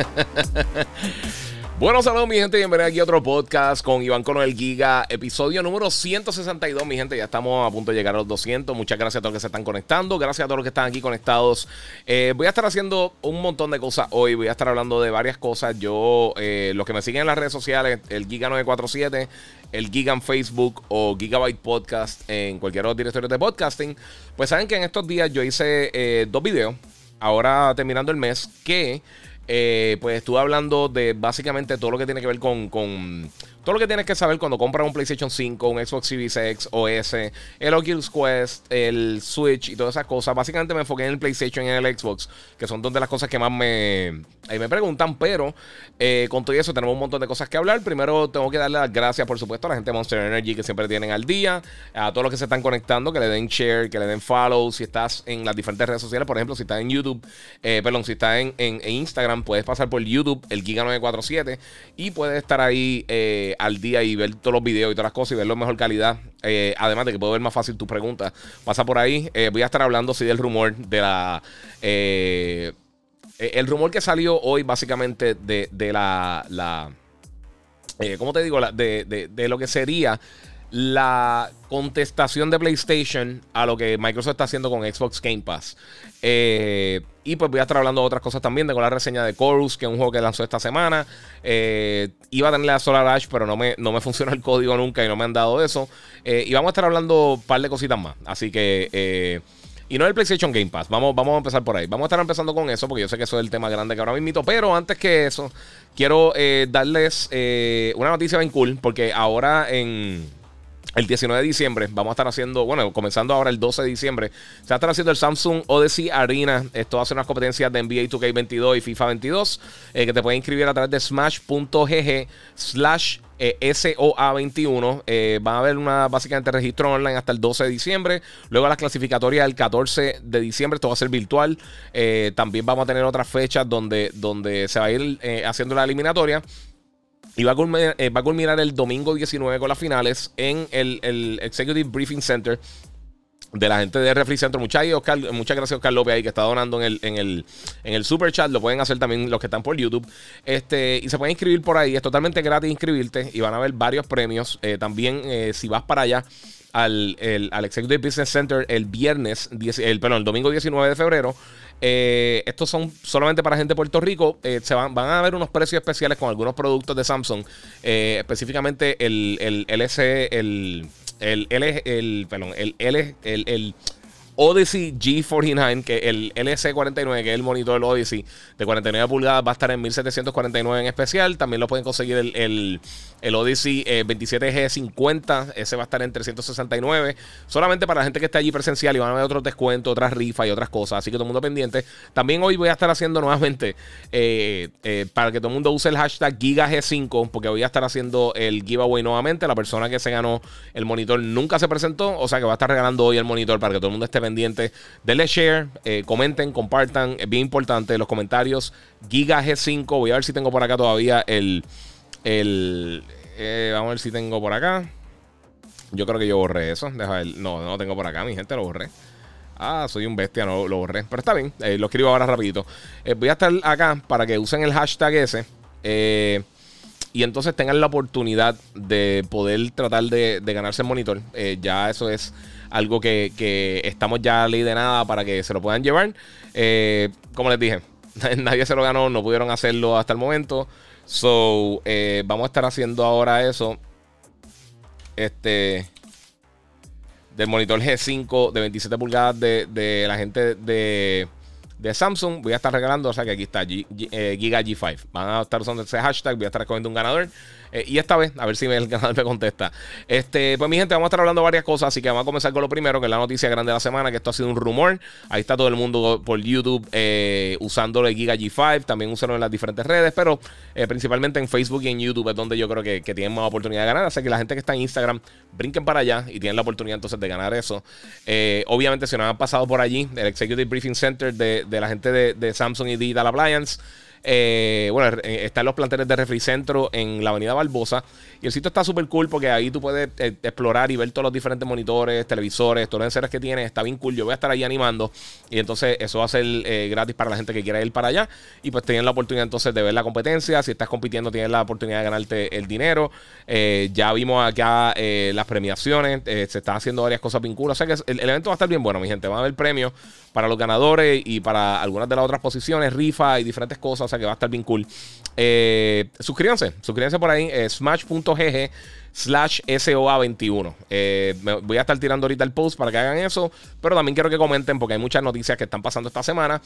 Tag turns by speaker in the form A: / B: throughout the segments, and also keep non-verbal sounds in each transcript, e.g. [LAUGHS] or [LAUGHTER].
A: [LAUGHS] Bueno, saludos mi gente, bienvenidos aquí a otro podcast con Iván Cono del Giga, episodio número 162, mi gente, ya estamos a punto de llegar a los 200, muchas gracias a todos los que se están conectando, gracias a todos los que están aquí conectados. Eh, voy a estar haciendo un montón de cosas hoy, voy a estar hablando de varias cosas, yo, eh, los que me siguen en las redes sociales, el Giga947, el Giga en Facebook o Gigabyte Podcast en cualquier otro directorio de podcasting, pues saben que en estos días yo hice eh, dos videos, ahora terminando el mes, que... Eh, pues estuve hablando de básicamente todo lo que tiene que ver con, con todo lo que tienes que saber cuando compras un PlayStation 5, un Xbox Series X, OS, el Oculus Quest, el Switch y todas esas cosas. Básicamente me enfoqué en el PlayStation y en el Xbox, que son dos de las cosas que más me, me preguntan. Pero eh, con todo eso tenemos un montón de cosas que hablar. Primero tengo que darle las gracias, por supuesto, a la gente de Monster Energy que siempre tienen al día. A todos los que se están conectando, que le den share, que le den follow. Si estás en las diferentes redes sociales, por ejemplo, si estás en YouTube, eh, perdón, si estás en, Instagram, puedes pasar por YouTube, el Giga947, y puedes estar ahí. Eh, al día y ver todos los videos y todas las cosas y verlo en mejor calidad. Eh, además de que puedo ver más fácil tus preguntas. Pasa por ahí. Eh, voy a estar hablando sí del rumor de la. Eh, el rumor que salió hoy, básicamente, de, de la. la ¿Cómo te digo? de, de, de lo que sería la contestación de PlayStation a lo que Microsoft está haciendo con Xbox Game Pass. Eh, y pues voy a estar hablando de otras cosas también. Tengo la reseña de Chorus, que es un juego que lanzó esta semana. Eh, iba a tener la Solar Ash, pero no me, no me [LAUGHS] funciona el código nunca y no me han dado eso. Eh, y vamos a estar hablando un par de cositas más. Así que... y no el PlayStation Game Pass. Vamos, vamos a empezar por ahí. Vamos a estar empezando con eso, porque yo sé que eso es el tema grande que ahora invito. Pero antes que eso, quiero darles una noticia bien cool, porque ahora en el 19 de diciembre vamos a estar haciendo, bueno, comenzando ahora el 12 de diciembre, se va a estar haciendo el Samsung Odyssey Arena. Esto va a ser unas competencias de NBA 2K22 y FIFA 22, eh, que te pueden inscribir a través de smash.gg slash eh, SOA21. Eh, van a haber una básicamente registro online hasta el 12 de diciembre. Luego las clasificatorias el 14 de diciembre. Esto va a ser virtual. también vamos a tener otras fechas donde, donde se va a ir haciendo la eliminatoria. Y va a, culminar, eh, va a, culminar, el domingo 19 con las finales en el, Executive Briefing Center de la gente de Refri Center. Muchas, muchas gracias, Oscar López, ahí que está donando en el, en, el, en el super chat. Lo pueden hacer también los que están por YouTube. Este, y se pueden inscribir por ahí. Es totalmente gratis inscribirte y van a haber varios premios. Eh, también, eh, si vas para allá al, al Executive Business Center el viernes, el, perdón, el domingo 19 de febrero. Eh, estos son solamente para gente de Puerto Rico. Eh, se van, van a haber unos precios especiales con algunos productos de Samsung. Eh, específicamente el, el el, el, el, el, el Odyssey G49, que el LC49, que es el monitor Odyssey de 49 pulgadas, va a estar en 1749 en especial. También lo pueden conseguir el, el, Odyssey 27G50, eh, ese va a estar en 369. Solamente para la gente que está allí presencial y van a ver otros descuentos, otras rifas y otras cosas. Así que todo el mundo pendiente. También hoy voy a estar haciendo nuevamente eh, eh, para que todo el mundo use el hashtag GigaG5, porque voy a estar haciendo el giveaway nuevamente. La persona que se ganó el monitor nunca se presentó, o sea que va a estar regalando hoy el monitor para que todo el mundo esté pendiente pendiente. Denle share, eh, comenten, compartan. Es bien importante los comentarios. Giga G5. Voy a ver si tengo por acá todavía el. el eh, vamos a ver si tengo por acá. Yo creo que yo borré eso. Deja ver. No, no tengo por acá, mi gente, lo borré. Ah, soy un bestia, no lo borré. Pero está bien, eh, lo escribo ahora rapidito. voy a estar acá para que usen el hashtag ese. y entonces tengan la oportunidad de poder tratar de ganarse el monitor. ya eso es algo que, estamos ya ley de nada para que se lo puedan llevar. Eh, como les dije, [LAUGHS] nadie se lo ganó, no pudieron hacerlo hasta el momento. So, eh, vamos a estar haciendo ahora eso. Este. Del monitor G5 de 27 pulgadas de, la gente de, Samsung. Voy a estar regalando, o sea que aquí está eh, Giga G5. Van a estar usando ese hashtag. Voy a estar escogiendo un ganador. Eh, y esta vez, a ver si [LAUGHS] el canal me contesta. Este, pues mi gente, vamos a estar hablando varias cosas, así que vamos a comenzar con lo primero, que es la noticia grande de la semana, que esto ha sido un rumor. Ahí está todo el mundo por YouTube eh, usando el Giga G5, también usaron en las diferentes redes, pero eh, principalmente en Facebook y en YouTube es donde yo creo que, tienen más oportunidad de ganar. Así que la gente que está en Instagram, brinquen para allá y tienen la oportunidad entonces de ganar eso. obviamente, si no han pasado por allí, el Executive Briefing Center de, la gente de, de Samsung y Digital Appliance. Eh, bueno, eh, está en los planteles de Refricentro en la avenida Barbosa. Y el sitio está súper cool porque ahí tú puedes eh, explorar y ver todos los diferentes monitores, televisores, todos los enseres que tiene. Está bien cool. Yo voy a estar ahí animando. Y entonces eso va a ser gratis para la gente que quiera ir para allá. Y pues tienen la oportunidad entonces de ver la competencia. Si estás compitiendo, tienes la oportunidad de ganarte el dinero. ya vimos acá las premiaciones. se están haciendo varias cosas cool. O sea que el, el, evento va a estar bien bueno, mi gente. Va a haber premios para los ganadores y para algunas de las otras posiciones, rifa y diferentes cosas sea que va a estar bien cool. Eh, suscríbanse, suscríbanse por ahí, eh, smash.gg slash SOA21. Eh, voy a estar tirando ahorita el post para que hagan eso, pero también quiero que comenten porque hay muchas noticias que están pasando esta semana.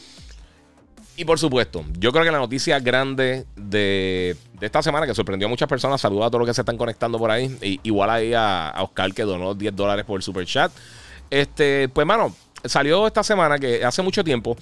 A: Y por supuesto, yo creo que la noticia grande de, esta semana que sorprendió a muchas personas, saluda a todos los que se están conectando por ahí, y, igual ahí a, a, Oscar que donó 10 dólares por el super chat. Este, pues mano, salió esta semana que hace mucho tiempo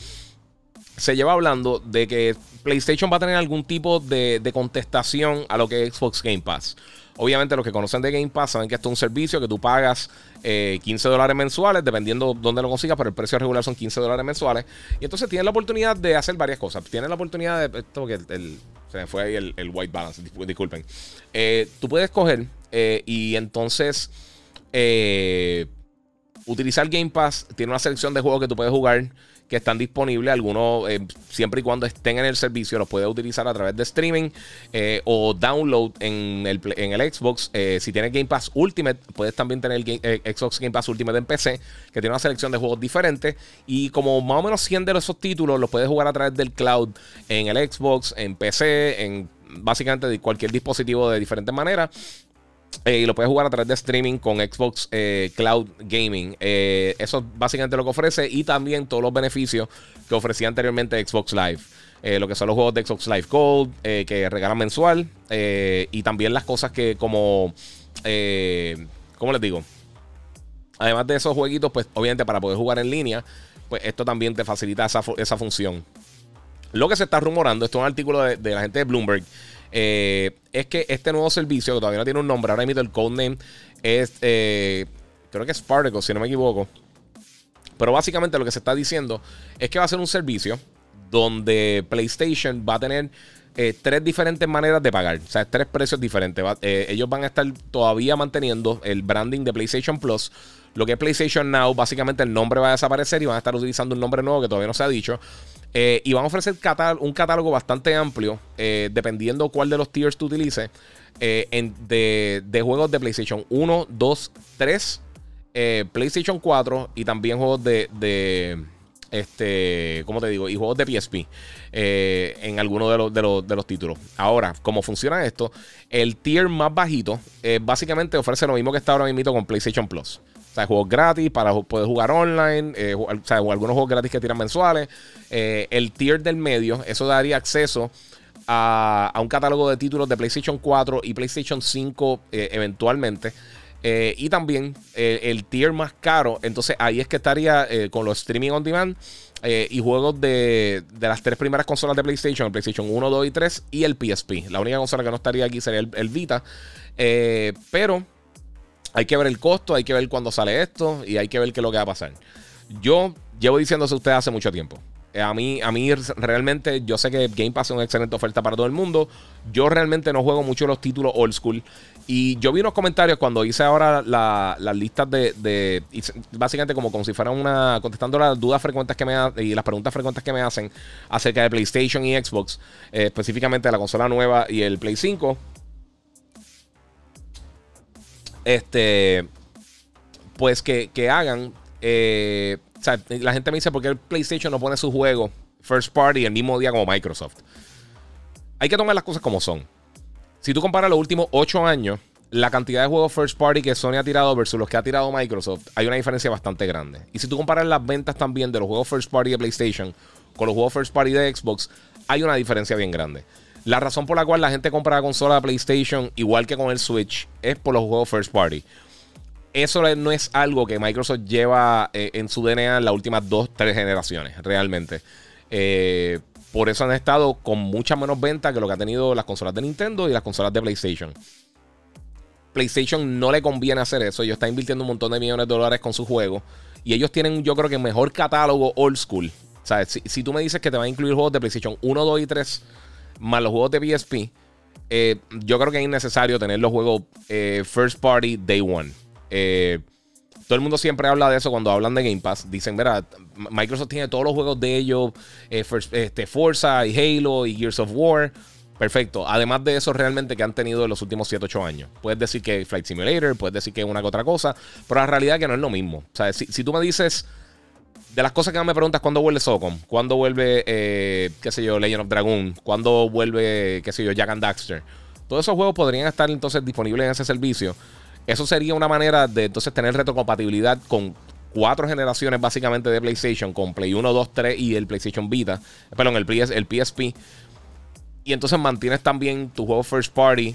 A: se lleva hablando de que PlayStation va a tener algún tipo de, contestación a lo que es Xbox Game Pass. Obviamente los que conocen de Game Pass saben que esto es un servicio que tú pagas 15 eh, dólares mensuales, dependiendo dónde lo consigas, pero el precio regular son 15 dólares mensuales. Y entonces tienes la oportunidad de hacer varias cosas. Tienes la oportunidad de... Esto que el, se me fue ahí el, white balance, disculpen. Eh, tú puedes coger eh, y entonces utilizar Game Pass. Tiene una selección de juegos que tú puedes jugar que están disponibles. Algunos, eh, siempre y cuando estén en el servicio, los puedes utilizar a través de streaming eh, o download en el, en el Xbox. Eh, si tienes Game Pass Ultimate, puedes también tener el Xbox Game Pass Ultimate en PC, que tiene una selección de juegos diferentes. Y como más o menos 100 de esos títulos los puedes jugar a través del cloud en el Xbox, en PC, en básicamente de cualquier dispositivo de diferentes maneras. Eh, y lo puedes jugar a través de streaming con Xbox eh, Cloud Gaming. Eh, eso es básicamente lo que ofrece. Y también todos los beneficios que ofrecía anteriormente Xbox Live. lo que son los juegos de Xbox Live Gold, que regalan mensual. y también las cosas que como... ¿Cómo les digo? Además de esos jueguitos, pues obviamente para poder jugar en línea, pues esto también te facilita esa, función. Lo que se está rumorando, esto es un artículo de la gente de Bloomberg. Eh, es que este nuevo servicio, que todavía no tiene un nombre, ahora mismo el codename es, eh, creo que es Spartacus, si no me equivoco. Pero básicamente lo que se está diciendo es que va a ser un servicio donde PlayStation va a tener eh, tres diferentes maneras de pagar, o sea, tres precios diferentes. ellos van a estar todavía manteniendo el branding de PlayStation Plus. Lo que es PlayStation Now, básicamente el nombre va a desaparecer y van a estar utilizando un nombre nuevo que todavía no se ha dicho. Eh, y van a ofrecer un catálogo bastante amplio, eh, dependiendo cuál de los tiers tú utilices, eh, de, juegos de PlayStation 1, 2, 3, PlayStation 4 y también juegos de, este, ¿cómo te digo? Y juegos de PSP en algunos de los, de, los, de los, títulos. Ahora, ¿cómo funciona esto? El tier más bajito básicamente ofrece lo mismo que está ahora mismo con PlayStation Plus. O sea, juegos gratis para poder jugar online, eh, o sea, algunos juegos gratis que tiran mensuales. Eh, el tier del medio, eso daría acceso a, un catálogo de títulos de PlayStation 4 y PlayStation 5 eh, eventualmente. y también el tier más caro, entonces ahí es que estaría con los streaming on demand y juegos de, las tres primeras consolas de PlayStation, el PlayStation 1, 2 y 3 y el PSP. La única consola que no estaría aquí sería el, el Vita. pero hay que ver el costo, hay que ver cuándo sale esto y hay que ver qué es lo que va a pasar. Yo llevo diciéndose a ustedes hace mucho tiempo. Eh, a mí, a mí realmente, yo sé que Game Pass es una excelente oferta para todo el mundo. Yo realmente no juego mucho los títulos old school. Y yo vi unos comentarios cuando hice ahora las listas de, Básicamente como, como si fuera una... Contestando las dudas frecuentes que me y las preguntas frecuentes que me hacen acerca de PlayStation y Xbox. Eh, específicamente la consola nueva y el Play 5 este, pues que, hagan. Eh, la gente me dice, ¿por qué el PlayStation no pone su juego first party el mismo día como Microsoft? Hay que tomar las cosas como son. Si tú comparas los últimos 8 años, la cantidad de juegos first party que Sony ha tirado versus los que ha tirado Microsoft, hay una diferencia bastante grande. Y si tú comparas las ventas también de los juegos first party de PlayStation con los juegos first party de Xbox, hay una diferencia bien grande. La razón por la cual la gente compra la consola de PlayStation, igual que con el Switch, es por los juegos first party. Eso no es algo que Microsoft lleva eh, en su DNA en las últimas dos, tres generaciones, realmente. Eh, por eso han estado con mucha menos venta que lo que ha tenido las consolas de Nintendo y las consolas de PlayStation. PlayStation no le conviene hacer eso. Ellos están invirtiendo un montón de millones de dólares con sus juegos. Y ellos tienen, yo creo que, mejor catálogo old school. Sea, si, tú me dices que te van a incluir juegos de PlayStation 1, 2 y 3, más los juegos de PSP, eh, yo creo que es innecesario tener los juegos first party day one. Eh, todo el mundo siempre habla de eso cuando hablan de Game Pass. Dicen, mira, Microsoft tiene todos los juegos de ellos, eh, este, Forza y Halo y Gears of War. Perfecto. Además de eso, realmente que han tenido en los últimos 7, 8 años. Puedes decir que Flight Simulator, puedes decir que una que otra cosa, pero la realidad es que no es lo mismo. O sea, si, tú me dices, de las cosas que me preguntas, ¿cuándo vuelve Socom? ¿Cuándo vuelve, eh, qué sé yo, Legend of Dragon? ¿Cuándo vuelve, qué sé yo, Jack and Daxter? Todos esos juegos podrían estar entonces disponibles en ese servicio. Eso sería una manera de entonces tener retrocompatibilidad con cuatro generaciones básicamente de PlayStation, con Play 1, 2, 3 y el PlayStation Vita, perdón, el, el PSP. Y entonces mantienes también tu juego first party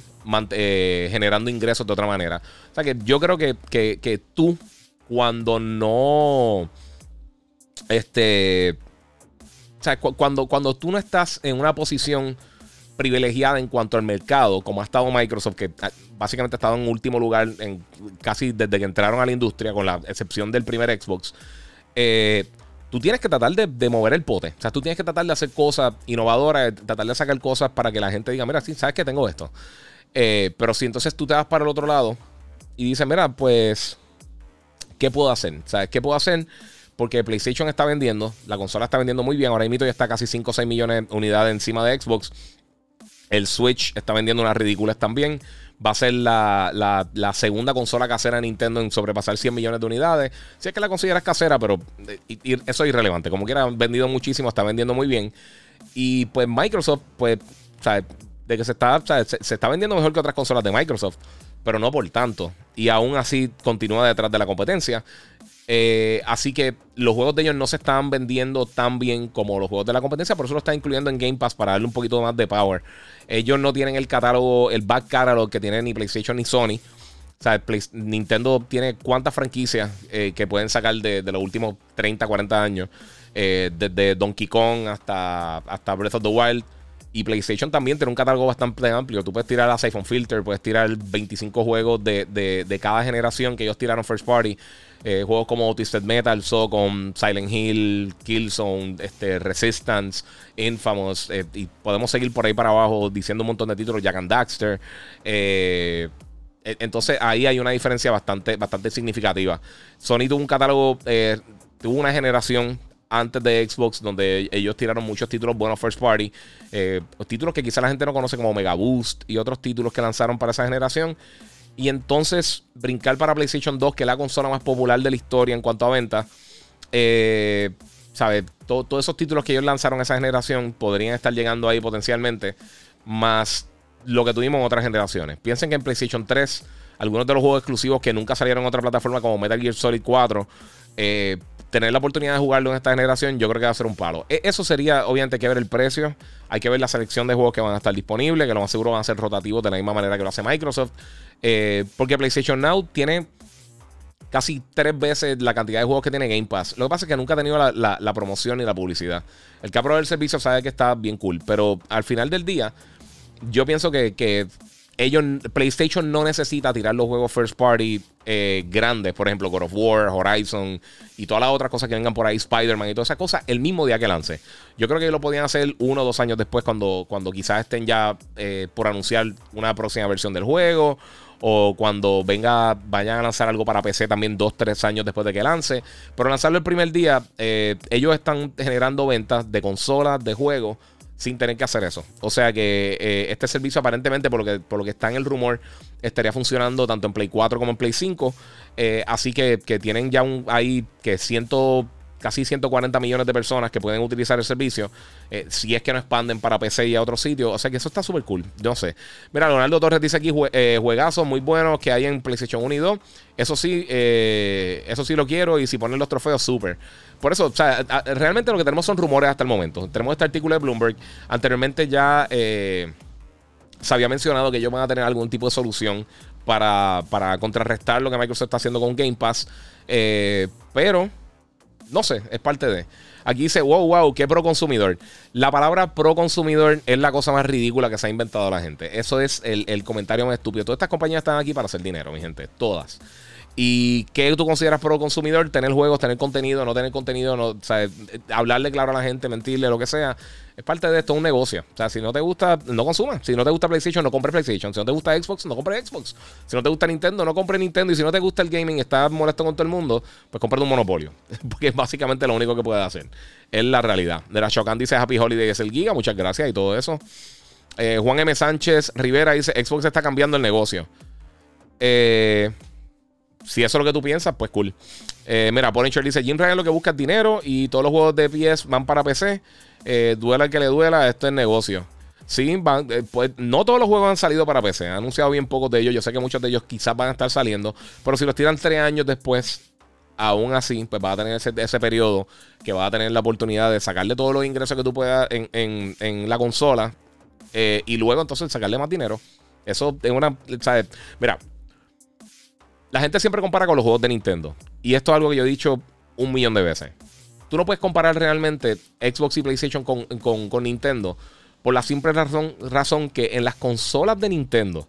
A: eh, generando ingresos de otra manera. O sea que yo creo que, que tú, cuando no. Este. O sea, cuando, cuando tú no estás en una posición privilegiada en cuanto al mercado, como ha estado Microsoft, que básicamente ha estado en último lugar en, casi desde que entraron a la industria, con la excepción del primer Xbox. Eh, tú tienes que tratar de, mover el pote. O sea, tú tienes que tratar de hacer cosas innovadoras, tratar de sacar cosas para que la gente diga, mira, sí, sabes que tengo esto. Eh, pero si entonces tú te vas para el otro lado y dices, mira, pues, ¿qué puedo hacer? ¿Sabes qué puedo hacer? Porque PlayStation está vendiendo, la consola está vendiendo muy bien. Ahora mismo ya está casi 5 o 6 millones de unidades encima de Xbox. El Switch está vendiendo unas ridículas también. Va a ser la, segunda consola casera de Nintendo en sobrepasar 100 millones de unidades. Si es que la consideras casera, pero eh, eso es irrelevante. Como quiera, han vendido muchísimo, está vendiendo muy bien. Y pues Microsoft, pues, ¿sabes? De que se está, se, se está vendiendo mejor que otras consolas de Microsoft, pero no por tanto. Y aún así continúa detrás de la competencia. Eh, así que los juegos de ellos no se están vendiendo tan bien como los juegos de la competencia, por eso lo están incluyendo en Game Pass para darle un poquito más de power. Ellos no tienen el catálogo, el back catalog que tiene ni PlayStation ni Sony. O sea, Nintendo tiene cuántas franquicias eh, que pueden sacar de, los últimos 30, 40 años. Eh, desde Donkey Kong hasta, hasta Breath of the Wild. Y PlayStation también tiene un catálogo bastante amplio. Tú puedes tirar a iPhone Filter, puedes tirar 25 juegos de, de, cada generación que ellos tiraron first party. Eh, juegos como Twisted Metal, con Silent Hill, Killzone, este, Resistance, Infamous. Eh, y podemos seguir por ahí para abajo diciendo un montón de títulos. Jack and Daxter. Eh, e, entonces ahí hay una diferencia bastante, bastante significativa. Sony tuvo un catálogo, tuvo una generación antes de Xbox, donde ellos tiraron muchos títulos buenos first party, títulos que quizá la gente no conoce como Mega Boost y otros títulos que lanzaron para esa generación. Y entonces brincar para PlayStation 2, que es la consola más popular de la historia en cuanto a ventas. Eh, ¿Sabes? todos esos títulos que ellos lanzaron esa generación podrían estar llegando ahí potencialmente. Más lo que tuvimos en otras generaciones. Piensen que en PlayStation 3, algunos de los juegos exclusivos que nunca salieron en otra plataforma como Metal Gear Solid 4, eh, tener la oportunidad de jugarlo en esta generación, yo creo que va a ser un palo. E, eso sería, obviamente, hay que ver el precio. Hay que ver la selección de juegos que van a estar disponibles, que lo más seguro van a ser rotativos de la misma manera que lo hace Microsoft. Eh, porque PlayStation Now tiene casi tres veces la cantidad de juegos que tiene Game Pass. Lo que pasa es que nunca ha tenido la, promoción ni la publicidad. El que ha probado el servicio sabe que está bien cool. Pero al final del día, yo pienso que ellos, PlayStation no necesita tirar los juegos first party eh, grandes, por ejemplo, God of War, Horizon y todas las otras cosas que vengan por ahí, Spider-Man y todas esas cosas, el mismo día que lance. Yo creo que lo podían hacer uno o dos años después, cuando, cuando quizás estén ya eh, por anunciar una próxima versión del juego. O cuando venga, vayan a lanzar algo para PC también dos, tres años después de que lance. Pero lanzarlo el primer día, eh, ellos están generando ventas de consolas, de juegos sin tener que hacer eso. O sea que eh, este servicio aparentemente, por lo, que, por lo que está en el rumor, estaría funcionando tanto en Play 4 como en Play 5. Eh, así que, tienen ya un, ahí que ciento casi 140 millones de personas que pueden utilizar el servicio, eh, si es que no expanden para PC y a otros sitios. O sea que eso está súper cool. No sé. Mira, Leonardo Torres dice aquí juegazos muy buenos que hay en PlayStation 1 y 2. Eso sí, eso sí lo quiero. Y si ponen los trofeos, súper. Por eso, o sea, realmente lo que tenemos son rumores hasta el momento. Tenemos este artículo de Bloomberg. Anteriormente ya se había mencionado que ellos van a tener algún tipo de solución para, para contrarrestar lo que Microsoft está haciendo con Game Pass. pero no sé, es parte de. Aquí dice, wow, wow, qué pro consumidor. La palabra pro consumidor es la cosa más ridícula que se ha inventado la gente. Eso es el, el comentario más estúpido. Todas estas compañías están aquí para hacer dinero, mi gente. Todas. ¿Y qué tú consideras pro consumidor? Tener juegos, tener contenido, no tener contenido, hablarle claro a la gente, mentirle, lo que sea. Es parte de esto, un negocio. O sea, si no te gusta, no consumas. Si no te gusta PlayStation, no compres PlayStation. Si no te gusta Xbox, no compres Xbox. Si no te gusta Nintendo, no compres Nintendo. Y si no te gusta el gaming y estás molesto con todo el mundo, pues compra un monopolio. [LAUGHS] Porque es básicamente lo único que puedes hacer. Es la realidad. De la Shokan dice Happy Holiday es el Giga. Muchas gracias y todo eso. Eh, Juan M. Sánchez Rivera dice: Xbox está cambiando el negocio. Eh si eso es lo que tú piensas, pues cool. Eh, mira, Punisher dice: Jim Ryan lo que busca es dinero y todos los juegos de PS van para PC. Eh, duela el que le duela, esto es negocio. Sí, eh, pues no todos los juegos han salido para PC. Han anunciado bien pocos de ellos. Yo sé que muchos de ellos quizás van a estar saliendo. Pero si los tiran tres años después, aún así, pues va a tener ese, periodo que va a tener la oportunidad de sacarle todos los ingresos que tú puedas en, la consola. y luego entonces sacarle más dinero. Eso es una. Mira, la gente siempre compara con los juegos de Nintendo. Y esto es algo que yo he dicho un millón de veces. Tú no puedes comparar realmente Xbox y PlayStation con, Nintendo por la simple razón, razón, que en las consolas de Nintendo,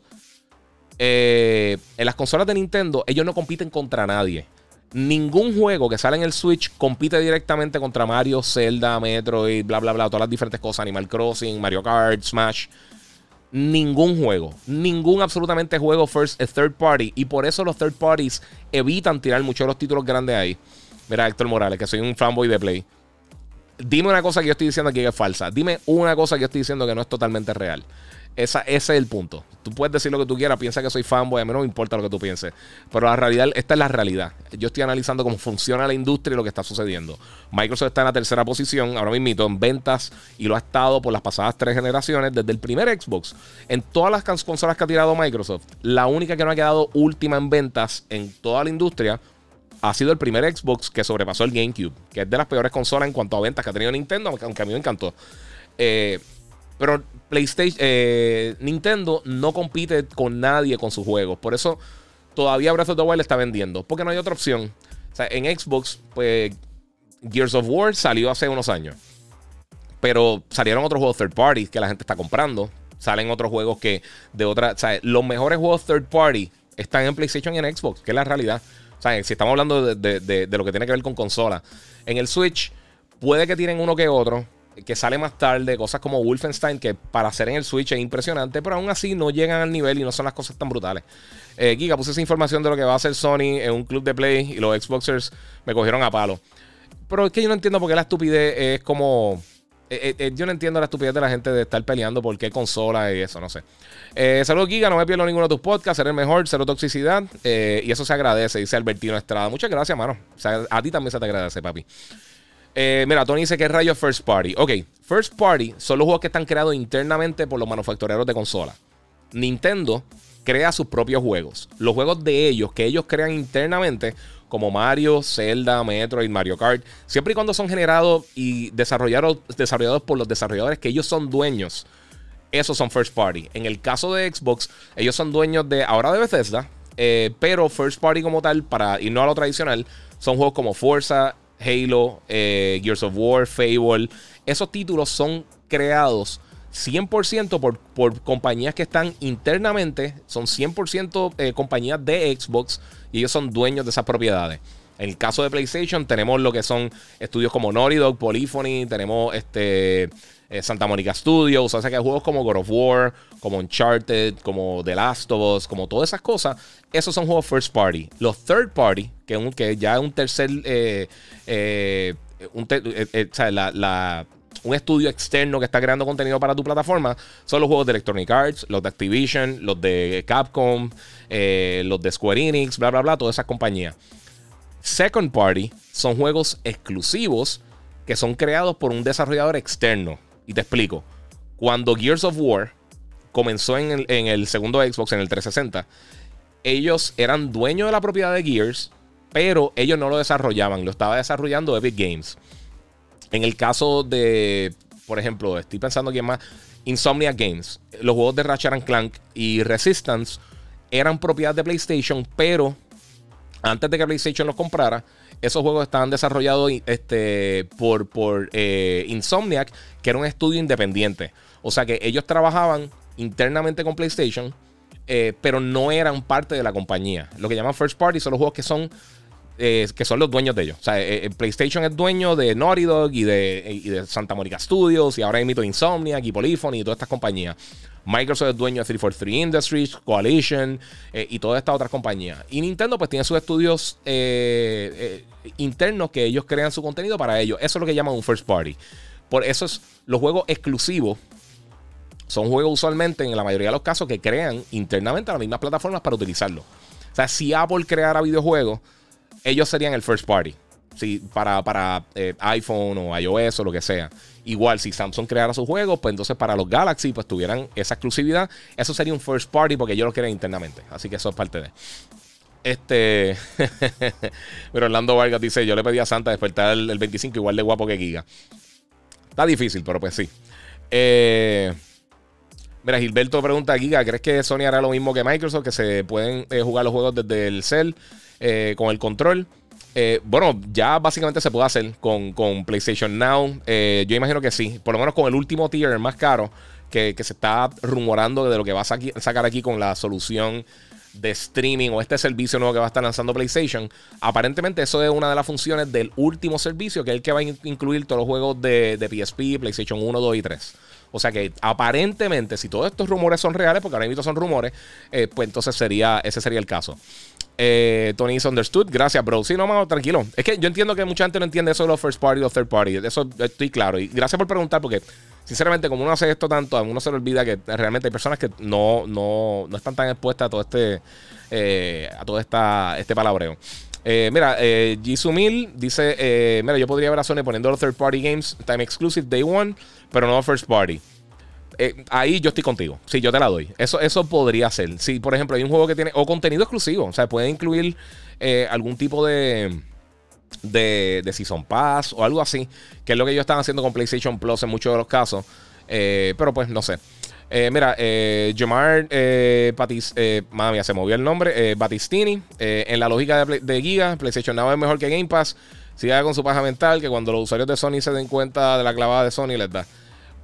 A: eh, en las consolas de Nintendo, ellos no compiten contra nadie. Ningún juego que sale en el Switch compite directamente contra Mario, Zelda, Metroid, bla, bla, bla, todas las diferentes cosas, Animal Crossing, Mario Kart, Smash ningún juego, ningún absolutamente juego first, eh, third party. Y por eso los third parties evitan tirar muchos de los títulos grandes ahí. Mira, Héctor Morales, que soy un fanboy de Play. Dime una cosa que yo estoy diciendo aquí que es falsa. Dime una cosa que yo estoy diciendo que no es totalmente real. Esa, ese es el punto. Tú puedes decir lo que tú quieras, piensa que soy fanboy, a mí no me importa lo que tú pienses. Pero la realidad, esta es la realidad. Yo estoy analizando cómo funciona la industria y lo que está sucediendo. Microsoft está en la tercera posición, ahora mismo en ventas, y lo ha estado por las pasadas tres generaciones, desde el primer Xbox. En todas las consolas que ha tirado Microsoft, la única que no ha quedado última en ventas en toda la industria ha sido el primer Xbox que sobrepasó el GameCube, que es de las peores consolas en cuanto a ventas que ha tenido Nintendo, aunque a mí me encantó. Eh, pero PlayStation, eh, Nintendo no compite con nadie con sus juegos. Por eso todavía Breath of the Wild está vendiendo. Porque no hay otra opción. En Xbox, pues Gears of War salió hace unos años. Pero salieron otros juegos third party que la gente está comprando. Salen otros juegos que de otra. Los mejores juegos third party están en PlayStation y en Xbox, que es la realidad. O sea, si estamos hablando de, de lo que tiene que ver con consola. En el Switch, puede que tienen uno que otro que sale más tarde, cosas como Wolfenstein, que para hacer en el Switch es impresionante, pero aún así no llegan al nivel y no son las cosas tan brutales. Eh, Giga, puse esa información de lo que va a hacer Sony en un club de play y los Xboxers me cogieron a palo. Pero es que yo no entiendo por qué la estupidez es como. Eh, eh, yo no entiendo la estupidez de la gente de estar peleando por qué consola y eso, no sé. saludos, Giga. No me pierdo ninguno de tus podcasts. Eres el mejor, cero toxicidad. y eso se agradece, dice Albertino Estrada. Muchas gracias, mano. O sea, a ti también se te agradece, papi. Eh, mira, Tony dice que es rayo First Party. Ok, First Party son los juegos que están creados internamente por los manufactureros de consola. Nintendo crea sus propios juegos. Los juegos de ellos, que ellos crean internamente, como Mario, Zelda, Metroid, Mario Kart, siempre y cuando son generados y desarrollados, desarrollados por los desarrolladores que ellos son dueños, esos son First Party. En el caso de Xbox, ellos son dueños de ahora de Bethesda, eh, pero First Party como tal, para irnos a lo tradicional, son juegos como Forza, Halo, eh, Gears of War, Fable. Esos títulos son creados 100% por, por compañías que están internamente, son 100% eh, compañías de Xbox y ellos son dueños de esas propiedades. En el caso de PlayStation tenemos lo que son estudios como Naughty Dog, Polyphony, tenemos este eh, Santa Monica Studios, o sea que hay juegos como God of War, como Uncharted, como The Last of Us, como todas esas cosas, esos son juegos first party. Los third party, que, un, que ya es un tercer, eh, eh, un, un estudio externo que está creando contenido para tu plataforma, son los juegos de Electronic Arts, los de Activision, los de Capcom, los de Square Enix, bla, bla, bla, todas esas compañías. Second party son juegos exclusivos que son creados por un desarrollador externo. Y te explico. Cuando Gears of War comenzó en el, en el segundo Xbox, en el 360, ellos eran dueños de la propiedad de Gears, pero ellos no lo desarrollaban, lo estaba desarrollando Epic Games. En el caso de, por ejemplo, estoy pensando aquí más, Insomnia Games, los juegos de Ratchet Clank y Resistance eran propiedad de PlayStation, pero antes de que PlayStation los comprara, esos juegos estaban desarrollados este, por, eh, Insomniac, que era un estudio independiente. O sea que ellos trabajaban internamente con PlayStation, eh, pero no eran parte de la compañía. Lo que llaman first party son los juegos que son eh, que son los dueños de ellos. O sea, eh, PlayStation es dueño de Naughty Dog y de, de Santa Mónica Studios y ahora emito Insomniac y Polyphony y todas estas compañías. Microsoft es dueño de 343 Industries, Coalition y todas estas otras compañías. Y Nintendo pues tiene sus estudios internos que ellos crean su contenido para ellos. Eso es lo que llaman un first party. Por eso es los juegos exclusivos son juegos usualmente, en la mayoría de los casos, que crean internamente las mismas plataformas para utilizarlo. O sea, si Apple creara videojuegos, ellos serían el first party. Si, para, para eh, iPhone o iOS o lo que sea. Igual, si Samsung creara sus juegos, pues entonces para los Galaxy, pues tuvieran esa exclusividad. Eso sería un first party porque ellos lo crean internamente. Así que eso es parte de. Este. [LAUGHS] Pero Orlando Vargas dice: Yo le pedí a Santa despertar el 25 igual de guapo que Giga. Está difícil, pero pues sí. Eh. Mira, Gilberto pregunta, Giga, ¿crees que Sony hará lo mismo que Microsoft? Que se pueden eh, jugar los juegos desde el cel eh, con el control. Eh, bueno, ya básicamente se puede hacer con, PlayStation Now. yo imagino que sí. Por lo menos con el último tier, el más caro, que, se está rumorando de lo que va a sacar aquí con la solución de streaming o este servicio nuevo que va a estar lanzando PlayStation. Aparentemente eso es una de las funciones del último servicio, que es el que va a incluir todos los juegos de, de PSP, PlayStation 1, 2 y 3. O sea que aparentemente, si todos estos rumores son reales, porque ahora mismo son rumores, eh, pues entonces sería, ese sería el caso. Eh, Tony is understood. Gracias, bro. Sí, no, mano, tranquilo. Es que yo entiendo que mucha gente no entiende eso de los first party o third party. Eso estoy claro. Y gracias por preguntar, porque sinceramente, como uno hace esto tanto, a uno se le olvida que realmente hay personas que no, no, no están tan expuestas a todo este, eh, a todo esta, este palabreo. Eh, mira, eh, Jisumil dice: eh, Mira, yo podría ver a Sony poniendo los third party games time exclusive day one, pero no first party. Eh, ahí yo estoy contigo. Sí, yo te la doy. Eso, eso podría ser. Si, por ejemplo, hay un juego que tiene. O contenido exclusivo. O sea, puede incluir algún tipo de. De, de Season Pass o algo así. Que es lo que ellos están haciendo con PlayStation Plus en muchos de los casos. pero pues no sé. Eh, mira, eh, Jamar eh, eh mía, se movió el nombre. Batistini, en la lógica de, Giga, PlayStation Now es mejor que Game Pass. Siga con su paja mental que cuando los usuarios de Sony se den cuenta de la clavada de Sony les da.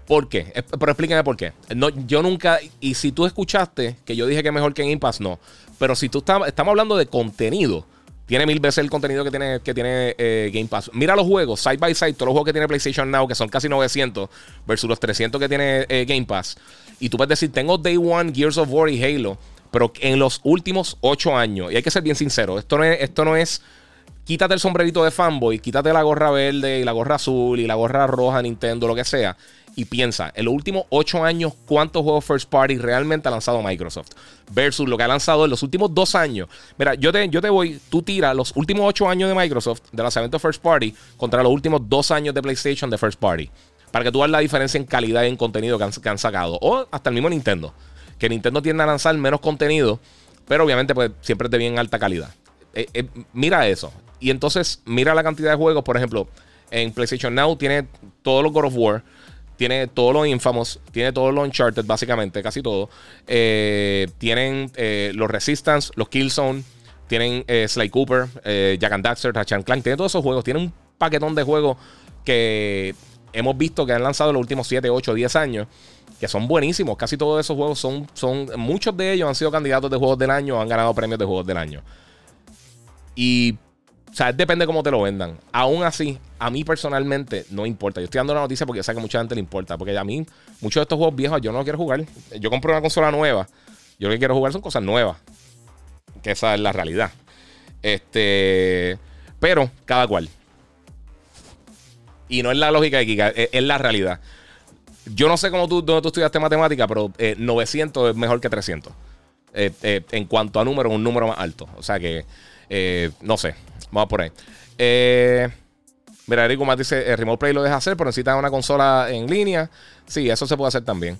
A: ¿Por qué? Pero explíqueme por qué. No, yo nunca, y si tú escuchaste que yo dije que mejor que Game Pass, no. Pero si tú estamos hablando de contenido, tiene mil veces el contenido que tiene, que tiene eh, Game Pass. Mira los juegos, side by side, todos los juegos que tiene PlayStation Now, que son casi 900, versus los 300 que tiene eh, Game Pass. Y tú puedes decir, tengo Day One, Gears of War y Halo, pero en los últimos 8 años, y hay que ser bien sincero, esto no es, esto no es quítate el sombrerito de fanboy, quítate la gorra verde y la gorra azul y la gorra roja, Nintendo, lo que sea y piensa, en los últimos 8 años, ¿cuántos juegos first party realmente ha lanzado Microsoft? Versus lo que ha lanzado en los últimos 2 años. Mira, yo te, yo te voy, tú tiras los últimos 8 años de Microsoft de lanzamiento first party contra los últimos 2 años de PlayStation de first party. Para que tú veas la diferencia en calidad y en contenido que han, sacado. O hasta el mismo Nintendo. Que Nintendo tiende a lanzar menos contenido, pero obviamente pues siempre es de bien alta calidad. Eh, eh, mira eso. Y entonces mira la cantidad de juegos, por ejemplo, en PlayStation Now tiene todos los God of War tiene todos los Infamous, tiene todos los Uncharted, básicamente, casi todo. Eh, tienen eh, los Resistance, los Killzone, tienen eh, Sly Cooper, Jack and Daxter, Ratchet Clank, tiene todos esos juegos. Tiene un paquetón de juegos que hemos visto que han lanzado en los últimos 7, 8, 10 años, que son buenísimos. Casi todos esos juegos son, son, muchos de ellos han sido candidatos de juegos del año, han ganado premios de juegos del año. Y o sea, depende cómo te lo vendan. Aún así, a mí personalmente no importa. Yo estoy dando la noticia porque sé que mucha gente le importa. Porque a mí, muchos de estos juegos viejos yo no los quiero jugar. Yo compro una consola nueva. Yo lo que quiero jugar son cosas nuevas. Que esa es la realidad. Este. Pero, cada cual. Y no es la lógica de Kika, es, la realidad. Yo no sé cómo tú, dónde tú estudiaste matemática, pero 900 eh, es mejor que 300. Eh, eh, en cuanto a número, un número más alto. O sea que, no sé. Vamos por ahí. Eh, mira, Eric más dice: el Remote Play lo deja hacer, pero necesita una consola en línea. Sí, eso se puede hacer también.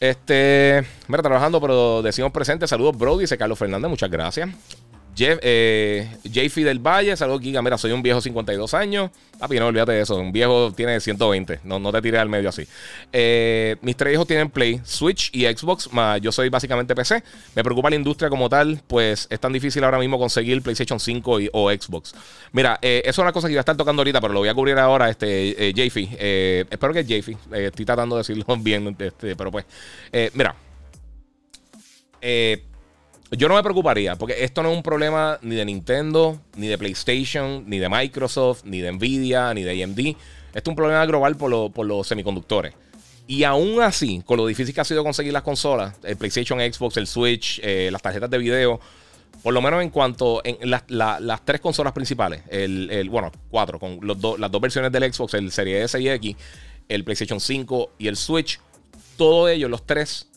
A: Este, mira, trabajando, pero decimos presente. Saludos, bro, dice Carlos Fernández. Muchas gracias. Jeff, eh, JF del Valle, saludos Giga. Mira, soy un viejo 52 años. Papi, no olvídate de eso. Un viejo tiene 120. No, no te tires al medio así. Eh, mis tres hijos tienen Play, Switch y Xbox. Más yo soy básicamente PC. Me preocupa la industria como tal, pues es tan difícil ahora mismo conseguir PlayStation 5 o Xbox. Mira, eh, eso es una cosa que iba a estar tocando ahorita, pero lo voy a cubrir ahora, este, eh. Eh, espero que es JF. estoy tratando de decirlo [LAUGHS] bien, este, pero pues. mira. Eh yo no me preocuparía, porque esto no es un problema ni de Nintendo, ni de PlayStation, ni de Microsoft, ni de Nvidia, ni de AMD. Esto es un problema global por, los semiconductores. Y aún así, con lo difícil que ha sido conseguir las consolas, el PlayStation, Xbox, el Switch, eh, las tarjetas de video, por lo menos en cuanto en las tres consolas principales, el, bueno, cuatro, con las dos versiones del Xbox, el Series S y X, el PlayStation 5 y el Switch, todos ellos, los tres,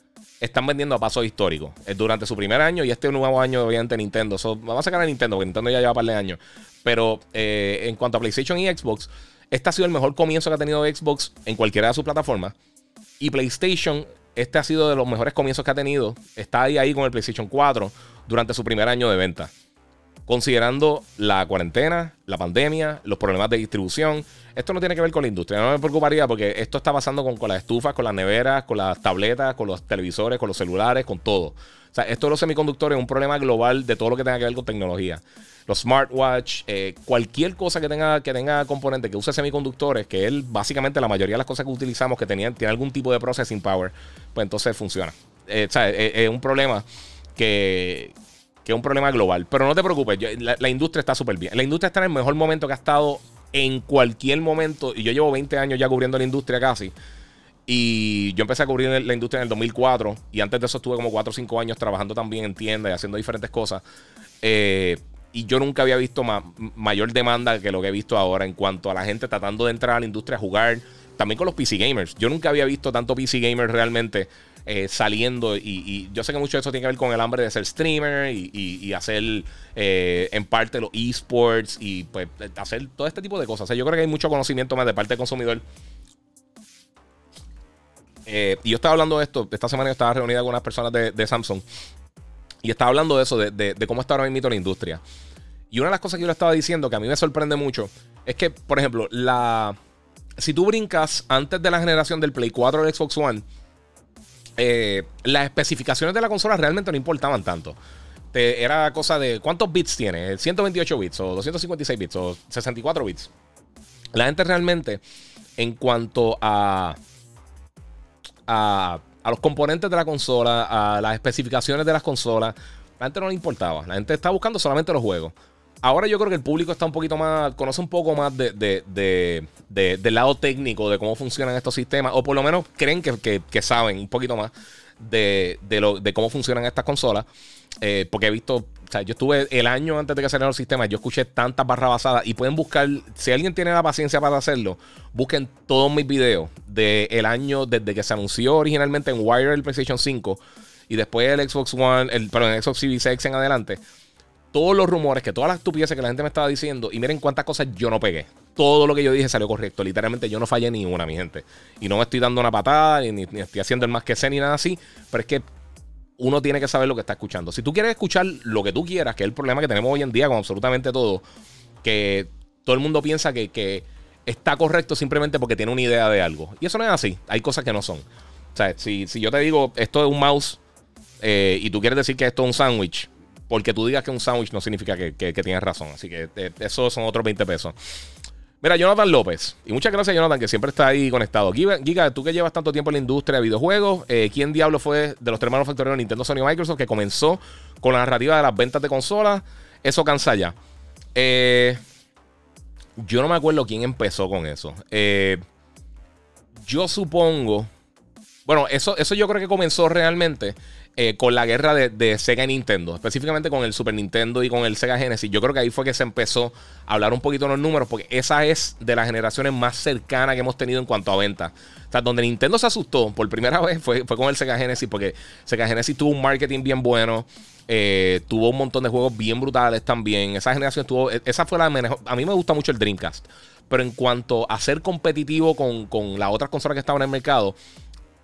A: están vendiendo a pasos históricos eh, durante su primer año y este nuevo año, obviamente, Nintendo. vamos a sacar a Nintendo, porque Nintendo ya lleva un par de años. Pero eh, en cuanto a PlayStation y Xbox, este ha sido el mejor comienzo que ha tenido Xbox en cualquiera de sus plataformas. Y PlayStation, este ha sido de los mejores comienzos que ha tenido. Está ahí, ahí con el PlayStation 4 durante su primer año de venta. Considerando la cuarentena, la pandemia, los problemas de distribución esto no tiene que ver con la industria. No me preocuparía porque esto está pasando con, las estufas, con las neveras, con las tabletas, con los televisores, con los celulares, con todo. O sea, esto de los semiconductores es un problema global de todo lo que tenga que ver con tecnología. Los smartwatch, eh, cualquier cosa que tenga, que tenga componente que use semiconductores, que es básicamente la mayoría de las cosas que utilizamos que tenían, tiene algún tipo de processing power, pues entonces funciona. Eh, o sea, es, un problema que, es un problema global. Pero no te preocupes, la, la, industria está súper bien. La industria está en el mejor momento que ha estado en cualquier momento. Y yo llevo 20 años ya cubriendo la industria casi. Y yo empecé a cubrir la industria en el 2004. Y antes de eso estuve como 4 o 5 años trabajando también en tiendas y haciendo diferentes cosas. Eh, y yo nunca había visto mayor demanda que lo que he visto ahora en cuanto a la gente tratando de entrar a la industria a jugar. También con los PC gamers. Yo nunca había visto tanto PC gamers realmente eh, saliendo. Y, yo sé que mucho de eso tiene que ver con el hambre de ser streamer y, hacer eh, en parte los esports y pues hacer todo este tipo de cosas. yo creo que hay mucho conocimiento más de parte del consumidor. Eh, y yo estaba hablando de esto, esta semana yo estaba reunida con unas personas de, Samsung y estaba hablando de eso, de, cómo está ahora mismo la industria. Y una de las cosas que yo le estaba diciendo que a mí me sorprende mucho es que, por ejemplo, la si tú brincas antes de la generación del Play 4 del Xbox One, eh, las especificaciones de la consola realmente no importaban tanto. era cosa de cuántos bits tiene, 128 bits o 256 bits o 64 bits. La gente realmente, en cuanto a, a, a los componentes de la consola, a las especificaciones de las consolas, la gente no le importaba. La gente está buscando solamente los juegos. Ahora yo creo que el público está un poquito más, conoce un poco más de, del lado técnico de cómo funcionan estos sistemas, o por lo menos creen que, saben un poquito más de, lo, de cómo funcionan estas consolas. Eh, porque he visto, o sea, yo estuve el año antes de que salieran los sistemas, yo escuché tantas barras basadas y pueden buscar, si alguien tiene la paciencia para hacerlo, busquen todos mis videos del año desde que se anunció originalmente en Wire el PlayStation 5 y después el Xbox One, el, perdón, el Xbox Series X en adelante todos los rumores, que todas las estupideces que la gente me estaba diciendo, y miren cuántas cosas yo no pegué. Todo lo que yo dije salió correcto. Literalmente yo no fallé ni una, mi gente. Y no me estoy dando una patada, ni, estoy haciendo el más que sé, ni nada así. Pero es que uno tiene que saber lo que está escuchando. Si tú quieres escuchar lo que tú quieras, que es el problema que tenemos hoy en día con absolutamente todo, que todo el mundo piensa que, está correcto simplemente porque tiene una idea de algo. Y eso no es así. Hay cosas que no son. O sea, si, yo te digo esto es un mouse eh, y tú quieres decir que esto es un sándwich, porque tú digas que un sándwich no significa que, tienes razón. Así que eh, esos son otros 20 pesos. Mira, Jonathan López. Y muchas gracias, Jonathan, que siempre está ahí conectado. Giga, tú que llevas tanto tiempo en la industria de videojuegos, eh, ¿quién diablo fue de los tres manufactureros Nintendo, Sony y Microsoft que comenzó con la narrativa de las ventas de consolas? Eso cansa ya. Eh, yo no me acuerdo quién empezó con eso. yo supongo. Bueno, eso, eso yo creo que comenzó realmente eh, con la guerra de, Sega y Nintendo, específicamente con el Super Nintendo y con el Sega Genesis. Yo creo que ahí fue que se empezó a hablar un poquito de los números, porque esa es de las generaciones más cercanas que hemos tenido en cuanto a ventas. O sea, donde Nintendo se asustó por primera [LAUGHS] vez fue, fue con el Sega Genesis, porque Sega Genesis tuvo un marketing bien bueno. Eh, tuvo un montón de juegos bien brutales también. Esa generación tuvo. E, esa fue la mejor. A mí me gusta mucho el Dreamcast. Pero en cuanto a ser competitivo con, con las otras consolas que estaban en el mercado,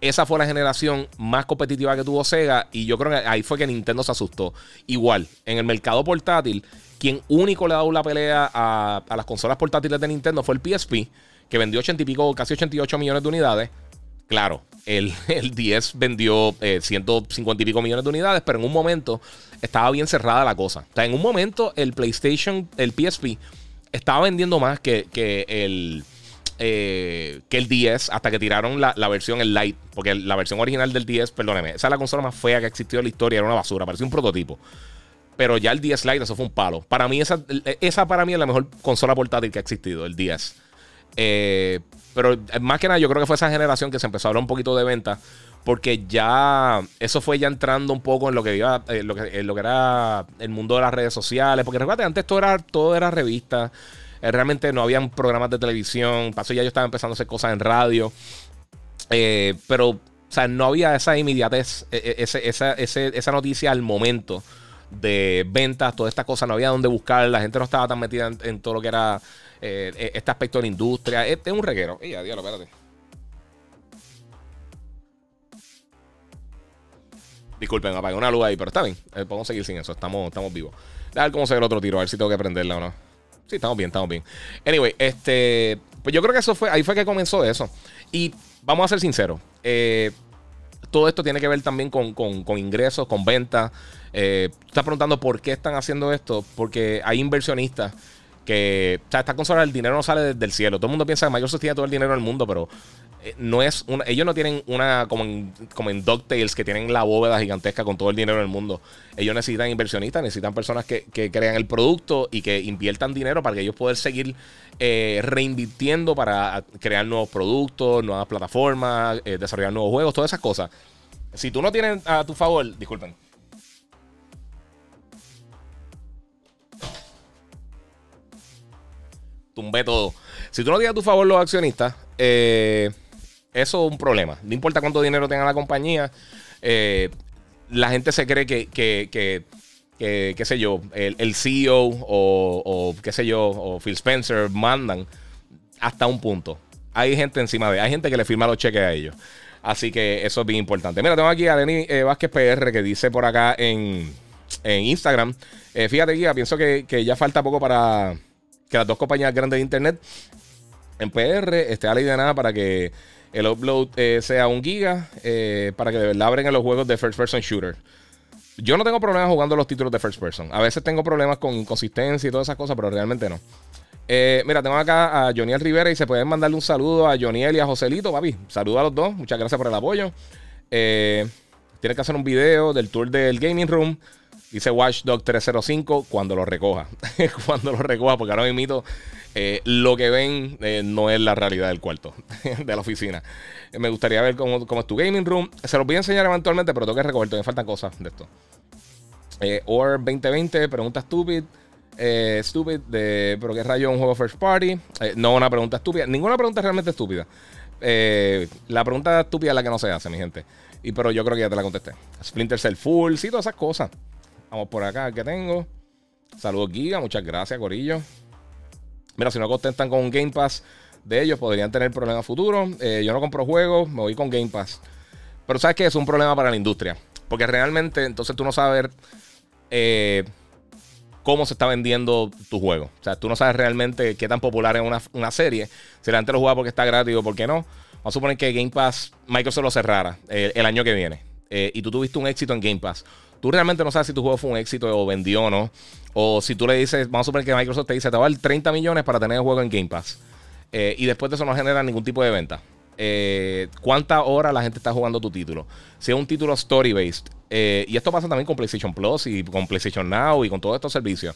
A: esa fue la generación más competitiva que tuvo Sega y yo creo que ahí fue que Nintendo se asustó. Igual, en el mercado portátil, quien único le ha dado la pelea a, las consolas portátiles de Nintendo fue el PSP, que vendió 80 y pico, casi 88 millones de unidades. Claro, el, [LAUGHS] el 10 vendió 150 eh, y pico millones de unidades, pero en un momento estaba bien cerrada la cosa. O sea, en un momento el PlayStation, el PSP, estaba vendiendo más que, que el eh, que el 10 hasta que tiraron la, versión, el Lite. Porque la versión original del 10, perdóneme, esa es la consola más fea que ha existido en la historia. Era una basura, parecía un prototipo. Pero ya el 10 Lite, eso fue un palo. Para mí, esa, esa para mí es la mejor consola portátil que ha existido, el 10. Eh, pero más que nada, yo creo que fue esa generación que se empezó a hablar un poquito de venta. Porque ya eso fue ya entrando un poco en lo que iba, lo, que, lo que era el mundo de las redes sociales. Porque recuerda, antes todo era, todo era revista. Eh, realmente no habían programas de televisión. Pasó ya yo estaba empezando a hacer cosas en radio. Eh, pero, o sea, no había esa inmediatez, e, e, esa, esa, noticia al momento de ventas, toda esta cosa, no había dónde buscar, la gente no estaba tan metida en, todo lo que era eh, e, este aspecto de la industria. Este es un reguero. ¡Ey, adiós, espérate! Disculpen, apagué una luz ahí, pero está bien. podemos seguir sin eso. Estamos, estamos vivos. A ver cómo se ve el otro tiro, a ver si tengo que prenderla o no. Sí, estamos bien, estamos bien. Anyway, este. Pues yo creo que eso fue. Ahí fue que comenzó eso. Y vamos a ser sinceros. Eh, todo esto tiene que ver también con, ingresos, con ventas. Eh, estás preguntando por qué están haciendo esto. Porque hay inversionistas que. O sea, esta consola, el dinero no sale del cielo. Todo el mundo piensa que Microsoft tiene todo el dinero del mundo, pero no es una, ellos no tienen una como en, como en DuckTales que tienen la bóveda gigantesca con todo el dinero del mundo. Ellos necesitan inversionistas, necesitan personas que, crean el producto y que inviertan dinero para que ellos puedan seguir eh, reinvirtiendo para crear nuevos productos, nuevas plataformas, eh, desarrollar nuevos juegos, todas esas cosas. Si tú no tienes a tu favor, disculpen. Tumbé todo. Si tú no tienes a tu favor los accionistas, eh, eso es un problema. No importa cuánto dinero tenga la compañía, eh, la gente se cree que, que, que, qué sé yo, el, CEO o, qué sé yo, o Phil Spencer mandan hasta un punto. Hay gente encima de, hay gente que le firma los cheques a ellos. Así que eso es bien importante. Mira, tengo aquí a Lenny eh, Vázquez PR que dice por acá en, Instagram. Eh, fíjate, guía, pienso que, que, ya falta poco para que las dos compañías grandes de internet en PR esté a la idea de nada para que el upload eh, sea un giga eh, para que de verdad abren los juegos de first person shooter. Yo no tengo problemas jugando los títulos de first person. A veces tengo problemas con inconsistencia y todas esas cosas, pero realmente no. Eh, mira, tengo acá a Joniel Rivera y se pueden mandarle un saludo a Joniel y a Joselito, papi. Saludo a los dos. Muchas gracias por el apoyo. Tienes que hacer un video del tour del Gaming Room. Dice Watchdog 305 cuando lo recoja. [LAUGHS] cuando lo recoja, porque ahora mismo eh, lo que ven eh, no es la realidad del cuarto, [LAUGHS] de la oficina. Eh, me gustaría ver cómo, es tu gaming room. Se los voy a enseñar eventualmente, pero tengo que recoger, me faltan cosas de esto. Or 2020, pregunta estúpida. stupid, de, pero qué rayo un juego first party. no, una pregunta estúpida. Ninguna pregunta realmente estúpida. la pregunta estúpida es la que no se hace, mi gente. Y pero yo creo que ya te la contesté. Splinter Cell Full, sí, todas esas cosas. Vamos por acá, que tengo. Saludos, Giga. Muchas gracias, Corillo. Mira, si no contestan con Game Pass de ellos, podrían tener problemas futuros. Eh, yo no compro juegos, me voy con Game Pass. Pero sabes que es un problema para la industria. Porque realmente, entonces tú no sabes eh, cómo se está vendiendo tu juego. O sea, tú no sabes realmente qué tan popular es una, serie. Si la gente lo juega porque está gratis o porque no. Vamos a suponer que Game Pass, Microsoft lo cerrara eh, el año que viene. y tú tuviste un éxito en Game Pass tú realmente no sabes si tu juego fue un éxito o vendió o no. O si tú le dices, vamos a suponer que Microsoft te dice, te va a dar 30 millones para tener el juego en Game Pass. Eh, y después de eso no genera ningún tipo de venta. Eh, ¿Cuántas horas la gente está jugando tu título? Si es un título story-based. Eh, y esto pasa también con PlayStation Plus y con PlayStation Now y con todos estos servicios.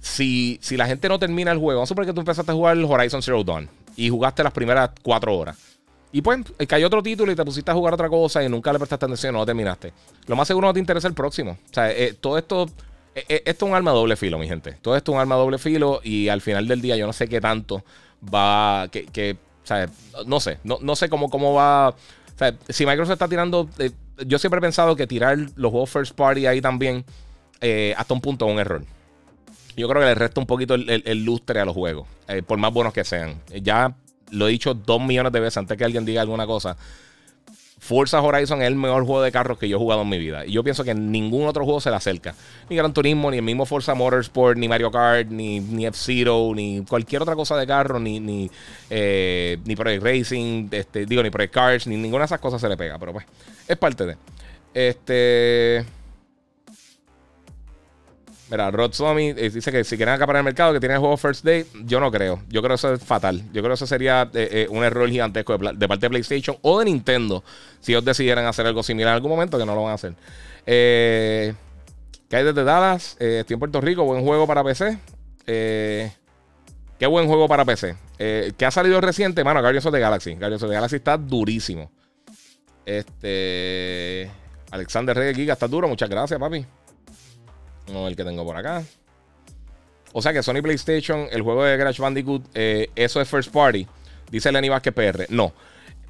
A: Si, si la gente no termina el juego, vamos a suponer que tú empezaste a jugar Horizon Zero Dawn y jugaste las primeras cuatro horas Y pues cayó otro título y te pusiste a jugar otra cosa y nunca le prestaste atención, no terminaste. Lo más seguro no te interesa el próximo. O sea, eh, todo esto, eh, eh, esto es un arma doble filo, mi gente. Todo esto es un arma doble filo y al final del día yo no sé qué tanto va, que, que o sea, no sé, no, no sé cómo, cómo va. O sea, si Microsoft está tirando, yo siempre he pensado que tirar los juegos first party ahí también, hasta un punto es un error. Yo creo que le resta un poquito el, lustre a los juegos, por más buenos que sean. Ya lo he dicho dos millones de veces antes que alguien diga alguna cosa. Forza Horizon es el mejor juego de carros que yo he jugado en mi vida. Y yo pienso que ningún otro juego se le acerca. Ni Gran Turismo, ni el mismo Forza Motorsport, ni Mario Kart, ni, ni F-Zero, ni cualquier otra cosa de carro, ni, ni, eh, ni Project Racing, este, digo, ni Project Cars, ni ninguna de esas cosas se le pega. Pero pues, es parte de. Este. Mira, Rod eh, dice que si quieren acaparar el mercado, que tienen el juego First Day, yo no creo. Yo creo que eso es fatal. Yo creo que eso sería eh, eh, un error gigantesco de, parte de PlayStation o de Nintendo si ellos decidieran hacer algo similar en algún momento, que no lo van a hacer. Eh, ¿Qué hay desde Dallas? estoy en Puerto Rico, buen juego para PC. qué buen juego para PC. ¿Qué ha salido reciente? Mano, Guardians of the Galaxy. Guardians of the Galaxy está durísimo. Este. Alexander Reyes Giga está duro. Muchas gracias, papi. No, el que tengo por acá. O sea que Sony PlayStation, el juego de Crash Bandicoot, eh, eso es first party. Dice Lenny Vázquez PR. No.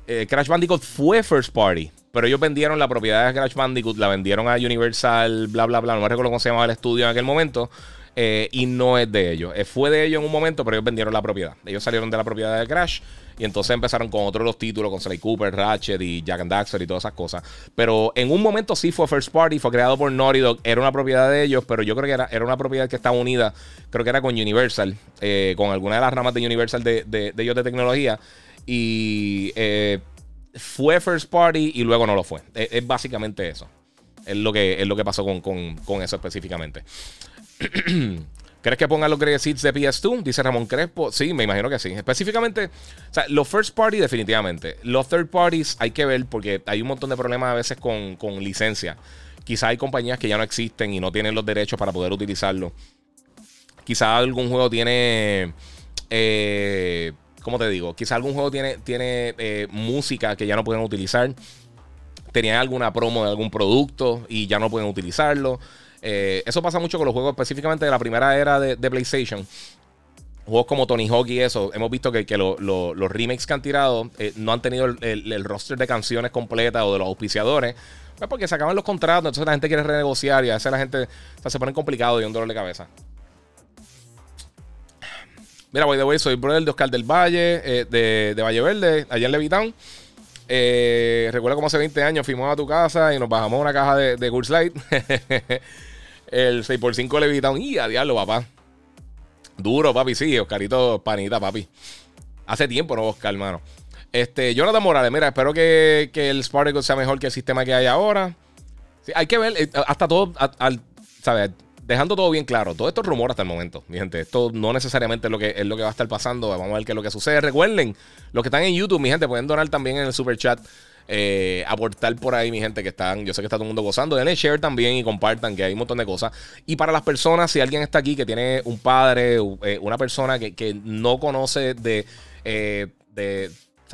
A: Eh, Crash Bandicoot fue first party. Pero ellos vendieron la propiedad de Crash Bandicoot, la vendieron a Universal, bla, bla, bla. No me recuerdo cómo se llamaba el estudio en aquel momento. Eh, y no es de ellos. fue de ellos en un momento, pero ellos vendieron la propiedad. Ellos salieron de la propiedad de Crash y entonces empezaron con otros los títulos, con Sly Cooper, Ratchet y Jack and Daxter y todas esas cosas. Pero en un momento sí fue First Party, fue creado por Naughty Dog, era una propiedad de ellos, pero yo creo que era, era una propiedad que estaba unida, creo que era con Universal, eh, con alguna de las ramas de Universal de, ellos de tecnología. Y eh, fue First Party y luego no lo fue. Es, básicamente eso. Es lo que, es lo que pasó con, con eso específicamente. [CLEARS THROAT] ¿Crees que pongan los Grey Seeds de PS2? Dice Ramón Crespo. Sí, me imagino que sí. Específicamente, o sea, los first party definitivamente. Los third parties hay que ver porque hay un montón de problemas a veces con, licencia. Quizá hay compañías que ya no existen y no tienen los derechos para poder utilizarlo. Quizá algún juego tiene... Eh, ¿Cómo te digo? Quizá algún juego tiene, tiene eh, música que ya no pueden utilizar. Tenían alguna promo de algún producto y ya no pueden utilizarlo. Eh, eso pasa mucho con los juegos específicamente de la primera era de, PlayStation. Juegos como Tony Hawk y eso, hemos visto que, los remakes que han tirado eh, no han tenido el, roster de canciones completas o de los auspiciadores. Pues porque se acaban los contratos, entonces la gente quiere renegociar y a veces la gente se pone complicado y un dolor de cabeza. Mira, voy de way, soy brother de Oscar del Valle, eh, de, Valle Verde, allá en Levitown. recuerda como hace 20 años fuimos a tu casa y nos bajamos una caja de, de Light. [LAUGHS] El 6x5 Levitown. Y a diablo, papá. Duro, papi, sí. Oscarito, panita, papi. Hace tiempo, ¿no, Oscar, hermano? Este, Jonathan Morales, mira, espero que, el Sparkle sea mejor que el sistema que hay ahora. Hay que ver, eh, hasta todo, al, ¿sabes? Dejando todo bien claro, todo esto es rumor hasta el momento, mi gente. Esto no necesariamente es lo, que, es lo que va a estar pasando. Vamos a ver qué es lo que sucede. Recuerden, los que están en YouTube, mi gente, pueden donar también en el super chat eh, aportar por ahí, mi gente, que están. Yo sé que está todo el mundo gozando. Denle share también y compartan, que hay un montón de cosas. Y para las personas, si alguien está aquí que tiene un padre, eh, una persona que, no conoce de. Eh, de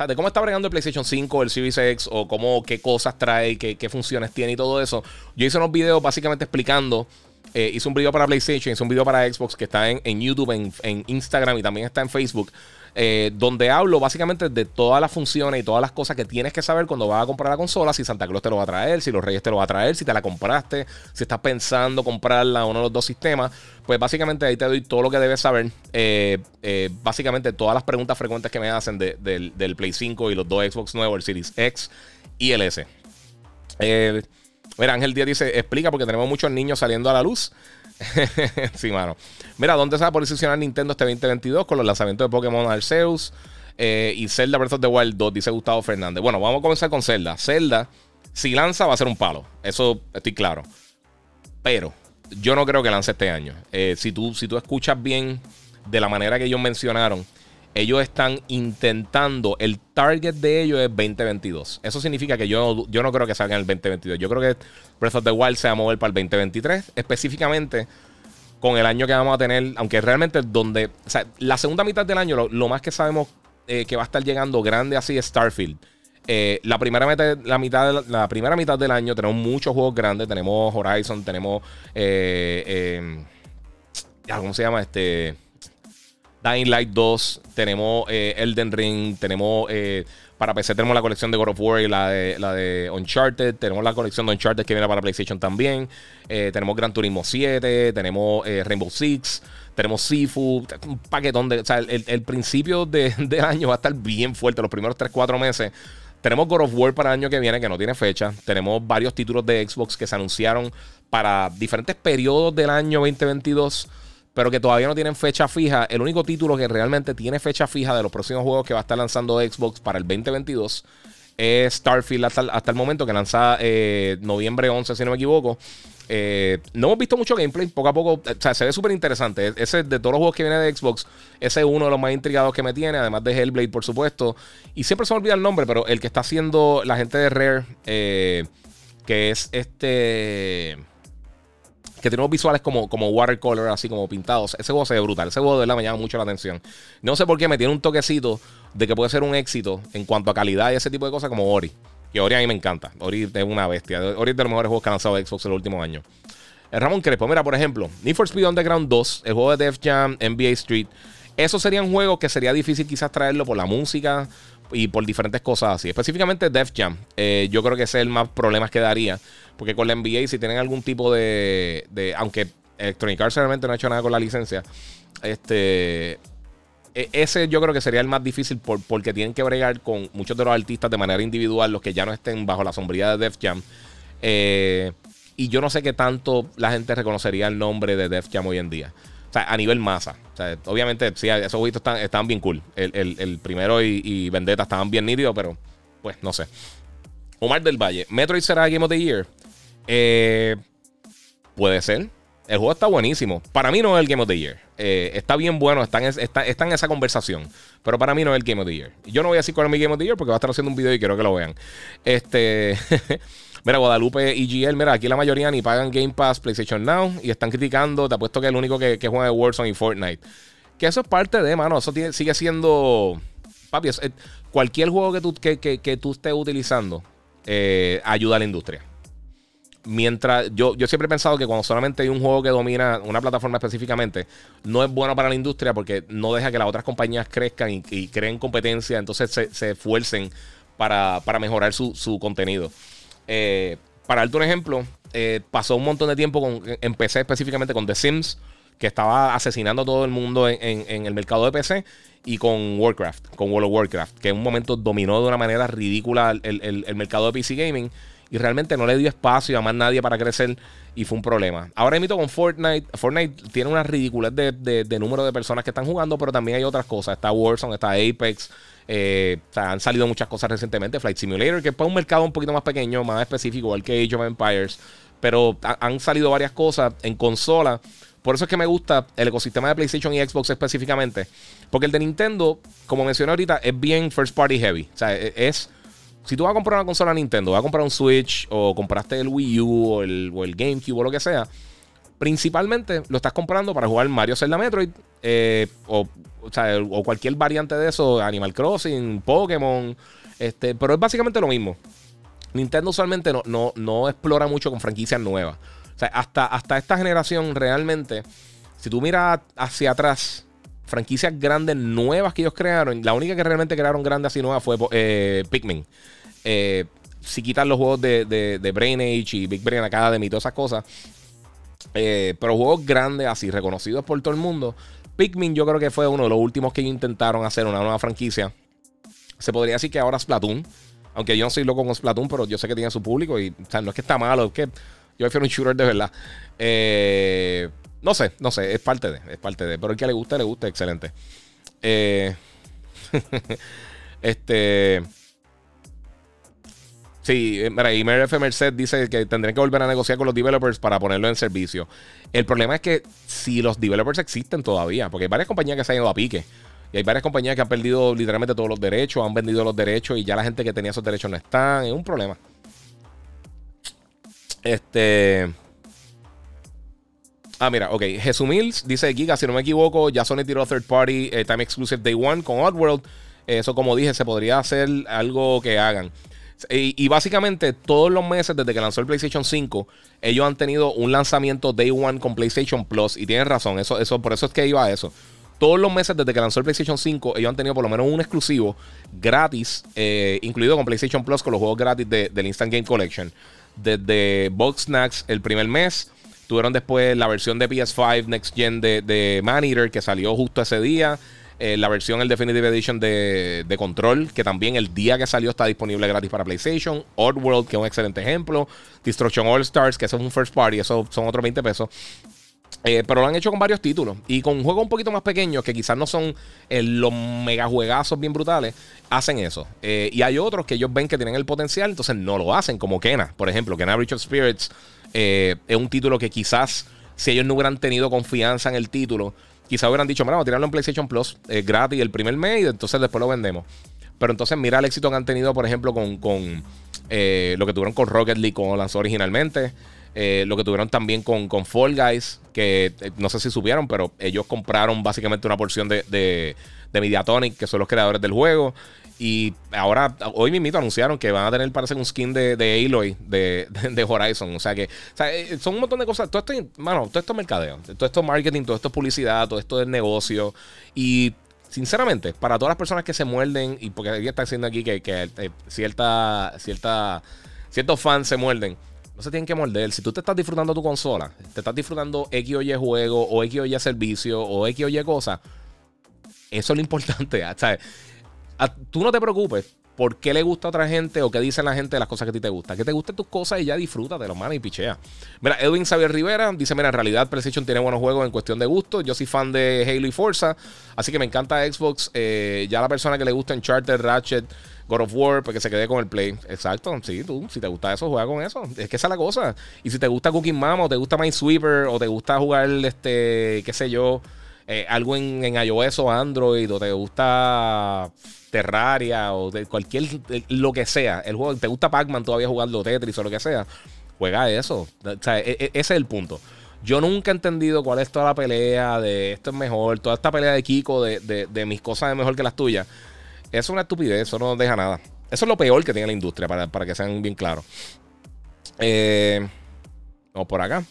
A: de cómo está bregando el PlayStation 5, el Series X, o cómo, qué cosas trae, qué, qué funciones tiene y todo eso. Yo hice unos videos básicamente explicando eh, hice un video para PlayStation, hice un video para Xbox que está en, YouTube, en, Instagram y también está en Facebook. Eh, donde hablo básicamente de todas las funciones y todas las cosas que tienes que saber cuando vas a comprar la consola, si Santa Claus te lo va a traer, si los Reyes te lo va a traer, si te la compraste, si estás pensando comprarla uno de los dos sistemas, pues básicamente ahí te doy todo lo que debes saber. Eh, básicamente todas las preguntas frecuentes que me hacen del, Play 5 y los dos Xbox nuevos, el Series X y el S. Eh, Mira, Ángel Díaz dice, explica porque tenemos muchos niños saliendo a la luz. [LAUGHS] sí, mano. Mira, ¿dónde se va a posicionar Nintendo este 2022 con los lanzamientos de Pokémon Arceus eh, y Zelda Breath of the Wild 2? Dice Gustavo Fernández. Bueno, vamos a comenzar con Zelda. Zelda, si lanza, va a ser un palo. Eso estoy claro. Pero yo no creo que lance este año. Eh, si, tú, si tú escuchas bien de la manera que ellos mencionaron, ellos están intentando, el target de ellos es 2022. Eso significa que yo, yo no creo que salga en el 2022. Yo creo que Breath of the Wild se va a mover para el 2023, específicamente con el año que vamos a tener, aunque realmente donde, o sea, la segunda mitad del año, lo, más que sabemos eh, que va a estar llegando grande así es Starfield. Eh, la, primera mitad, la, mitad, la primera mitad del año tenemos muchos juegos grandes. Tenemos Horizon, tenemos. Eh, em, ¿Cómo se llama? Este. Dying Light 2. Tenemos Elden Ring. Tenemos. para PC tenemos la colección de God of War y la de, la de Uncharted. Tenemos la colección de Uncharted que viene para PlayStation también. tenemos Gran Turismo 7. Tenemos Rainbow Six tenemos Seafood, un paquetón de. O sea, el, principio de, [LAUGHS] año va a estar bien fuerte, los primeros 3-4 meses. Tenemos God of War para el año que viene, que no tiene fecha. Tenemos varios títulos de Xbox que se anunciaron para diferentes periodos del año 2022, pero que todavía no tienen fecha fija. El único título que realmente tiene fecha fija de los próximos juegos que va a estar lanzando Xbox para el 2022 es Starfield hasta, el momento, que lanza eh, noviembre 11, si no me equivoco. Eh, no hemos visto mucho gameplay, poco a poco, o sea, se ve súper interesante. Ese de todos los juegos que viene de Xbox, ese es uno de los más intrigados que me tiene, además de Hellblade, por supuesto. Y siempre se me olvida el nombre, pero el que está haciendo la gente de Rare, eh, que es este. Que tiene unos visuales como, como watercolor, así como pintados. Ese juego se ve brutal. Ese juego de verdad me llama mucho la atención. No sé por qué me tiene un toquecito de que puede ser un éxito en cuanto a calidad y ese tipo de cosas como Ori. Que Ori a mí me encanta. Ori es una bestia. Ori es de los mejores juegos que ha lanzado Xbox en los últimos años. Eh, Ramón Crespo, mira, por ejemplo, Need for Speed Underground 2, el juego de Def Jam, NBA Street. Esos serían juegos que sería difícil quizás traerlo por la música y por diferentes cosas así. Específicamente Def Jam. Eh, yo creo que ese es el más problemas que daría. Porque con la NBA, si tienen algún tipo de. de aunque Electronic Arts realmente no ha hecho nada con la licencia. Este. E, ese yo creo que sería el más difícil porque tienen que bregar con muchos de los artistas de manera individual, los que ya no estén bajo la sombría de Def Jam. Eh, y yo no sé qué tanto la gente reconocería el nombre de Def Jam hoy en día. O sea, a nivel masa. O sea, obviamente, sí, esos jueguitos están, están bien cool. El, primero y, Vendetta estaban bien nítidos, pero pues no sé. Omar del Valle, ¿Metroid será Game of the Year? Eh, puede ser. El juego está buenísimo. Para mí no es el Game of the Year. Eh, está bien bueno, está en, está, en, esa conversación. Pero para mí no es el Game of the Year. Yo no voy a decir cuál es mi Game of the Year porque va a estar haciendo un video y quiero que lo vean. Este. [LAUGHS] mira, Guadalupe y GL, mira, aquí la mayoría ni pagan Game Pass, PlayStation Now y están criticando. Te apuesto que el único que, juega es Warzone y Fortnite. Que eso es parte de, mano. Eso sigue siendo. Papi, cualquier juego que tú, que, tú estés utilizando eh, ayuda a la industria mientras yo, yo siempre he pensado que cuando solamente hay un juego que domina una plataforma específicamente, no es bueno para la industria porque no deja que las otras compañías crezcan y, creen competencia, entonces se, esfuercen para, mejorar su, contenido. Eh, para darte un ejemplo, eh, pasó un montón de tiempo con, empecé específicamente con The Sims, que estaba asesinando a todo el mundo en, el mercado de PC, y con Warcraft, con World of Warcraft, que en un momento dominó de una manera ridícula el, mercado de PC Gaming y realmente no le dio espacio a más nadie para crecer y fue un problema. Ahora invito con Fortnite. Fortnite tiene una ridiculez de, número de personas que están jugando, pero también hay otras cosas. Está Warzone, está Apex. Eh, han salido muchas cosas recientemente. Flight Simulator, que es para un mercado un poquito más pequeño, más específico, igual que Age of Empires. Pero han salido varias cosas en consola. Por eso es que me gusta el ecosistema de PlayStation y Xbox específicamente. Porque el de Nintendo, como mencioné ahorita, es bien first party heavy. O sea, e, es si tú vas a comprar una consola Nintendo, vas a comprar un Switch o compraste el Wii U o el, GameCube o lo que sea, principalmente lo estás comprando para jugar Mario Zelda Metroid eh, o, cualquier variante de eso, Animal Crossing, Pokémon, este, pero es básicamente lo mismo. Nintendo usualmente no, no, no explora mucho con franquicias nuevas. O sea, hasta, hasta esta generación realmente, si tú miras hacia atrás, franquicias grandes nuevas que ellos crearon. La única que realmente crearon grande así nueva fue eh, Pikmin. Eh, si quitan los juegos de, Brain Age y Big Brain Academy y todas esas cosas. Eh, pero juegos grandes así, reconocidos por todo el mundo. Pikmin yo creo que fue uno de los últimos que intentaron hacer una nueva franquicia. Se podría decir que ahora Splatoon. Aunque yo no soy loco con Splatoon, pero yo sé que tiene su público y no es que está malo, es que yo prefiero un shooter de verdad. Eh, no sé, no sé, es parte de, es parte de. Pero el que le guste, le guste, excelente. Eh, [LAUGHS] este. Sí, mira, y MRF Merced dice que tendrían que volver a negociar con los developers para ponerlo en servicio. El problema es que si los developers existen todavía, porque hay varias compañías que se han ido a pique. Y hay varias compañías que han perdido literalmente todos los derechos, han vendido los derechos y ya la gente que tenía esos derechos no están. Es un problema. Este. Ah, mira, ok. Jesús Mills dice Giga, si no me equivoco, ya Sony tiró third party eh, time exclusive day one con Oddworld. Eso, como dije, se podría hacer algo que hagan. Y, básicamente todos los meses desde que lanzó el PlayStation 5, ellos han tenido un lanzamiento Day One con PlayStation Plus. Y tienen razón, eso, eso, por eso es que iba a eso. Todos los meses desde que lanzó el PlayStation 5, ellos han tenido por lo menos un exclusivo gratis, eh, incluido con PlayStation Plus, con los juegos gratis del Instant Game Collection. Desde Box Snacks el primer mes. Tuvieron después la versión de PS5 Next Gen de, de Man Eater que salió justo ese día. Eh, la versión, el Definitive Edition de, Control, que también el día que salió está disponible gratis para PlayStation. World que es un excelente ejemplo. Destruction All Stars, que eso es un first party, eso son otros 20 pesos. Eh, pero lo han hecho con varios títulos y con juegos un poquito más pequeños que quizás no son eh, los mega juegazos bien brutales, hacen eso. y hay otros que ellos ven que tienen el potencial, entonces no lo hacen, como Kena, por ejemplo. Kena of Spirits es un título que quizás si ellos no hubieran tenido confianza en el título, Quizá hubieran dicho, mira, vamos a tirarlo en PlayStation Plus eh, gratis el primer mes y entonces después lo vendemos. Pero entonces mira el éxito que han tenido, por ejemplo, con, eh, lo que tuvieron con Rocket League cuando lanzó originalmente. Eh, lo que tuvieron también con, con Fall Guys, que no sé si subieron, pero ellos compraron básicamente una porción de, de, de Mediatonic, que son los creadores del juego. Y ahora, hoy mismo anunciaron que van a tener, parece, un skin de, de Aloy de, de, Horizon. O sea que eh, son un montón de cosas. Todo esto, mano, todo esto es mercadeo, todo esto es marketing, todo esto es publicidad, todo esto es negocio. Y sinceramente, para todas las personas que se muerden, y porque ella está diciendo aquí que, eh, cierta, cierta, ciertos fans se muerden. No se tienen que morder. Si tú te estás disfrutando tu consola, te estás disfrutando X o Y juego, o X o Y servicio, o X o Y cosa, eso es lo importante. [LAUGHS] tú no te preocupes por qué le gusta a otra gente o qué dicen la gente de las cosas que a ti te gustan. Que te gusten tus cosas y ya disfrútate, lo mano y pichea. Mira, Edwin Xavier Rivera dice: Mira, en realidad PlayStation tiene buenos juegos en cuestión de gusto. Yo soy fan de Halo y Forza, así que me encanta Xbox. Eh, ya la persona que le gusta Uncharted, Ratchet, God of War, pues que se quede con el Play. Exacto, sí, tú, si te gusta eso, juega con eso. Es que esa es la cosa. Y si te gusta Cooking Mama, o te gusta Minesweeper, o te gusta jugar, este, qué sé yo, eh, algo en, en iOS o Android, o te gusta Terraria o de cualquier, lo que sea. El juego, te gusta Pac-Man todavía jugando Tetris o lo que sea, juega eso. O sea, e, e, ese es el punto. Yo nunca he entendido cuál es toda la pelea de esto es mejor, toda esta pelea de Kiko de, de, mis cosas es mejor que las tuyas. Es una estupidez, eso no deja nada. Eso es lo peor que tiene la industria, para, para que sean bien claros. Eh, vamos por acá.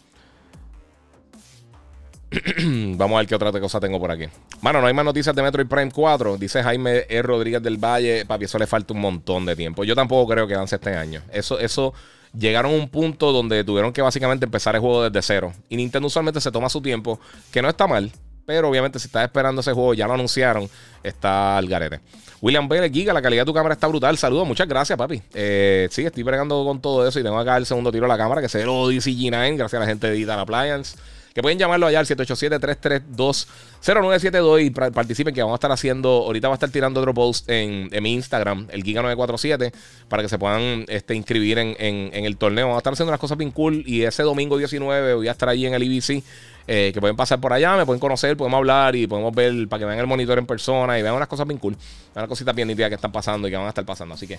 A: [CLEARS THROAT] Vamos a ver qué otra cosa tengo por aquí. Mano, no hay más noticias de Metroid Prime 4. Dice Jaime E. Rodríguez del Valle. Papi, eso le falta un montón de tiempo. Yo tampoco creo que avance este año. Eso, eso llegaron a un punto donde tuvieron que básicamente empezar el juego desde cero. Y Nintendo usualmente se toma su tiempo, que no está mal. Pero obviamente, si estás esperando ese juego, ya lo anunciaron, está al garete. William Bell, Giga, la calidad de tu cámara está brutal. Saludos, muchas gracias, papi. Eh, sí, estoy bregando con todo eso y tengo acá el segundo tiro a la cámara, que es el Odyssey G9, gracias a la gente de Digital Appliance. Que pueden llamarlo allá al 787-332-0972 y participen que vamos a estar haciendo, ahorita va a estar tirando otro post en, mi Instagram, el Giga947, para que se puedan este, inscribir en, el torneo. Vamos a estar haciendo unas cosas bien cool y ese domingo 19 voy a estar ahí en el IBC. Eh, que pueden pasar por allá, me pueden conocer, podemos hablar y podemos ver para que vean el monitor en persona y vean unas cosas bien cool, unas cositas bien nítidas que están pasando y que van a estar pasando. Así que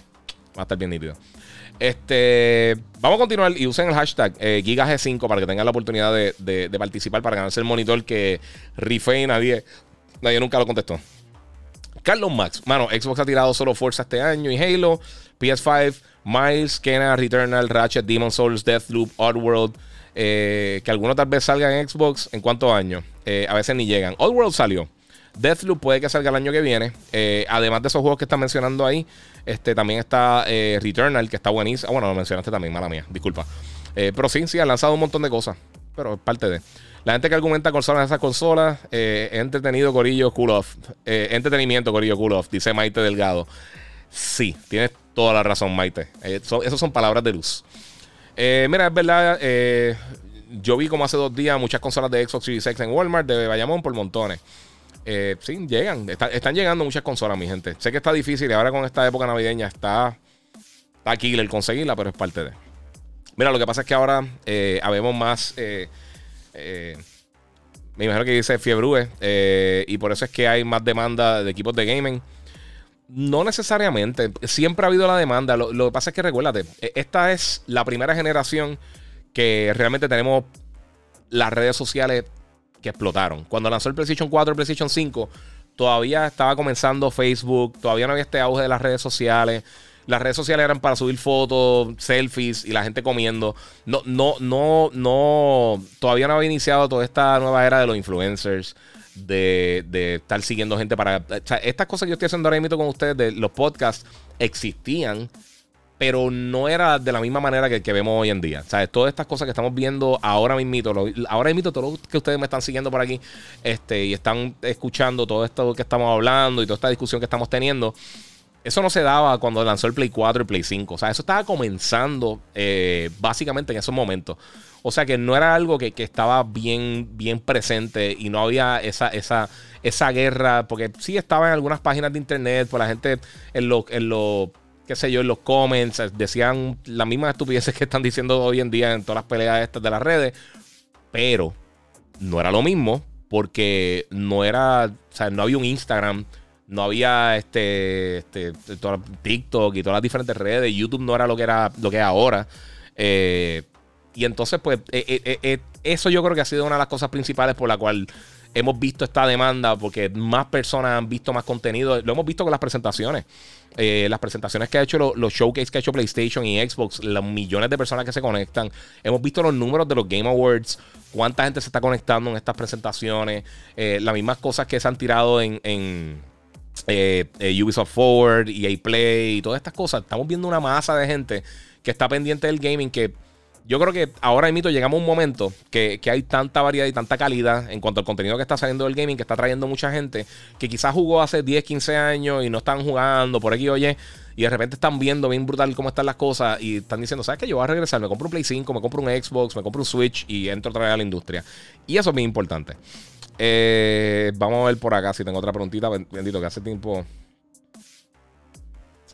A: va a estar bien nítido. Este, vamos a continuar y usen el hashtag eh, GigaG5 para que tengan la oportunidad de, participar para ganarse el monitor que rifé y nadie, nadie nunca lo contestó. Carlos Max, mano, Xbox ha tirado solo Forza este año y Halo, PS5, Miles, Kena, Returnal, Ratchet, Demon Souls, Deathloop, Oddworld, eh, que algunos tal vez salgan en Xbox en cuántos años. Eh, a veces ni llegan. Oddworld salió. Deathloop puede que salga el año que viene. Eh, además de esos juegos que están mencionando ahí, este, también está eh, Returnal, que está buenísimo. Ah, bueno, lo mencionaste también, mala mía, disculpa. Eh, pero sí, sí, han lanzado un montón de cosas. Pero es parte de. La gente que argumenta consolas esas consolas, entretenido, Corillo, cool off. entretenimiento, Corillo, cool off, dice Maite Delgado. Sí, tienes toda la razón, Maite. Esas son palabras de luz. mira, es verdad, yo vi como hace dos días muchas consolas de Xbox Series X en Walmart de Bayamón por montones. Eh, sí, llegan. están llegando muchas consolas, mi gente. Sé que está difícil y ahora con esta época navideña está, aquí el conseguirla, pero es parte de. Mira, lo que pasa es que ahora eh, habemos más. Eh, me imagino que dice Fiebrue. y por eso es que hay más demanda de equipos de gaming. No necesariamente. Siempre ha habido la demanda. Lo, lo que pasa es que recuérdate, e, esta es la primera generación que realmente tenemos las redes sociales que explotaron. Cuando lanzó el PlayStation 4, el PlayStation 5, todavía estaba comenzando Facebook, todavía no había este auge de las redes sociales. Las redes sociales eran para subir fotos, selfies y la gente comiendo. No, no, no, no. Todavía no había iniciado toda esta nueva era de los influencers. De, de estar siguiendo gente para. O sea, estas cosas que yo estoy haciendo ahora mismo con ustedes, de los podcasts, existían pero no era de la misma manera que, vemos hoy en día. ¿Sabes? Todas estas cosas que estamos viendo ahora mismo, ahora mismo, todo lo que ustedes me están siguiendo por aquí este, y están escuchando todo esto que estamos hablando y toda esta discusión que estamos teniendo, eso no se daba cuando lanzó el Play 4 y Play 5. O sea, eso estaba comenzando eh, básicamente en esos momentos. O sea que no era algo que, estaba bien, bien presente y no había esa, esa, esa guerra, porque sí estaba en algunas páginas de internet, por pues la gente en los en lo qué sé yo, en los comments, eh, decían las mismas estupideces que están diciendo hoy en día en todas las peleas estas de las redes, pero no era lo mismo porque no era, o sea, no había un Instagram, no había este, este TikTok y todas las diferentes redes, YouTube no era lo que era lo que es ahora. Eh, y entonces, pues, eh, eso yo creo que ha sido una de las cosas principales por la cual hemos visto esta demanda, porque más personas han visto más contenido. Lo hemos visto con las presentaciones. Eh, las presentaciones que ha hecho, los, showcase que ha hecho PlayStation y Xbox, los millones de personas que se conectan. Hemos visto los números de los Game Awards, cuánta gente se está conectando en estas presentaciones, eh, las mismas cosas que se han tirado en, en eh, Ubisoft Forward, EA Play y todas estas cosas. Estamos viendo una masa de gente que está pendiente del gaming que yo creo que ahora mismo llegamos a un momento que, hay tanta variedad y tanta calidad en cuanto al contenido que está saliendo del gaming, que está trayendo mucha gente, que quizás jugó hace 10, 15 años y no están jugando por aquí, oye, y de repente están viendo bien brutal cómo están las cosas y están diciendo, ¿sabes qué? Yo voy a regresar, me compro un Play 5, me compro un Xbox, me compro un Switch y entro otra vez a la industria. Y eso es muy importante. Eh, vamos a ver por acá si tengo otra preguntita, bendito, que hace tiempo...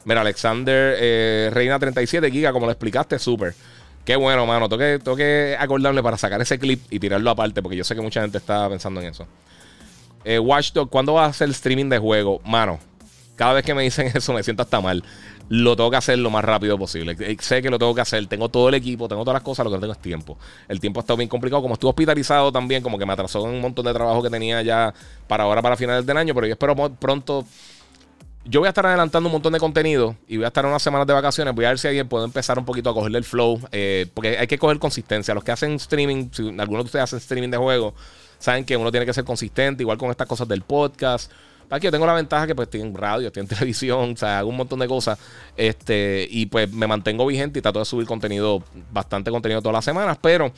A: Mira, Alexander eh, Reina 37 Giga, como lo explicaste, súper. Qué bueno, mano. Tengo que, acordarme para sacar ese clip y tirarlo aparte, porque yo sé que mucha gente está pensando en eso. Eh, Watchdog, ¿cuándo va a hacer streaming de juego? Mano, cada vez que me dicen [LAUGHS] eso me siento hasta mal. Lo tengo que hacer lo más rápido posible. Eh, sé que lo tengo que hacer. Tengo todo el equipo, tengo todas las cosas, lo que no tengo es tiempo. El tiempo ha estado bien complicado. Como estuve hospitalizado también, como que me atrasó un montón de trabajo que tenía ya para ahora, para finales del año. Pero yo espero pronto yo voy a estar adelantando un montón de contenido y voy a estar unas semanas de vacaciones. Voy a ver si alguien puede empezar un poquito a cogerle el flow. Eh, porque hay que coger consistencia. Los que hacen streaming, si algunos de ustedes hacen streaming de juego, saben que uno tiene que ser consistente, igual con estas cosas del podcast. Aquí yo tengo la ventaja que pues estoy radio, estoy [LAUGHS] televisión, o sea, hago un montón de cosas. Este, y pues me mantengo vigente y trato de subir contenido, bastante contenido todas las semanas, pero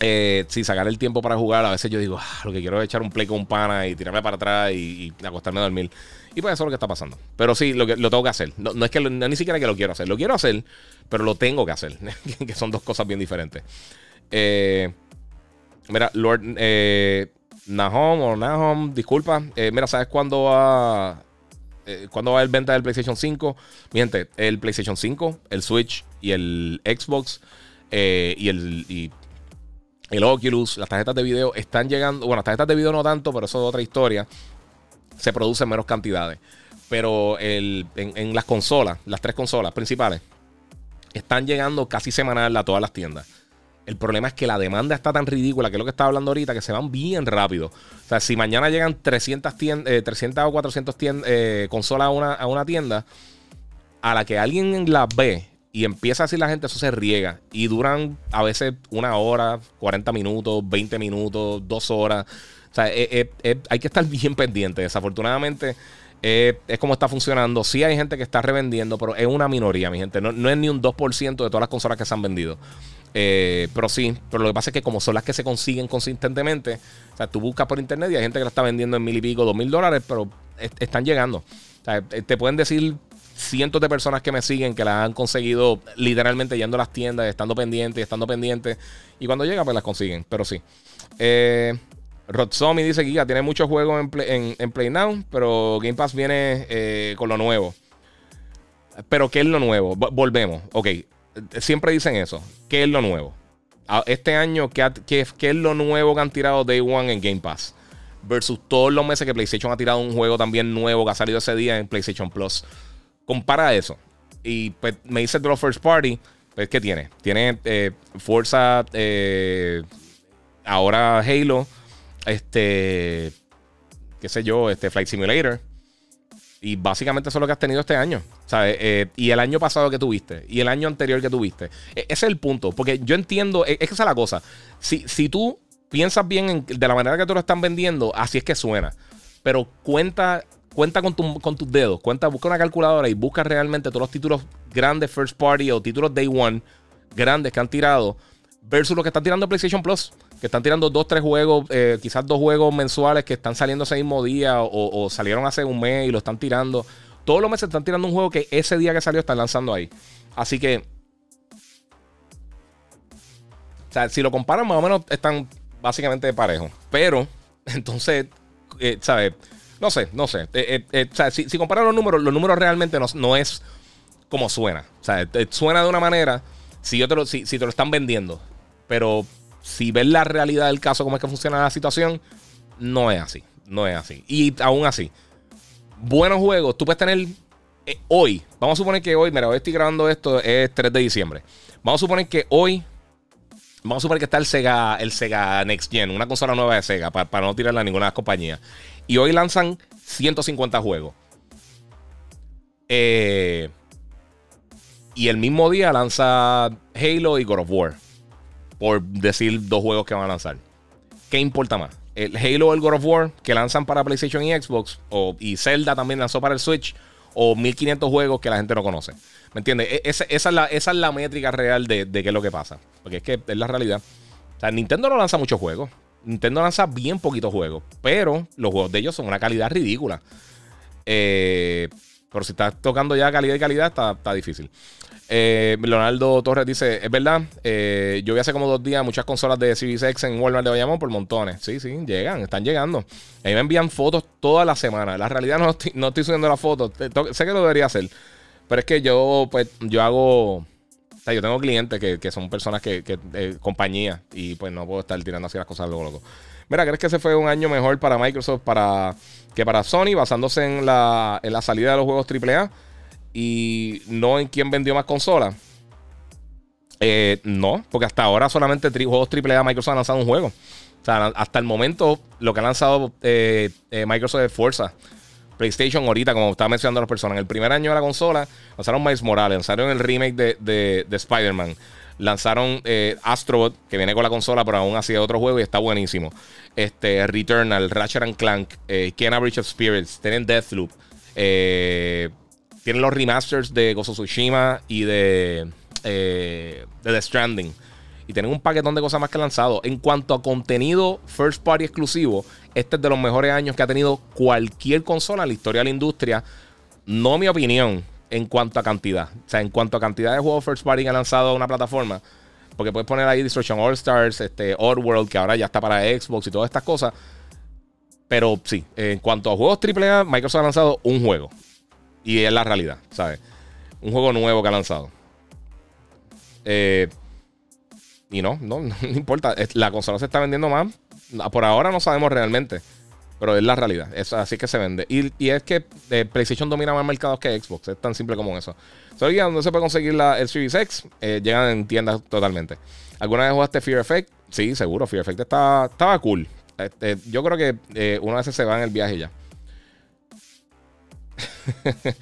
A: eh, si sacar el tiempo para jugar, a veces yo digo, ah, lo que quiero es echar un play con un pana y tirarme para atrás y, acostarme a dormir. Y pues eso es lo que está pasando. Pero sí, lo, que, lo tengo que hacer. No, es que ni siquiera que lo quiero hacer. Lo quiero hacer, pero lo tengo que hacer. [LAUGHS] que son dos cosas bien diferentes. Eh, mira, Lord eh, Nahom o Nahom, disculpa. Eh, mira, ¿sabes cuándo va, eh, cuándo va el venta del PlayStation 5? Mi gente, el PlayStation 5, el Switch y el Xbox y el... el Oculus, las tarjetas de video están llegando. Bueno, las tarjetas de video no tanto, pero eso es otra historia se producen menos cantidades. Pero el, en, las consolas, las tres consolas principales, están llegando casi semanal a todas las tiendas. El problema es que la demanda está tan ridícula, que es lo que estaba hablando ahorita, que se van bien rápido. O sea, si mañana llegan 300, 300 o 400 eh, consolas a una, a una tienda, a la que alguien las ve y empieza a decir la gente, eso se riega. Y duran a veces una hora, 40 minutos, 20 minutos, dos horas. O sea, eh, eh, eh, hay que estar [LAUGHS] bien pendiente. Desafortunadamente, es como está funcionando. Sí hay gente que está revendiendo, pero es una minoría, mi gente. No, es ni un 2% de todas las consolas que se han vendido. pero sí, pero lo que pasa es que como son las que se consiguen consistentemente, o sea, tú buscas por internet y hay gente que la está vendiendo en mil y pico, dos mil dólares, pero están llegando. O sea, te pueden decir cientos de personas que me siguen que la han conseguido literalmente yendo a las tiendas, estando pendientes, estando pendientes. Y cuando llega, pues las consiguen. Pero sí. Eh, dice que tiene muchos juegos en Play, en, Play Now, pero Game Pass viene eh, con lo nuevo. Pero ¿qué es lo nuevo? volvemos. Ok, siempre dicen eso. ¿Qué es lo nuevo? Este año, ¿qué, qué, es lo nuevo que han tirado Day One en Game Pass? Versus todos los meses que PlayStation ha tirado un juego también nuevo que ha salido ese día en PlayStation Plus. Compara eso. Y pues, me dice de First Party, pues ¿qué tiene? Tiene eh, Forza, eh, ahora Halo este. qué sé yo, este Flight Simulator. Y básicamente eso es lo que has tenido este año. ¿sabes? Eh, y el año pasado que tuviste. Y el año anterior que tuviste. E, ese es el punto. Porque yo entiendo. E, es que esa es la cosa. Si, si tú piensas bien de la manera que tú lo están vendiendo, así es que suena. Pero cuenta, cuenta con, con tus dedos. Cuenta, busca una calculadora y busca realmente todos los títulos grandes first party o títulos day one grandes que han tirado versus los que están tirando PlayStation Plus que están tirando dos, tres juegos, eh, quizás dos juegos mensuales que están saliendo ese mismo día o, salieron hace un mes y lo están tirando. Todos los meses están tirando un juego que ese día que salió están lanzando ahí. Así que. O sea, si lo comparan, más o menos están básicamente de parejo. Pero, [LAUGHS] entonces, eh, ¿sabes? No sé, no sé. Eh, o sea, si, comparan los números, los números realmente no, es como suena. O sea, suena de una manera si, yo te lo, si te lo están vendiendo. Pero si ves la realidad del caso, cómo es que funciona la situación, no es así. No es así. Y aún así, buenos juegos, tú puedes tener eh, hoy. Vamos a suponer que hoy, mira, hoy estoy grabando esto, es 3 de diciembre. Vamos a suponer que hoy, vamos a suponer que está el Sega, el Sega Next Gen, una consola nueva de Sega, para, no tirarla a ninguna compañías. Y hoy lanzan 150 juegos. Eh, y el mismo día lanza Halo y God of War por decir dos juegos que van a lanzar. ¿Qué importa más? El Halo o el God of War que lanzan para PlayStation y Xbox, o, y Zelda también lanzó para el Switch, o 1500 juegos que la gente no conoce. ¿Me entiendes? E, esa, es la, esa, es la, métrica real de, de, qué es lo que pasa. Porque es que es la realidad. O sea, Nintendo no lanza muchos juegos. Nintendo lanza bien poquitos juegos. Pero los juegos de ellos son una calidad ridícula. Eh, pero si estás tocando ya calidad y calidad, está, difícil. Eh, Leonardo Torres dice: Es verdad, eh, yo vi hace como dos días muchas consolas de Series X en Walmart de Bayamón por montones. Sí, sí, llegan, están llegando. A mí me envían fotos toda la semana. La realidad [LAUGHS] no estoy, no estoy subiendo las fotos. Sé que lo debería hacer. Pero es que yo, pues, yo hago. Yo tengo clientes que, son personas que, que eh, compañía y pues no puedo estar tirando así las cosas luego, loco. Mira, ¿crees que ese fue un año mejor para Microsoft para, que para Sony, basándose en la, en la salida de los juegos AAA? y no en quién vendió más consolas. Eh, no, porque hasta ahora solamente juegos AAA Microsoft ha lanzado un juego. O sea, hasta el momento lo que ha lanzado eh, Microsoft es Forza. PlayStation ahorita, como estaba mencionando las personas, en el primer año de la consola lanzaron Miles Morales, lanzaron el remake de, de, Spider-Man, lanzaron Astrobot, que viene con la consola, pero aún así es otro juego y está buenísimo. Este, Returnal, Ratchet and Clank, eh, Kena Bridge of Spirits, tienen Deathloop, eh, tienen los remasters de Gozo Tsushima y de, eh, de The Stranding. Y tienen un paquetón de cosas más que lanzado. En cuanto a contenido first party exclusivo, este es de los mejores años que ha tenido cualquier consola en la historia de la industria. No mi opinión en cuanto a cantidad. O sea, en cuanto a cantidad de juegos first party que ha lanzado una plataforma. Porque puedes poner ahí Destruction All Stars, este, Oddworld, que ahora ya está para Xbox y todas estas cosas. Pero sí, en cuanto a juegos AAA, Microsoft ha lanzado un juego. Y es la realidad, ¿sabes? Un juego nuevo que ha lanzado. Eh, y no, no, [LAUGHS] no, importa. La consola se está vendiendo más. Por ahora no sabemos realmente. Pero es la realidad. Es así que se vende. Y, es que eh, PlayStation domina más mercados que Xbox. Es tan simple como eso. Que donde se puede conseguir la, el Series X, eh, llegan en tiendas totalmente. ¿Alguna vez jugaste Fear Effect? Sí, seguro. Fear Effect está, estaba cool. Este, yo creo que una vez se va en el viaje ya. [LAUGHS]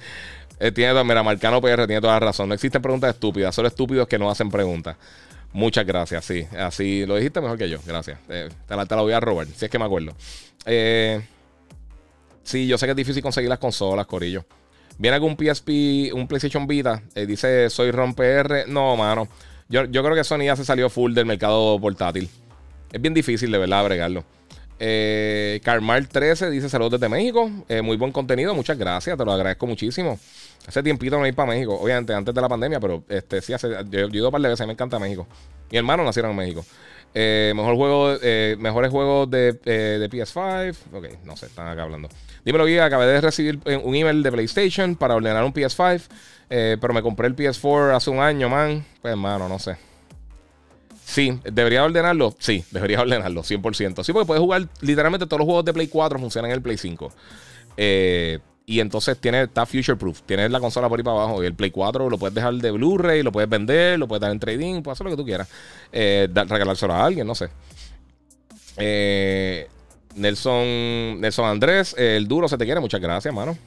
A: Eh, tiene, mira, Marcano PR tiene toda la razón. No existen preguntas estúpidas, solo estúpidos que no hacen preguntas. Muchas gracias, sí. Así lo dijiste mejor que yo. Gracias. Eh, te, la, voy a robar, si es que me acuerdo. Eh, sí, yo sé que es difícil conseguir las consolas, Corillo. Viene algún PSP, un PlayStation Vita. dice, soy Ron PR. No, mano. Yo, yo creo que Sony ya se salió full del mercado portátil. Es bien difícil, de verdad, bregarlo. Eh, Carmar 13 dice saludos desde México. Eh, muy buen contenido, muchas gracias, te lo agradezco muchísimo. Hace tiempito no ir para México, obviamente antes de la pandemia, pero este sí hace, yo, he ido un par de veces, me encanta México. Mi hermano nacieron en México. Eh, mejor juego, eh, mejores juegos de, de, PS5. Ok, no sé, están acá hablando. Dímelo, guía. Acabé de recibir un email de PlayStation para ordenar un PS5. pero me compré el PS4 hace un año, man. Pues, hermano, no sé. Sí, ¿debería ordenarlo? Sí, debería ordenarlo, 100%. Sí, porque puedes jugar literalmente todos los juegos de Play 4 funcionan en el Play 5. Eh, y entonces tiene, está future proof. Tienes la consola por ahí para abajo. Y el Play 4 lo puedes dejar de Blu-ray, lo puedes vender, lo puedes dar en trading, puedes hacer lo que tú quieras. Eh, regalárselo a alguien, no sé. Eh, Nelson, Nelson Andrés, el duro se te quiere. Muchas gracias, mano.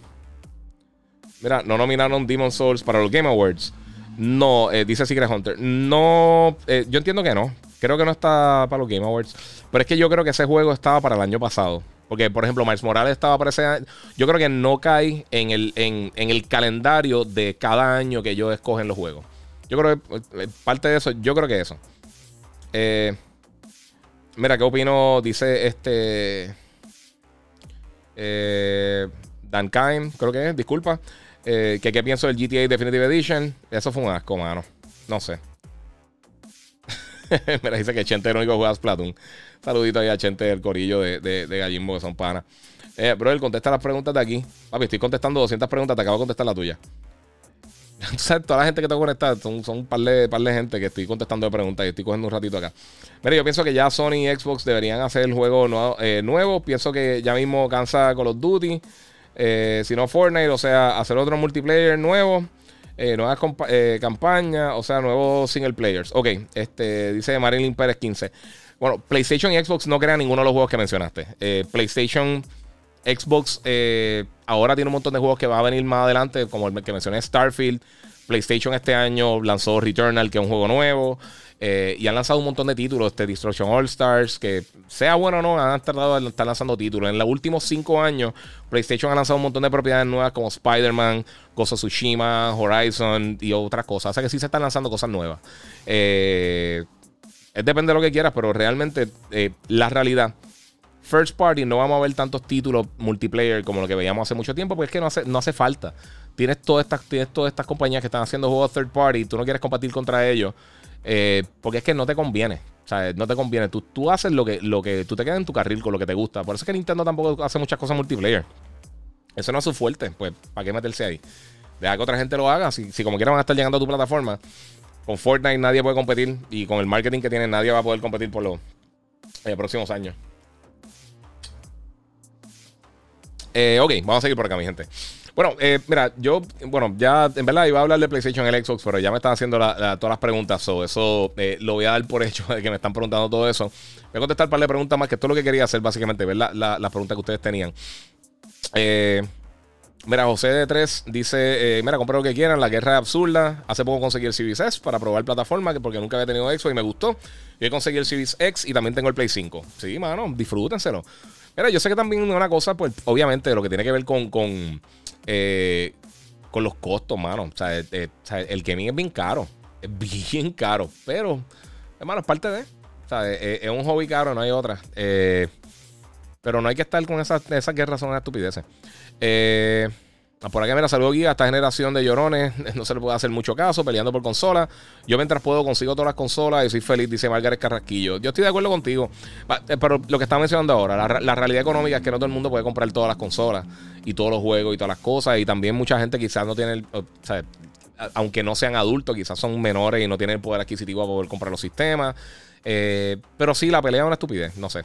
A: Mira, no nominaron Demon Souls para los Game Awards. No, eh, dice Secret Hunter. No, yo entiendo que no. Creo que no está para los Game Awards. Pero es que yo creo que ese juego estaba para el año pasado. Porque, por ejemplo, Miles Morales estaba para ese año. Yo creo que no cae en el, en, el calendario de cada año que ellos escogen los juegos. Yo creo que eh, parte de eso, yo creo que eso. mira, ¿qué opino? Dice este. Dan Kine, creo que es, disculpa. Eh, qué pienso del GTA Definitive Edition. Eso fue un asco, mano. No sé. [LAUGHS] Mira, dice que Chente es el único que juega Splatoon. Saludito ahí a Chente del corillo de, de, de Gallimbo, que son panas. Eh, bro, él contesta las preguntas de aquí. Papi, estoy contestando 200 preguntas, te acabo de contestar la tuya. [LAUGHS] toda la gente que tengo conectada son, son un par de, par de gente que estoy contestando de preguntas y estoy cogiendo un ratito acá. Mira, yo pienso que ya Sony y Xbox deberían hacer el juego eh, nuevo. Pienso que ya mismo cansa Call of Duty. Eh, si no Fortnite, o sea, hacer otro multiplayer nuevo. Eh, nuevas campañas, o sea, nuevos single players. Ok, este, dice Marilyn Pérez 15. Bueno, PlayStation y Xbox no crean ninguno de los juegos que mencionaste. PlayStation, Xbox, ahora tiene un montón de juegos que va a venir más adelante, como el que mencioné, Starfield. PlayStation este año lanzó Returnal, que es un juego nuevo. Eh, y han lanzado un montón de títulos, este Destruction All Stars, que sea bueno o no, han tratado de estar lanzando títulos. En los últimos cinco años, PlayStation ha lanzado un montón de propiedades nuevas como Spider-Man, Ghost Tsushima, Horizon y otras cosas. O sea que sí se están lanzando cosas nuevas. Eh, es depende de lo que quieras, pero realmente eh, la realidad. First Party no vamos a ver tantos títulos multiplayer como lo que veíamos hace mucho tiempo, porque es que no hace, no hace falta. Tienes todas, estas, tienes todas compañías que están haciendo juegos third party, tú no quieres competir contra ellos. Eh, porque es que no te conviene. O sea, no te conviene. Tú, tú haces lo que, lo que tú te quedas en tu carril con lo que te gusta. Por eso es que Nintendo tampoco hace muchas cosas multiplayer. Eso no es su fuerte. Pues, ¿para qué meterse ahí? Deja que otra gente lo haga. Si, si como quiera van a estar llegando a tu plataforma. Con Fortnite nadie puede competir. Y con el marketing que tiene nadie va a poder competir por los eh, próximos años. Eh, ok, vamos a seguir por acá, mi gente. Bueno, eh, mira, yo, bueno, ya en verdad iba a hablar de PlayStation el Xbox, pero ya me están haciendo todas las preguntas. So, eso eh, lo voy a dar por [LAUGHS] hecho de que me están preguntando todo eso. Voy a contestar un par de preguntas más, que es lo que quería hacer, básicamente, ver las preguntas que ustedes tenían. Eh, mira, José de 3 dice: Mira, compré lo que quieran, la guerra es absurda. Hace poco conseguí el Series S para probar plataforma, porque nunca había tenido Xbox y me gustó. Yo conseguí el Series X y también tengo el Play 5. Sí, mano, disfrútenselo. Mira, yo sé que también una cosa, pues, obviamente, lo que tiene que ver con eh, con los costos, mano. O sea, eh, el gaming es bien caro. Es bien caro. Pero, hermano, es parte de. O sea, es, un hobby caro, no hay otra. Eh, pero no hay que estar con esas, esas guerras, son estupideces. Eh. Por aquí, mira, saludo aquí a esta generación de llorones. [LAUGHS] No se le puede hacer mucho caso peleando por consola. Yo mientras puedo consigo todas las consolas y soy feliz, dice Margaret Carrasquillo. Yo estoy de acuerdo contigo. Eh, pero lo que estaba mencionando ahora, la, realidad económica es que no todo el mundo puede comprar todas las consolas y todos los juegos y todas las cosas. Y también mucha gente quizás no tiene, sea, aunque no sean adultos, quizás son menores y no tienen el poder adquisitivo para poder comprar los sistemas. Eh, pero sí, la pelea es una estupidez, no sé.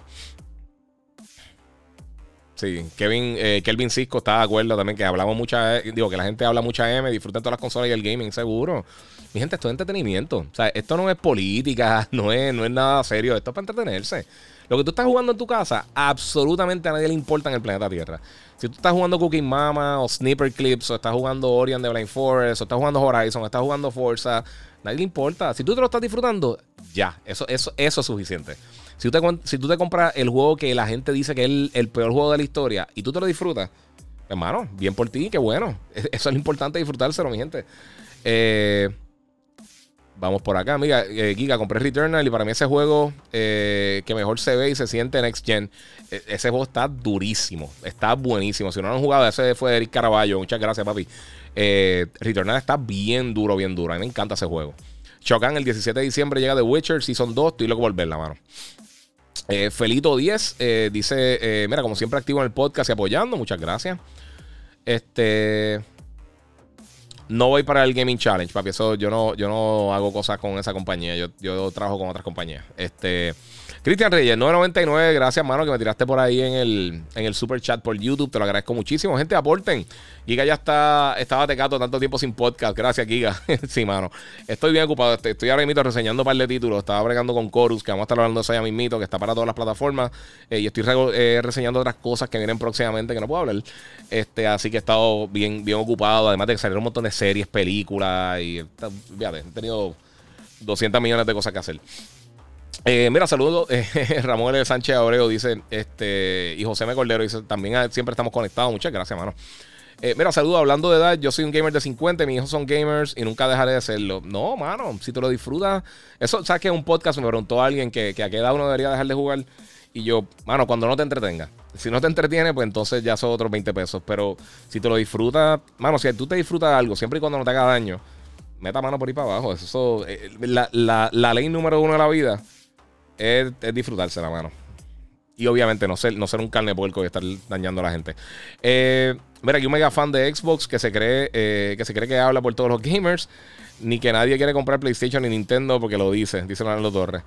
A: Sí, Kevin, eh, Kelvin Cisco está de acuerdo también que hablamos mucha, digo que la gente habla mucha M, disfruta todas las consolas y el gaming, seguro. Mi gente, esto es entretenimiento. O sea, esto no es política, [LAUGHS] no es, no es nada serio, esto es para entretenerse. Lo que tú estás jugando en tu casa, absolutamente a nadie le importa en el planeta Tierra. Si tú estás jugando Cooking Mama o Sniper Clips, o estás jugando Orion de Blind Forest, o estás jugando Horizon, o estás jugando Forza, nadie le importa. Si tú te lo estás disfrutando, ya, eso, eso, eso es suficiente. Si tú, te, compras el juego que la gente dice que es el, peor juego de la historia y tú te lo disfrutas, hermano, bien por ti, qué bueno. [LAUGHS] Eso es lo importante, disfrutárselo, mi gente. Eh, vamos por acá, amiga. Eh, Giga, compré Returnal y para mí ese juego eh, que mejor se ve y se siente Next Gen. E, ese juego está durísimo, está buenísimo. Si no lo han jugado, ese fue Eric Caraballo. Muchas gracias, papi. Returnal está bien duro, bien duro. A mí me encanta ese juego. Shokan el 17 de diciembre llega The Witcher Season 2. Estoy loco por verla, mano. Eh, Felito 10 eh, dice: eh, Mira, como siempre, activo en el podcast y apoyando. Muchas gracias. Este. No voy para el Gaming Challenge, papi. Eso yo no, yo no hago cosas con esa compañía. Yo, yo trabajo con otras compañías. Este. Cristian Reyes, 999, gracias, mano, que me tiraste por ahí en el, en el super chat por YouTube. Te lo agradezco muchísimo. Gente, aporten. Giga ya está, estaba tecato tanto tiempo sin podcast. Gracias, Giga. [LAUGHS] sí, mano. Estoy bien ocupado. Estoy ahora mismo reseñando un par de títulos. Estaba bregando con Chorus, que vamos a estar hablando de eso ya mismito, que está para todas las plataformas. Eh, y estoy eh, reseñando otras cosas que vienen próximamente que no puedo hablar. Este, así que he estado bien, bien ocupado. Además de que salieron un montón de series, películas. Y fíjate, he tenido 200 millones de cosas que hacer. Eh, mira, saludos. Eh, [LAUGHS] Ramón Sánchez Abreu dice, este, y José M. Cordero dice, también siempre estamos conectados. Muchas gracias, mano. Eh, mira, saludos. Hablando de edad, yo soy un gamer de 50, mis hijos son gamers y nunca dejaré de serlo. No, mano, si te lo disfrutas. Eso, ¿sabes que un podcast me preguntó alguien que, a qué edad uno debería dejar de jugar. Y yo, mano, cuando no te entretenga. Si no te entretiene, pues entonces ya son otros 20 pesos. Pero si te lo disfrutas, mano, si tú te disfrutas de algo, siempre y cuando no te haga daño, meta mano por ahí para abajo. Eso, la, la ley número uno de la vida es, disfrutarse la mano. Y obviamente no ser, no ser un carne de puerco y estar dañando a la gente. Eh, mira, aquí un mega fan de Xbox que se cree eh, que se cree que habla por todos los gamers. Ni que nadie quiere comprar PlayStation ni Nintendo porque lo dice, dice los Torres.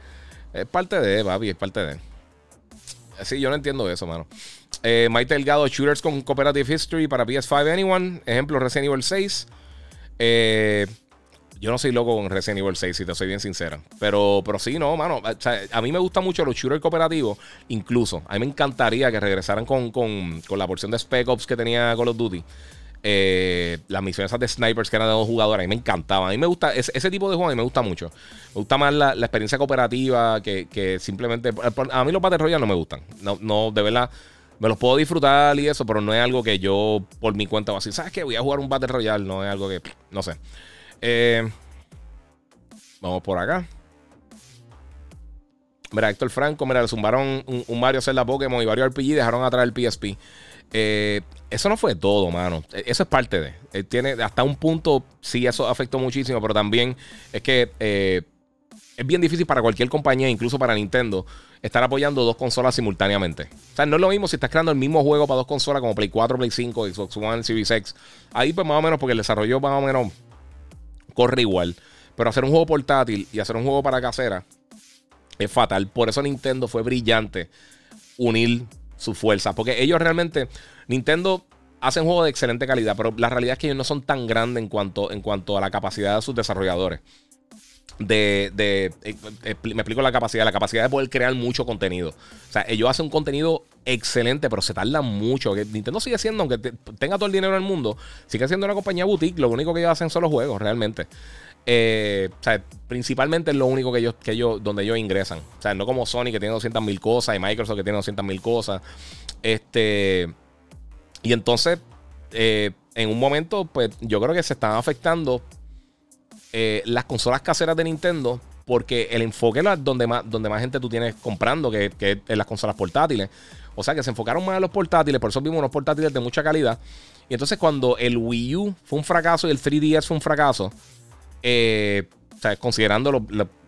A: Es parte de, papi, es parte de. Sí, yo no entiendo eso, mano. Eh, Mike Delgado, Shooters con Cooperative History para PS5 Anyone. Ejemplo, Resident Evil 6. Eh, yo no soy loco con Resident Evil 6, si te soy bien sincera. Pero, pero sí, no, mano. a mí me gustan mucho los shooters cooperativos. Incluso, a mí me encantaría que regresaran con, la porción de Spec Ops que tenía Call of Duty. Eh, las misiones de snipers que eran de dos jugadores. A mí me encantaba. A mí me gusta ese, tipo de juego. A mí me gusta mucho. Me gusta más la, experiencia cooperativa que, simplemente. A mí los Battle Royale no me gustan. No, no, de verdad. Me los puedo disfrutar y eso, pero no es algo que yo por mi cuenta voy a decir, ¿sabes qué? Voy a jugar un Battle Royale. No es algo que. No sé. Eh, vamos por acá. Mira, Héctor Franco, mira, le zumbaron un, Mario Zelda Pokémon y varios RPG dejaron atrás el PSP. Eh, eso no fue todo, mano. E, eso es parte de. Eh, tiene hasta un punto, sí, eso afectó muchísimo, pero también es que es bien difícil para cualquier compañía, incluso para Nintendo, estar apoyando dos consolas simultáneamente. O sea, no es lo mismo si estás creando el mismo juego para dos consolas como Play 4, Play 5, Xbox One, Series X. Ahí, pues más o menos, porque el desarrollo más o menos corre igual. Pero hacer un juego portátil y hacer un juego para casera es fatal. Por eso Nintendo fue brillante unir sus fuerzas. Porque ellos realmente, Nintendo hace un juego de excelente calidad, pero la realidad es que ellos no son tan grandes en cuanto, en cuanto a la capacidad de sus desarrolladores. De, de, eh, eh, me explico la capacidad, la capacidad de poder crear mucho contenido. O sea, ellos hacen un contenido excelente, pero se tarda mucho. Nintendo sigue siendo, aunque tenga todo el dinero del mundo, sigue siendo una compañía boutique. Lo único que ellos hacen son los juegos, realmente. Eh, o sea, principalmente es lo único que ellos, que ellos, donde ellos ingresan. O sea, no como Sony que tiene 200 mil cosas y Microsoft que tiene 200 mil cosas. Este. Y entonces, eh, en un momento, pues yo creo que se están afectando eh, las consolas caseras de Nintendo porque el enfoque es donde más, donde más gente tú tienes comprando, que, que es las consolas portátiles. O sea que se enfocaron más en los portátiles, por eso vimos unos portátiles de mucha calidad. Y entonces cuando el Wii U fue un fracaso y el 3DS fue un fracaso, eh, o sea, considerando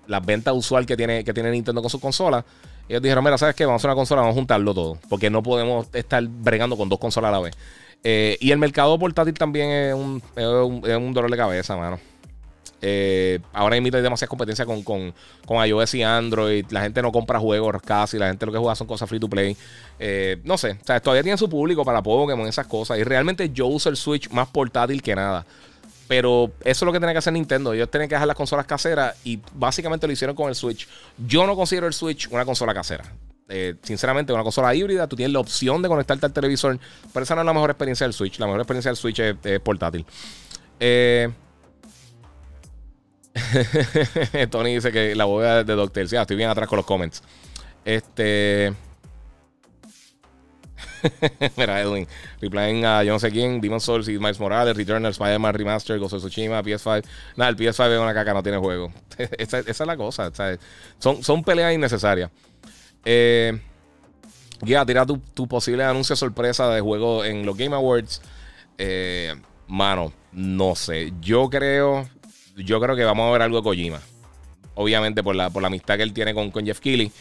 A: las ventas usual que tiene, que tiene Nintendo con sus consolas, ellos dijeron, mira, ¿sabes qué? Vamos a una consola, vamos a juntarlo todo, porque no podemos estar bregando con dos consolas a la vez. Eh, y el mercado portátil también es un, es un dolor de cabeza, mano. Eh, ahora hay demasiada competencia con, con, con, iOS y Android. La gente no compra juegos casi. La gente lo que juega son cosas free to play. Eh, no sé. O sea, todavía tiene su público para Pokémon, esas cosas. Y realmente yo uso el Switch más portátil que nada. Pero eso es lo que tiene que hacer Nintendo. Ellos tienen que dejar las consolas caseras y básicamente lo hicieron con el Switch. Yo no considero el Switch una consola casera. Eh, sinceramente, una consola híbrida, tú tienes la opción de conectarte al televisor, pero esa no es la mejor experiencia del Switch. La mejor experiencia del Switch es, es portátil. Eh, [LAUGHS] Tony dice que la bóveda de Doctor. Sí, estoy bien atrás con los comments. Este. [LAUGHS] Mira, Edwin. Replying a yo no sé quién, Demon Souls y Miles Morales, Returnal, Spider-Man Remaster, Ghost of Tsushima, PS5. Nada, el PS5 es una caca, no tiene juego. [LAUGHS] esa, es la cosa. Son, son peleas innecesarias. Eh, Guía, tira tu, tu, posible anuncio sorpresa de juego en los Game Awards. Eh, mano, no sé. Yo creo yo creo que vamos a ver algo de Kojima. Obviamente por la, por la amistad que él tiene con, Jeff Keighley.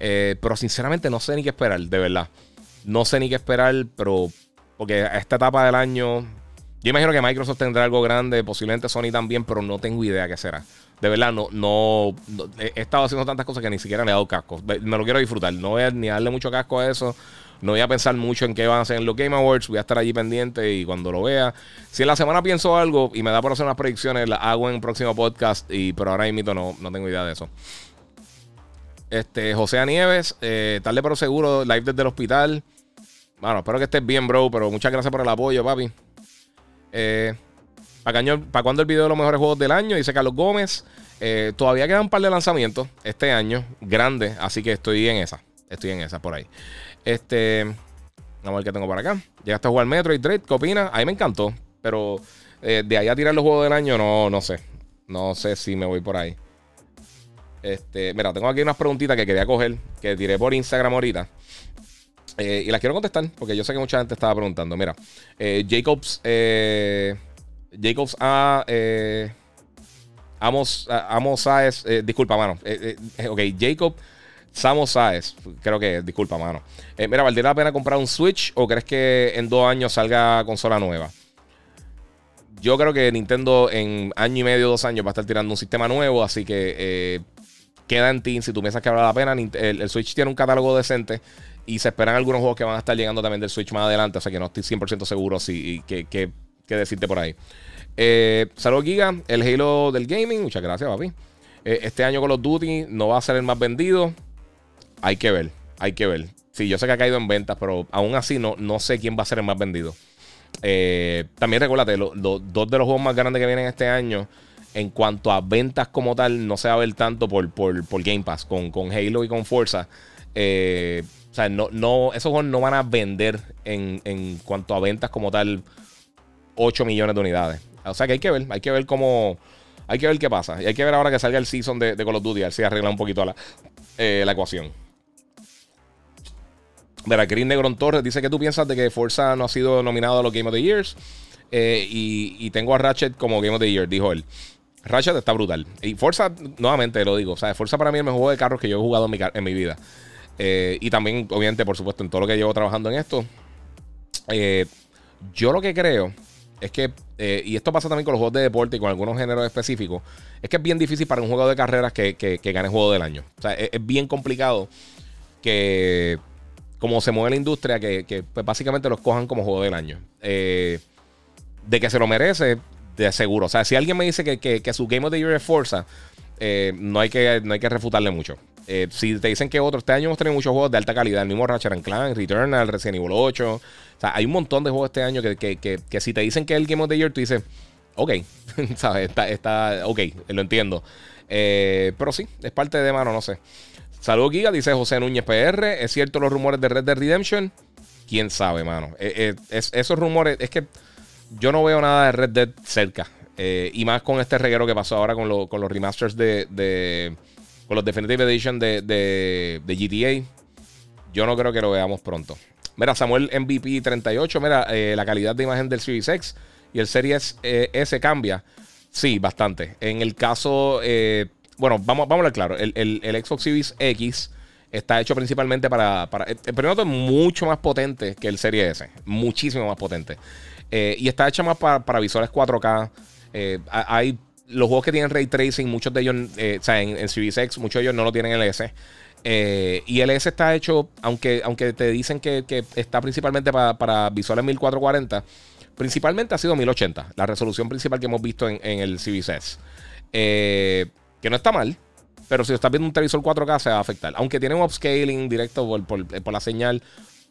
A: Eh, pero sinceramente no sé ni qué esperar, de verdad. No sé ni qué esperar, pero porque a esta etapa del año Yo imagino que Microsoft tendrá algo grande, posiblemente Sony también, pero no tengo idea qué será. De verdad, no, no, he estado haciendo tantas cosas que ni siquiera le he dado casco. Me lo quiero disfrutar. No voy a ni darle mucho casco a eso. No voy a pensar mucho en qué van a hacer en los Game Awards. Voy a estar allí pendiente y cuando lo vea. Si en la semana pienso algo y me da por hacer unas predicciones, las hago en el próximo podcast. Y, pero ahora mismo no, no tengo idea de eso. Este, José Nieves, eh, tarde pero seguro, live desde el hospital. Bueno, espero que estés bien, bro. Pero muchas gracias por el apoyo, papi. Eh, ¿Para cuándo el video de los mejores juegos del año? Dice Carlos Gómez. Eh, todavía quedan un par de lanzamientos este año, grandes, así que estoy en esa. Estoy en esa por ahí. Este. Vamos a ver qué tengo por acá. Llegaste a jugar Metroid Dread, ¿qué opinas? A me encantó, pero eh, de ahí a tirar los juegos del año, no, no sé. No sé si me voy por ahí. Este, mira, tengo aquí unas preguntitas que quería coger, que tiré por Instagram ahorita. Eh, y las quiero contestar, porque yo sé que mucha gente estaba preguntando. Mira, eh, Jacobs. Jacobs A. Amos, Amos Saez. disculpa, mano. ok, Jacob Samo Saez, creo que, disculpa, mano. Eh, mira, ¿valdría la pena comprar un Switch o crees que en dos años salga consola nueva? Yo creo que Nintendo en año y medio, dos años va a estar tirando un sistema nuevo, así que eh, queda en ti. Si tú piensas que vale la pena, el, Switch tiene un catálogo decente y se esperan algunos juegos que van a estar llegando también del Switch más adelante, o sea que no estoy 100% seguro si, qué decirte por ahí. Eh, Saludos Giga, el Halo del gaming, muchas gracias, papi. Eh, este año con los Duty no va a ser el más vendido. Hay que ver, hay que ver. Sí, yo sé que ha caído en ventas, pero aún así no, no sé quién va a ser el más vendido. Eh, también recuérdate, los dos de los juegos más grandes que vienen este año, en cuanto a ventas como tal, no se va a ver tanto por, por, Game Pass, con, con, Halo y con Forza. Eh, o sea, no, no, esos juegos no van a vender en, en, cuanto a ventas como tal 8 millones de unidades. O sea que hay que ver, hay que ver cómo. Hay que ver qué pasa. Y hay que ver ahora que salga el season de, de Call of Duty, a ver si arregla un poquito la, eh, la ecuación. Mira, Green Negron Torres dice que tú piensas de que Forza no ha sido nominado a los Game of the Years. Eh, y, tengo a Ratchet como Game of the Year, dijo él. Ratchet está brutal. Y Forza, nuevamente lo digo, o sea, Forza para mí es el mejor juego de carros que yo he jugado en mi, vida. Eh, y también, obviamente, por supuesto, en todo lo que llevo trabajando en esto. Eh, yo lo que creo es que, y esto pasa también con los juegos de deporte y con algunos géneros específicos, es que es bien difícil para un juego de carreras que, que, gane juego del año. O sea, es bien complicado que como se mueve la industria, que, pues, básicamente los cojan como juego del año. Eh, de que se lo merece, de seguro. O sea, si alguien me dice que, su Game of the Year es Forza, eh, no, hay que, no hay que refutarle mucho. Eh, si te dicen que otro, este año hemos tenido muchos juegos de alta calidad, el mismo Ratchet Clank, Returnal, Resident Evil 8. O sea, hay un montón de juegos este año que, si te dicen que es el Game of the Year, tú dices, ok, [LAUGHS] ¿sabes? Está, está, ok, lo entiendo. pero sí, es parte de mano, no sé. Saludos, Giga, dice José Núñez PR. ¿Es cierto los rumores de Red Dead Redemption? Quién sabe, mano. Eh, eh, esos rumores, es que yo no veo nada de Red Dead cerca. Eh, y más con este reguero que pasó ahora con, los remasters de, con los Definitive Edition de, de, GTA. Yo no creo que lo veamos pronto. Mira, Samuel MVP 38. Mira, la calidad de imagen del Series X y el Series S cambia. Sí, bastante. En el caso bueno, vamos, a hablar claro. El, Xbox Series X está hecho principalmente para. para el primero es mucho más potente que el Series S. Muchísimo más potente. Eh, y está hecho más para, para visuales 4K. Eh, hay los juegos que tienen ray tracing, muchos de ellos, eh, o sea, en, Series X, muchos de ellos no lo tienen en el S. y el S está hecho, aunque, aunque te dicen que, está principalmente para, para, visuales 1440, principalmente ha sido 1080, la resolución principal que hemos visto en, en el Series S. Eh, que no está mal, pero si estás viendo un televisor 4K se va a afectar. Aunque tiene un upscaling directo por, la señal,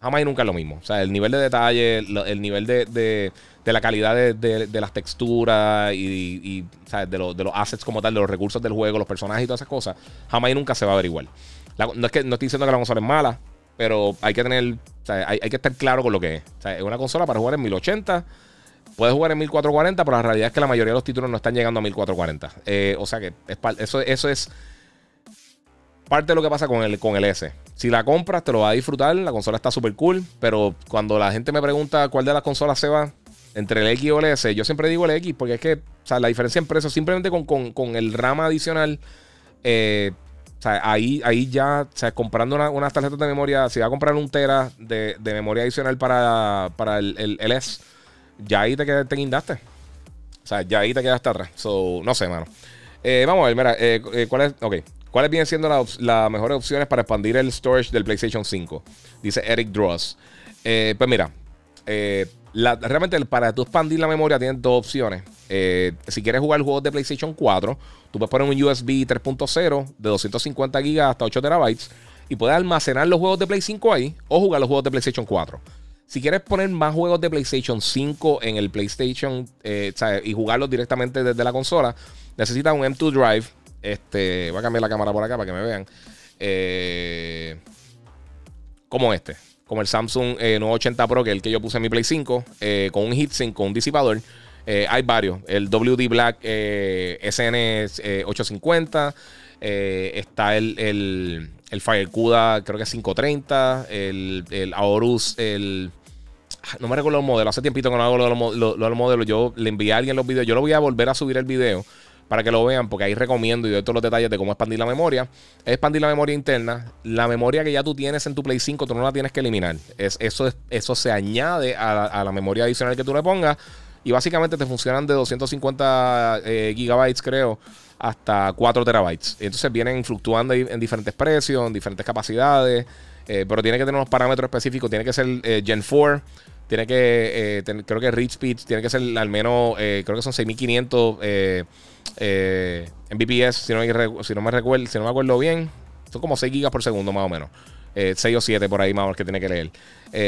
A: jamás y nunca es lo mismo. O sea, el nivel de detalle, el nivel de, la calidad de, las texturas y, de, los assets como tal, de los recursos del juego, los personajes y todas esas cosas, jamás y nunca se va a ver igual. no, es que, no estoy diciendo que la consola es mala, pero hay que tener, hay, hay, que estar claro con lo que es. Es una consola para jugar en 1080 Puedes jugar en 1440, pero la realidad es que la mayoría de los títulos no están llegando a 1440. Eh, o sea que eso, eso es parte de lo que pasa con el, con el S. Si la compras, te lo vas a disfrutar. La consola está súper cool. Pero cuando la gente me pregunta cuál de las consolas se va entre el X o el S, yo siempre digo el X porque es que la diferencia en precio simplemente con, el rama adicional. Eh, ahí, ahí ya, o sea, comprando unas tarjetas de memoria, si va a comprar un Tera de, memoria adicional para, para el, el S ya ahí te, te guindaste. O sea, ya ahí te quedaste atrás. So, no sé, mano. Eh, vamos a ver, mira, eh, eh. Ok. ¿Cuáles vienen siendo las mejores opciones para expandir el storage del PlayStation 5? Dice Eric Dross. pues mira, realmente para tú expandir la memoria tienes dos opciones. si quieres jugar juegos de PlayStation 4, tú puedes poner un USB 3.0 de 250 GB hasta 8 TB y puedes almacenar los juegos de Play 5 ahí o jugar los juegos de PlayStation 4. Si quieres poner más juegos de PlayStation 5 en el PlayStation eh, y jugarlos directamente desde la consola, necesitas un M2 Drive. Este, voy a cambiar la cámara por acá para que me vean. Eh, como este, como el Samsung 980 eh, Pro, que es el que yo puse en mi Play 5, con un heatsink, con un disipador. hay varios. El WD Black SN850. está el, el, el Firecuda, creo que es 530. El, el Aorus, el no me recuerdo los modelos. Hace tiempito que no hago los, los, modelos. Yo le envié a alguien los videos. Yo lo voy a volver a subir el video para que lo vean, porque ahí recomiendo y doy todos los detalles de cómo expandir la memoria. Es expandir la memoria interna. La memoria que ya tú tienes en tu Play 5, tú no la tienes que eliminar. Es, eso, es, eso se añade a la, memoria adicional que tú le pongas. Y básicamente te funcionan de 250 eh, gigabytes, creo, hasta 4 terabytes. Entonces vienen fluctuando en diferentes precios, en diferentes capacidades. Eh, pero tiene que tener unos parámetros específicos. Tiene que ser eh, Gen 4. Tiene que, eh, creo que Reach Speed tiene que ser al menos, creo que son 6500 Mbps, si no, me, si no me recuerdo, si no me acuerdo bien. Son como 6 gigas por segundo más o menos. 6 o 7 por ahí más o menos que tiene que leer.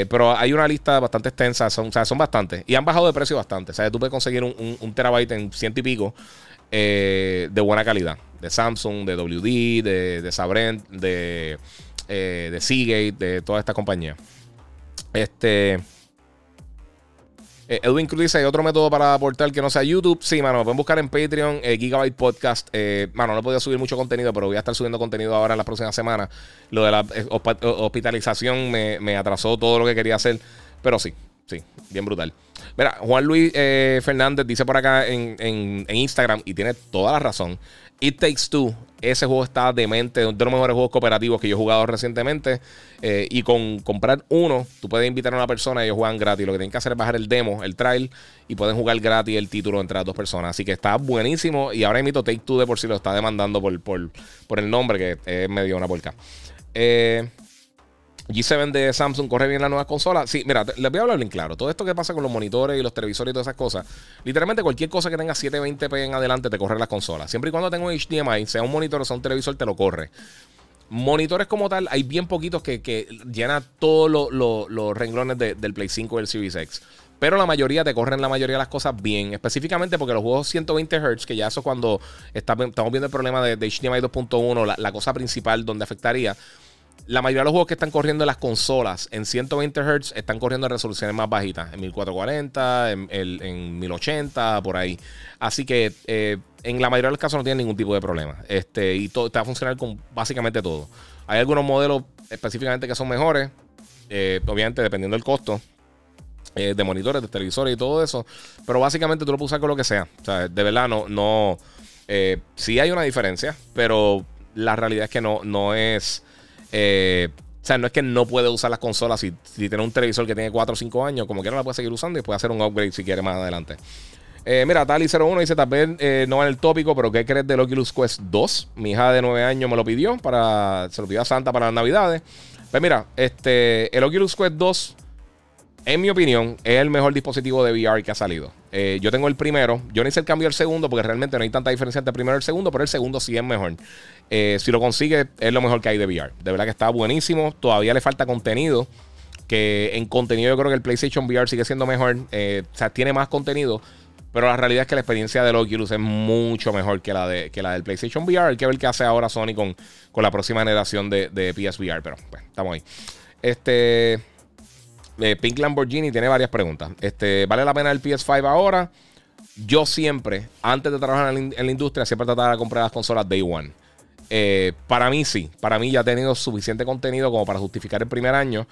A: pero hay una lista bastante extensa, son, son bastantes. Y han bajado de precio bastante. O sea, tú puedes conseguir un, terabyte en ciento y pico de buena calidad. De Samsung, de WD, de, de Sabrent, de eh, de Seagate, de toda esta compañía. Este. Eh, Edwin Cruz dice: ¿Hay otro método para aportar que no sea YouTube? Sí, mano, pueden buscar en Patreon, eh, Gigabyte Podcast. mano, no podido subir mucho contenido, pero voy a estar subiendo contenido ahora en las próximas semanas. Lo de la hospitalización me, atrasó todo lo que quería hacer, pero sí, sí, bien brutal. Mira, Juan Luis Fernández dice por acá en, en Instagram, y tiene toda la razón. It Takes Two, ese juego está demente, de los mejores juegos cooperativos que yo he jugado recientemente. Eh, y con comprar uno, tú puedes invitar a una persona y ellos juegan gratis. Lo que tienen que hacer es bajar el demo, el trial, y pueden jugar gratis el título entre las dos personas. Así que está buenísimo. Y ahora invito Take Two de por si lo está demandando por, por, por el nombre, que es medio una porca. Eh, G7 de Samsung corre bien la nueva consola. Sí, mira, les voy a hablar bien claro. Todo esto que pasa con los monitores y los televisores y todas esas cosas, literalmente cualquier cosa que tenga 720p en adelante te corre las consolas. Siempre y cuando tenga un HDMI, sea un monitor o sea un televisor, te lo corre. Monitores como tal, hay bien poquitos que, llenan todos los renglones del Play 5 y el Series X. Pero la mayoría te corren la mayoría de las cosas bien. Específicamente porque los juegos 120 Hz, que ya eso cuando estamos viendo el problema de, HDMI 2.1, la, la cosa principal donde afectaría la mayoría de los juegos que están corriendo en las consolas en 120 Hz están corriendo en resoluciones más bajitas, en 1440, en, en 1080, por ahí. Así que eh, en la mayoría de los casos no tienen ningún tipo de problema. Este, y todo, te va a funcionar con básicamente todo. Hay algunos modelos específicamente que son mejores, eh, obviamente dependiendo del costo. Eh, de monitores, de televisores y todo eso. Pero básicamente tú lo puedes usar con lo que sea. O sea, de verdad no, no sí hay una diferencia, pero la realidad es que no, no es eh, o sea, no es que no puede usar las consolas si, si tiene un televisor que tiene 4 o 5 años, como quiera la puede seguir usando y puede hacer un upgrade si quiere más adelante. Eh, mira, Tali01 dice: Tal vez eh, no en el tópico, pero ¿qué crees del Oculus Quest 2? Mi hija de 9 años me lo pidió para. Se lo pidió a Santa para las Navidades. Pues mira, este, el Oculus Quest 2 en mi opinión, es el mejor dispositivo de VR que ha salido. Eh, yo tengo el primero. Yo no hice el cambio al segundo porque realmente no hay tanta diferencia entre el primero y el segundo, pero el segundo sí es mejor. Eh, si lo consigue, es lo mejor que hay de VR. De verdad que está buenísimo. Todavía le falta contenido. Que en contenido yo creo que el PlayStation VR sigue siendo mejor. Eh, o sea, tiene más contenido. Pero la realidad es que la experiencia del Oculus es mucho mejor que la, de, que la del PlayStation VR. Hay que ver qué hace ahora Sony con, con la próxima generación de, de PSVR. Pero bueno, estamos ahí. Este. Eh, Pink Lamborghini tiene varias preguntas. Este, ¿Vale la pena el PS5 ahora? Yo siempre, antes de trabajar en la, industria, siempre trataba de comprar las consolas Day One. Eh, para mí sí, para mí ya ha tenido suficiente contenido como para justificar el primer año.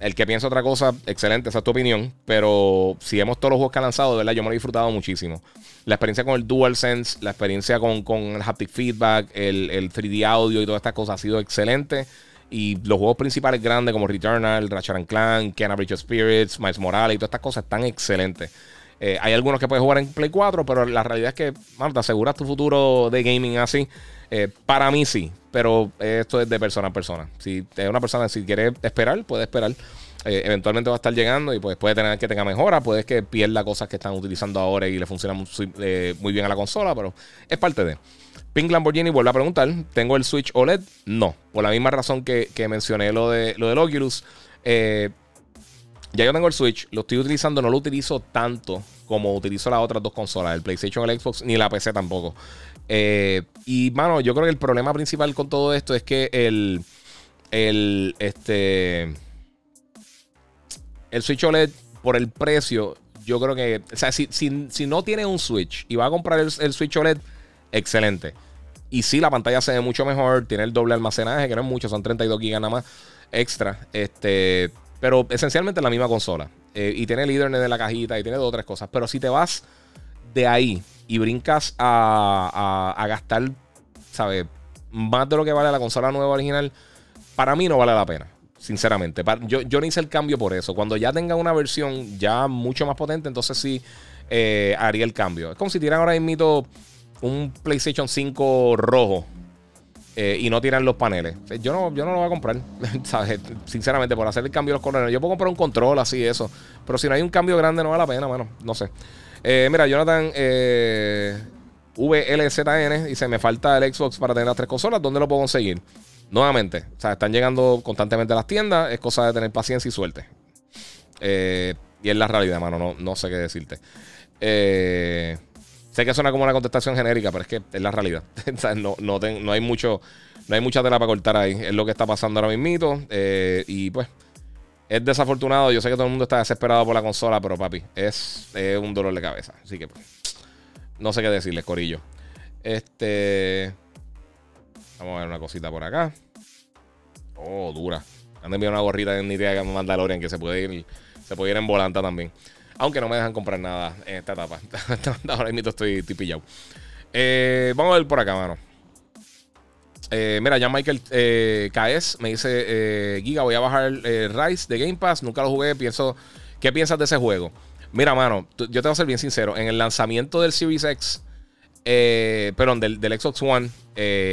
A: El que piensa otra cosa, excelente, esa es tu opinión. Pero si vemos todos los juegos que han lanzado, de verdad, yo me lo he disfrutado muchísimo. La experiencia con el DualSense, la experiencia con, el haptic feedback, el, el 3D audio y todas estas cosas ha sido excelente. Y los juegos principales grandes como Returnal, Ratchet Clank, Kenna Bridge of Spirits, Miles Morales y todas estas cosas están excelentes. Eh, hay algunos que puedes jugar en Play 4, pero la realidad es que, mano, te aseguras tu futuro de gaming así. Eh, para mí sí, pero esto es de persona a persona. Si es una persona, si quiere esperar, puede esperar. Eh, eventualmente va a estar llegando y pues puede tener que tenga mejora, puede que pierda cosas que están utilizando ahora y le funcionan muy, bien a la consola, pero es parte de. Pink Lamborghini vuelve a preguntar: ¿Tengo el Switch OLED? No. Por la misma razón que, mencioné lo, de, lo del Oculus. Eh, ya yo tengo el Switch, lo estoy utilizando, no lo utilizo tanto como utilizo las otras dos consolas, el PlayStation, el Xbox, ni la PC tampoco. Eh, y mano, yo creo que el problema principal con todo esto es que el. El. Este. El Switch OLED, por el precio, yo creo que. O sea, si, si, no tiene un Switch y va a comprar el, el Switch OLED excelente. Y sí, la pantalla se ve mucho mejor, tiene el doble almacenaje, que no es mucho, son 32 GB nada más extra. Este, pero esencialmente es la misma consola. Eh, y tiene el Ethernet de la cajita y tiene dos tres cosas. Pero si te vas de ahí y brincas a, gastar, ¿sabes? Más de lo que vale la consola nueva original, para mí no vale la pena. Sinceramente, yo, no hice el cambio por eso. Cuando ya tenga una versión ya mucho más potente, entonces sí eh, haría el cambio. Es como si tiran ahora mismo un PlayStation 5 rojo eh, y no tiran los paneles. Yo no, yo no lo voy a comprar, [LAUGHS] Sinceramente, por hacer el cambio de los colores. Yo puedo comprar un control así, eso. Pero si no hay un cambio grande, no vale la pena, bueno, no sé. Eh, mira, Jonathan eh, VLZN dice: Me falta el Xbox para tener las tres consolas. ¿Dónde lo puedo conseguir? Nuevamente, o sea, están llegando constantemente a las tiendas. Es cosa de tener paciencia y suerte. y es la realidad, mano. No, no sé qué decirte. Eh. Sé que suena como una contestación genérica, pero es que es la realidad. [LAUGHS] no, no, hay mucho, no hay mucha tela para cortar ahí. Es lo que está pasando ahora mismo. Eh, y pues, es desafortunado. Yo sé que todo el mundo está desesperado por la consola, pero papi, es, un dolor de cabeza. Así que, pues, no sé qué decirles, Corillo. Este. Vamos a ver una cosita por acá. Oh, dura. Han enviado una gorrita en idea que Mandalorian que se puede ir, se puede ir en volanta también. Aunque no me dejan comprar nada en esta etapa. [LAUGHS] Ahora mismo estoy, estoy pillado. Eh, vamos a ver por acá, mano. Eh, mira, ya Michael eh, me dice: Giga, voy a bajar Rise de Game Pass. Nunca lo jugué. Pienso, ¿Qué piensas de ese juego? Mira, mano, yo te voy a ser bien sincero. En el lanzamiento del Series X, perdón, del, Xbox One,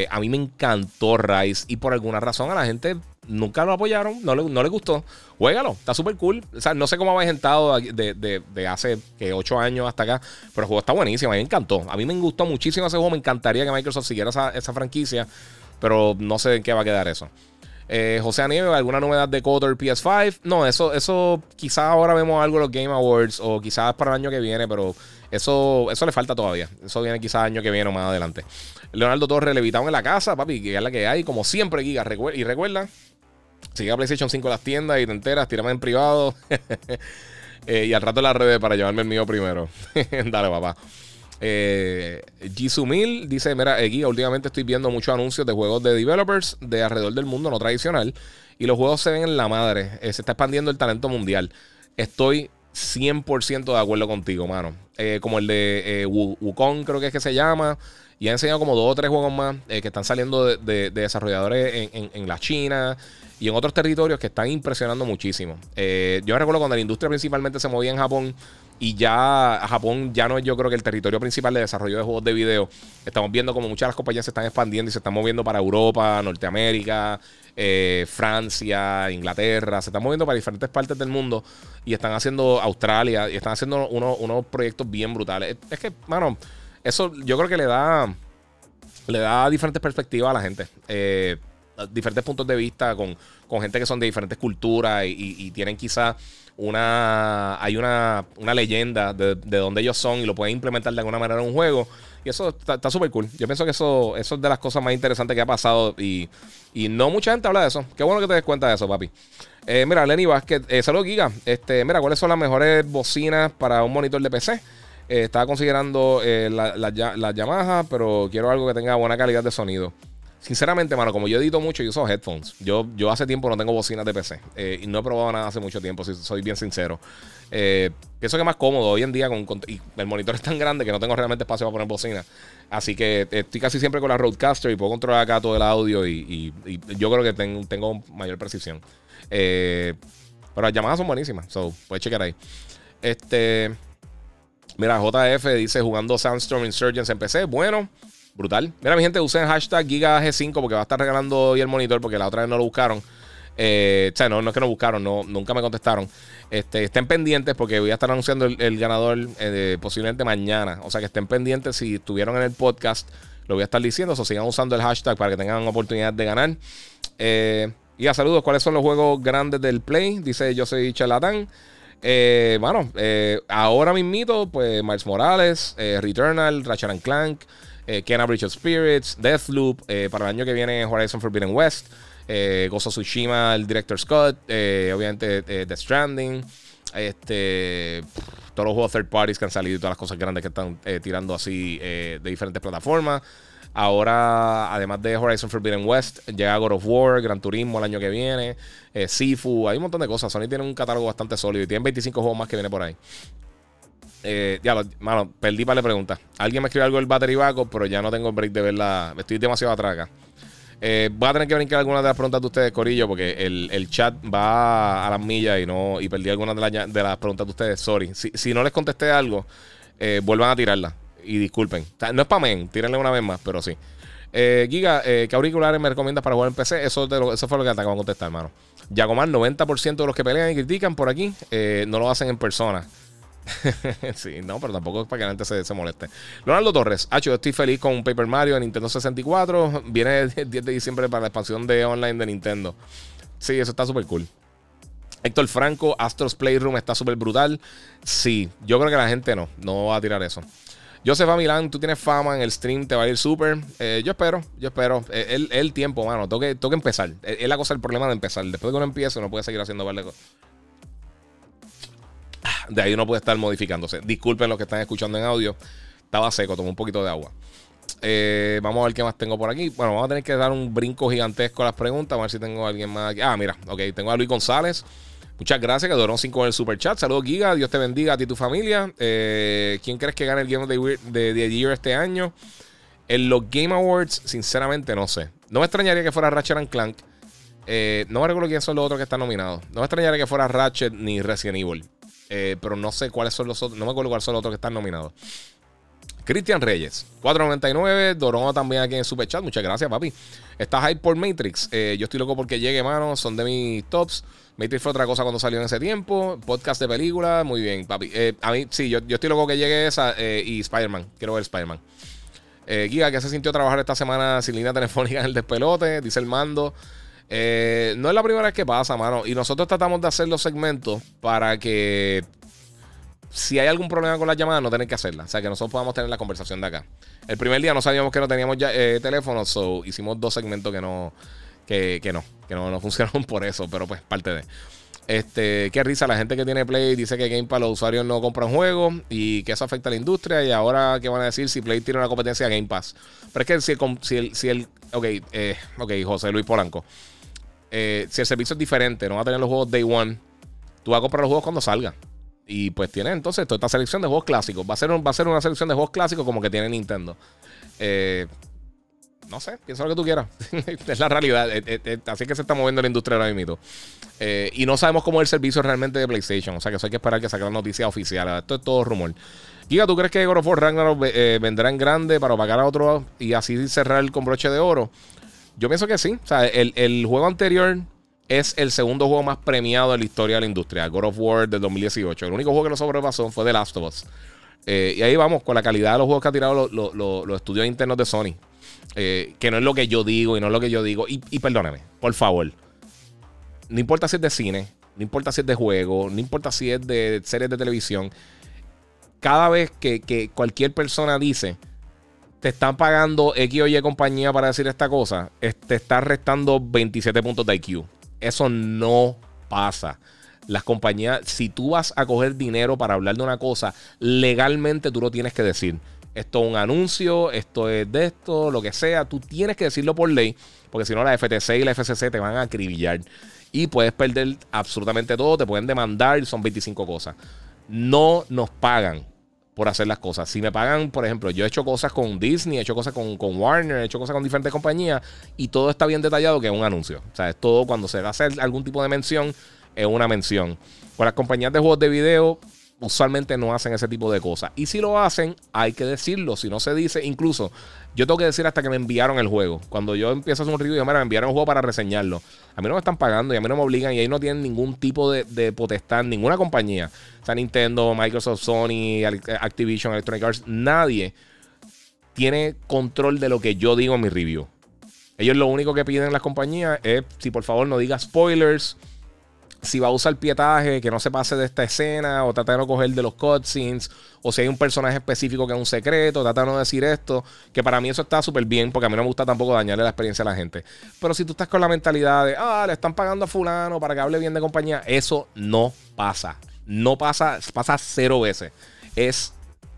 A: a mí me encantó Rise. Y por alguna razón a la gente nunca lo apoyaron, no le, no le gustó. Juégalo, está súper cool. O sea, no sé cómo ha agentado de, de, de, hace que 8 años hasta acá, pero el juego está buenísimo. A mí me encantó. A mí me gustó muchísimo ese juego. Me encantaría que Microsoft siguiera esa, esa franquicia, pero no sé en qué va a quedar eso. Eh, José Anieve, ¿alguna novedad de Coder PS5? No, eso, eso quizás ahora vemos algo en los Game Awards o quizás para el año que viene, pero eso, eso le falta todavía. Eso viene quizás año que viene o más adelante. Leonardo Torres, levitado en la casa, papi, que es la que hay, como siempre, Giga. Y recuerda Sigue a PlayStation 5 las tiendas y te enteras, tírame en privado. [LAUGHS] Eh, y al rato las redes para llevarme el mío primero. [LAUGHS] Dale, papá. Eh, dice: Mira, eh, últimamente estoy viendo muchos anuncios de juegos de developers de alrededor del mundo no tradicional. Y los juegos se ven en la madre. Eh, se está expandiendo el talento mundial. Estoy 100% de acuerdo contigo, mano. como el de Wukong, creo que es que se llama. Y ha enseñado como dos o tres juegos más que están saliendo de, desarrolladores en, en, la China, y en otros territorios que están impresionando muchísimo. Eh, yo recuerdo cuando la industria principalmente se movía en Japón y ya Japón ya no es yo creo que el territorio principal de desarrollo de juegos de video. Estamos viendo como muchas de las compañías se están expandiendo y se están moviendo para Europa, Norteamérica, eh, Francia, Inglaterra, se están moviendo para diferentes partes del mundo y están haciendo Australia y están haciendo unos, proyectos bien brutales. Es que, mano, eso yo creo que le da le da diferentes perspectivas a la gente. Eh, diferentes puntos de vista con, gente que son de diferentes culturas y, tienen quizá una. Hay una, leyenda de, de, donde ellos son y lo pueden implementar de alguna manera en un juego. Y eso está súper cool. Yo pienso que eso, eso es de las cosas más interesantes que ha pasado y, no mucha gente habla de eso. Qué bueno que te des cuenta de eso, papi. Eh, mira, Lenny Vázquez, eh, saludos Giga. Este, mira, ¿cuáles son las mejores bocinas para un monitor de PC? Eh, estaba considerando las la, la Yamaha, pero quiero algo que tenga buena calidad de sonido. Sinceramente, mano, como yo edito mucho, yo uso headphones. Yo, yo hace tiempo no tengo bocinas de PC. Eh, y no he probado nada hace mucho tiempo, si soy bien sincero. Eh, pienso que es más cómodo hoy en día con, y el monitor [LAUGHS] es tan grande que no tengo realmente espacio para poner bocina. Así que estoy casi siempre con la Roadcaster y puedo controlar acá todo el audio y, yo creo que tengo mayor precisión. Eh, pero las llamadas son buenísimas, so puedes checar ahí. Este, mira, JF dice jugando Sandstorm Insurgents en PC. Bueno, brutal. Mira, mi gente, usen hashtag GigaG5 porque va a estar regalando hoy el monitor porque la otra vez no lo buscaron. Eh, o sea, no, no es que no buscaron, no, nunca me contestaron. Este, estén pendientes porque voy a estar anunciando el, ganador eh, posiblemente mañana. O sea que estén pendientes si estuvieron en el podcast. Lo voy a estar diciendo. O sigan usando el hashtag para que tengan oportunidad de ganar. Eh, y a saludos, ¿cuáles son los juegos grandes del Play? Dice yo soy charlatán. bueno, ahora mismito, pues Miles Morales, Returnal, Ratchet and Clank, Kena Bridge of Spirits, Deathloop. para el año que viene Horizon Forbidden West eh, Gozo Tsushima, el director Scott, eh, obviamente eh, The Stranding, este, todos los juegos third parties que han salido y todas las cosas grandes que están eh, tirando así de diferentes plataformas. Ahora, además de Horizon Forbidden West, llega God of War, Gran Turismo el año que viene, Sifu, hay un montón de cosas. Sony tiene un catálogo bastante sólido y tiene 25 juegos más que viene por ahí. Ya, lo, mano, perdí para la pregunta. Alguien me escribió algo del battery backup, pero ya no tengo break de verla. Estoy demasiado atrás acá. Eh, voy a tener que brincar algunas de las preguntas de ustedes, Corillo, porque el, chat va a las millas y no y perdí algunas de, las preguntas de ustedes. Sorry. Si, no les contesté algo, eh, vuelvan a tirarla. Y disculpen. no es para men, tírenle una vez más, pero sí. Eh, Giga, ¿qué auriculares me recomiendas para jugar en PC? Eso, eso fue lo que te acabo de contestar, hermano. Yagomar, 90% de los que pelean y critican por aquí no lo hacen en persona. [LAUGHS] sí, no, pero tampoco es para que la gente se, moleste. Leonardo Torres, Hacho, yo estoy feliz con Paper Mario en Nintendo 64. Viene el [LAUGHS] 10 de diciembre para la expansión de online de Nintendo. Sí, eso está súper cool. Héctor Franco, Astros Playroom está súper brutal. Sí, yo creo que la gente no, no va a tirar eso. Josefa Milán, tú tienes fama en el stream, te va a ir súper. Eh, yo espero, yo espero. Eh, el, tiempo, mano, tengo que, tengo que empezar. Es la cosa, el problema de empezar. Después de que uno empiece, uno puede seguir haciendo varias cosas de ahí uno puede estar modificándose. Disculpen los que están escuchando en audio. Estaba seco, tomé un poquito de agua. Eh, vamos a ver qué más tengo por aquí. Bueno, vamos a tener que dar un brinco gigantesco a las preguntas. A ver si tengo a alguien más aquí. Ah, mira, ok, tengo a Luis González. Muchas gracias, que duró 5 en el super chat. Saludos, Giga. Dios te bendiga a ti y tu familia. Eh, ¿Quién crees que gane el Game of the, Year este año? En los Game Awards, sinceramente, no sé. No me extrañaría que fuera Ratchet and Clank. Eh, no me recuerdo quiénes son los otros que están nominados. No me extrañaría que fuera Ratchet ni Resident Evil. Eh, pero no sé cuáles son los otros. No me acuerdo cuáles son los otros que están nominados. Cristian Reyes, 4.99. Dorono también aquí en Super Chat. Muchas gracias, papi. Está hype por Matrix. Eh, yo estoy loco porque llegue, mano. Son de mis tops. Matrix fue otra cosa cuando salió en ese tiempo. Podcast de película. Muy bien, papi. Eh, a mí, sí, yo, yo, estoy loco que llegue esa. y Spider-Man. Quiero ver Spider-Man. Giga, ¿qué se sintió trabajar esta semana sin línea telefónica en el despelote? Dice el mando. Eh, no es la primera vez que pasa, mano. Y nosotros tratamos de hacer los segmentos para que si hay algún problema con la llamada, no tener que hacerla. O sea, que nosotros podamos tener la conversación de acá. El primer día no sabíamos que no teníamos ya eh, teléfono, so hicimos dos segmentos que no, que, no, que no, no [LAUGHS] funcionaron por eso, pero pues parte de. Este, qué risa, la gente que tiene Play dice que Game Pass los usuarios no compran juegos y que eso afecta a la industria. Y ahora, ¿qué van a decir si Play tiene una competencia de Game Pass? Pero es que si el, si el, si el ok, eh, ok, José Luis Polanco. Eh, si el servicio es diferente, no va a tener los juegos day one, tú vas a comprar los juegos cuando salgan. Y pues tiene entonces toda esta selección de juegos clásicos. Va a ser, va a ser una selección de juegos clásicos como que tiene Nintendo. Eh, no sé, piensa lo que tú quieras. [LAUGHS] es la realidad. Eh, así que se está moviendo la industria ahora mismo. y no sabemos cómo es el servicio realmente de PlayStation. O sea que eso hay que esperar que saque la noticia oficial. Esto es todo rumor. Giga, ¿tú crees que God of War Ragnarok vendrá en grande para pagar a otro y así cerrar con broche de oro? Yo pienso que sí. O sea, el, juego anterior es el segundo juego más premiado en la historia de la industria, God of War del 2018. El único juego que lo sobrepasó fue The Last of Us. Eh, y ahí vamos, con la calidad de los juegos que ha tirado los, estudios internos de Sony. Eh, que no es lo que yo digo y no es lo que yo digo. Y, y perdóname, por favor. No importa si es de cine, no importa si es de juego, no importa si es de series de televisión. Cada vez que, que cualquier persona dice te están pagando X o Y compañía para decir esta cosa, te está restando 27 puntos de IQ. Eso no pasa. Las compañías, si tú vas a coger dinero para hablar de una cosa, legalmente tú lo tienes que decir. Esto es un anuncio, esto es de esto, lo que sea. Tú tienes que decirlo por ley, porque si no la FTC y la FCC te van a acribillar. y puedes perder absolutamente todo, te pueden demandar, son 25 cosas. No nos pagan por hacer las cosas. Si me pagan, por ejemplo, yo he hecho cosas con Disney, he hecho cosas con, Warner, he hecho cosas con diferentes compañías y todo está bien detallado que es un anuncio. O sea, es todo cuando se hacer algún tipo de mención, es una mención. Con las compañías de juegos de video, usualmente no hacen ese tipo de cosas. Y si lo hacen, hay que decirlo. Si no se dice, incluso yo tengo que decir hasta que me enviaron el juego. Cuando yo empiezo a hacer un review, me enviaron el juego para reseñarlo. A mí no me están pagando y a mí no me obligan y ahí no tienen ningún tipo de, potestad, ninguna compañía. O sea, Nintendo, Microsoft, Sony, Activision, Electronic Arts, nadie tiene control de lo que yo digo en mi review. Ellos lo único que piden las compañías es si por favor no diga spoilers si va a usar pietaje, que no se pase de esta escena, o trata de no coger de los cutscenes, o si hay un personaje específico que es un secreto, trata de no decir esto, que para mí eso está súper bien, porque a mí no me gusta tampoco dañarle la experiencia a la gente. Pero si tú estás con la mentalidad de, ah, le están pagando a fulano para que hable bien de compañía, eso no pasa. No pasa, pasa cero veces. Es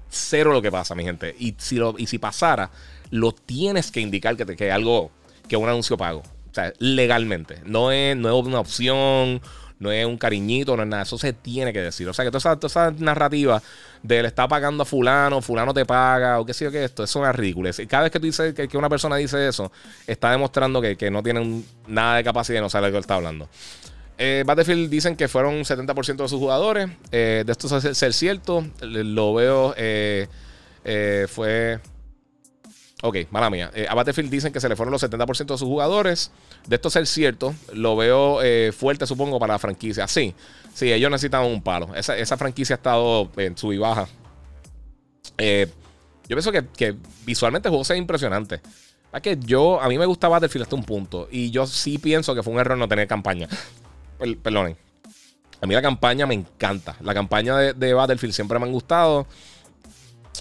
A: cero lo que pasa, mi gente. Y si, lo, y si pasara, lo tienes que indicar que, te, que algo, que un anuncio pago. O sea, legalmente. No es, no es una opción no es un cariñito, no es nada. Eso se tiene que decir. O sea, que toda esa, narrativa de le está pagando a fulano, fulano te paga, o qué sé yo qué esto, eso es ridículo. Y cada vez que tú dices que, una persona dice eso, está demostrando que, no tienen nada de capacidad y no sabe de lo que está hablando. Eh, Battlefield dicen que fueron 70% de sus jugadores. Eh, de esto es ser cierto. Lo veo. Eh, fue. Ok, mala mía. a Battlefield dicen que se le fueron los 70% de sus jugadores de esto ser cierto, lo veo eh, fuerte, supongo, para la franquicia. Sí, sí, ellos necesitan un palo. Esa, franquicia ha estado en sub y baja. Eh, yo pienso que, visualmente el juego sea impresionante. Es que yo, a mí me gusta Battlefield hasta un punto. Y yo sí pienso que fue un error no tener campaña. perdonen. A mí la campaña me encanta. La campaña de, Battlefield siempre me han gustado.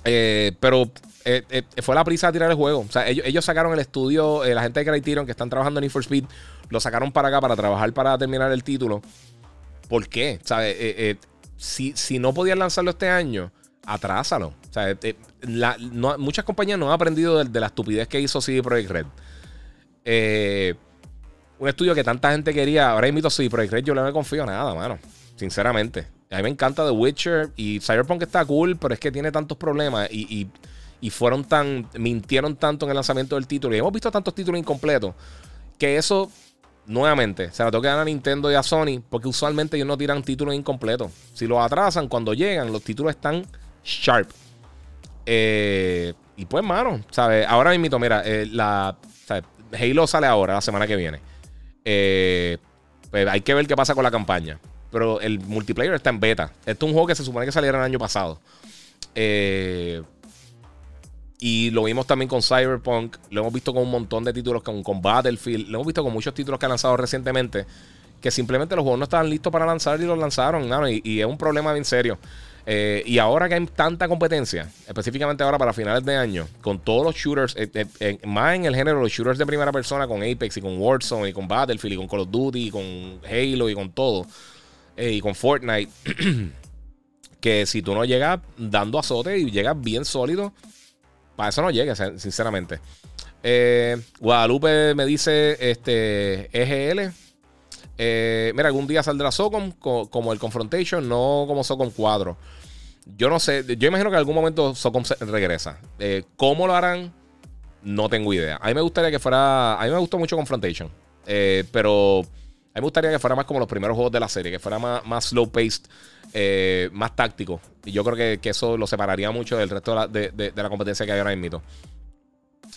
A: Eh, pero eh, eh, fue la prisa de tirar el juego. Ellos, sacaron el estudio, eh, la gente de Criterion que están trabajando en Need for Speed, lo sacaron para acá para trabajar para terminar el título. ¿Por qué? Si, no podían lanzarlo este año, atrásalo. Muchas compañías no han aprendido de, la estupidez que hizo CD Projekt Red. un estudio que tanta gente quería. Ahora invito a CD Projekt Red, yo no me confío nada, mano. Sinceramente. A mí me encanta The Witcher y Cyberpunk está cool, pero es que tiene tantos problemas y fueron tan, mintieron tanto en el lanzamiento del título y hemos visto tantos títulos incompletos que eso, nuevamente, se la toca a Nintendo y a Sony porque usualmente ellos no tiran títulos incompletos. Si los atrasan, cuando llegan, los títulos están sharp. Eh, y pues, mano, ¿sabes? Ahora mismo, mira, eh, la, Halo sale ahora, la semana que viene. Eh, pues hay que ver qué pasa con la campaña. Pero el multiplayer está en beta. Esto es un juego que se supone que saliera el año pasado. Eh, y lo vimos también con Cyberpunk. Lo hemos visto con un montón de títulos, con, Battlefield. Lo hemos visto con muchos títulos que han lanzado recientemente. Que simplemente los juegos no estaban listos para lanzar y los lanzaron. y, es un problema bien serio. Eh, y ahora que hay tanta competencia, específicamente ahora para finales de año, con todos los shooters, eh, eh, más en el género, los shooters de primera persona, con Apex y con Warzone y con Battlefield y con Call of Duty y con Halo y con todo, y con Fortnite, [CLEARS THROAT] que si tú no llegas dando azote y llegas bien sólido, para eso no llega, sinceramente. Eh, Guadalupe me dice este EGL. Eh, mira, algún día saldrá Socom como el Confrontation, no como Socom 4. Yo no sé, yo imagino que en algún momento Socom regresa. Eh, ¿Cómo lo harán? No tengo idea. A mí me gustaría que fuera. A mí me gustó mucho Confrontation. pero a mí me gustaría que fuera más como los primeros juegos de la serie, que fuera más, más slow paced. Eh, más táctico. Y yo creo que, eso lo separaría mucho del resto de la, competencia que hay ahora Mito.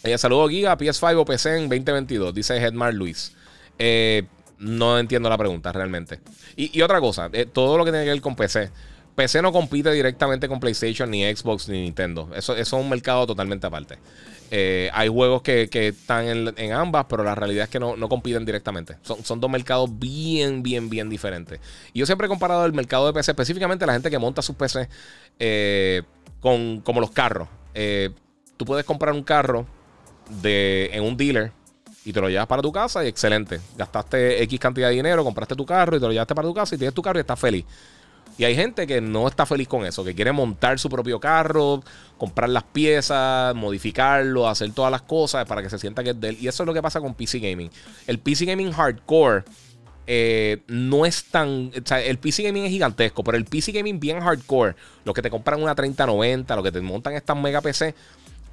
A: Eh, saludo Giga, PS5 o PC en 2022, dice Hedmar Luis. Eh, no entiendo la pregunta realmente. Y, otra cosa, eh, todo lo que tiene que ver con PC. PC no compite directamente con PlayStation, ni Xbox, ni Nintendo. Eso, es un mercado totalmente aparte. Eh, hay juegos que, están en, ambas, pero la realidad es que no, compiten directamente. Son, dos mercados bien, bien, bien diferentes. Y yo siempre he comparado el mercado de PC, específicamente la gente que monta sus PC eh, con como los carros. Eh, tú puedes comprar un carro de, en un dealer y te lo llevas para tu casa y excelente. Gastaste X cantidad de dinero, compraste tu carro y te lo llevaste para tu casa y tienes tu carro y estás feliz. Y hay gente que no está feliz con eso, que quiere montar su propio carro, comprar las piezas, modificarlo, hacer todas las cosas para que se sienta que es de él. Y eso es lo que pasa con PC Gaming. El PC Gaming Hardcore no es tan. O sea, el PC gaming es gigantesco, pero el PC gaming bien hardcore, los que te compran una 3090, los que te montan estas mega PC,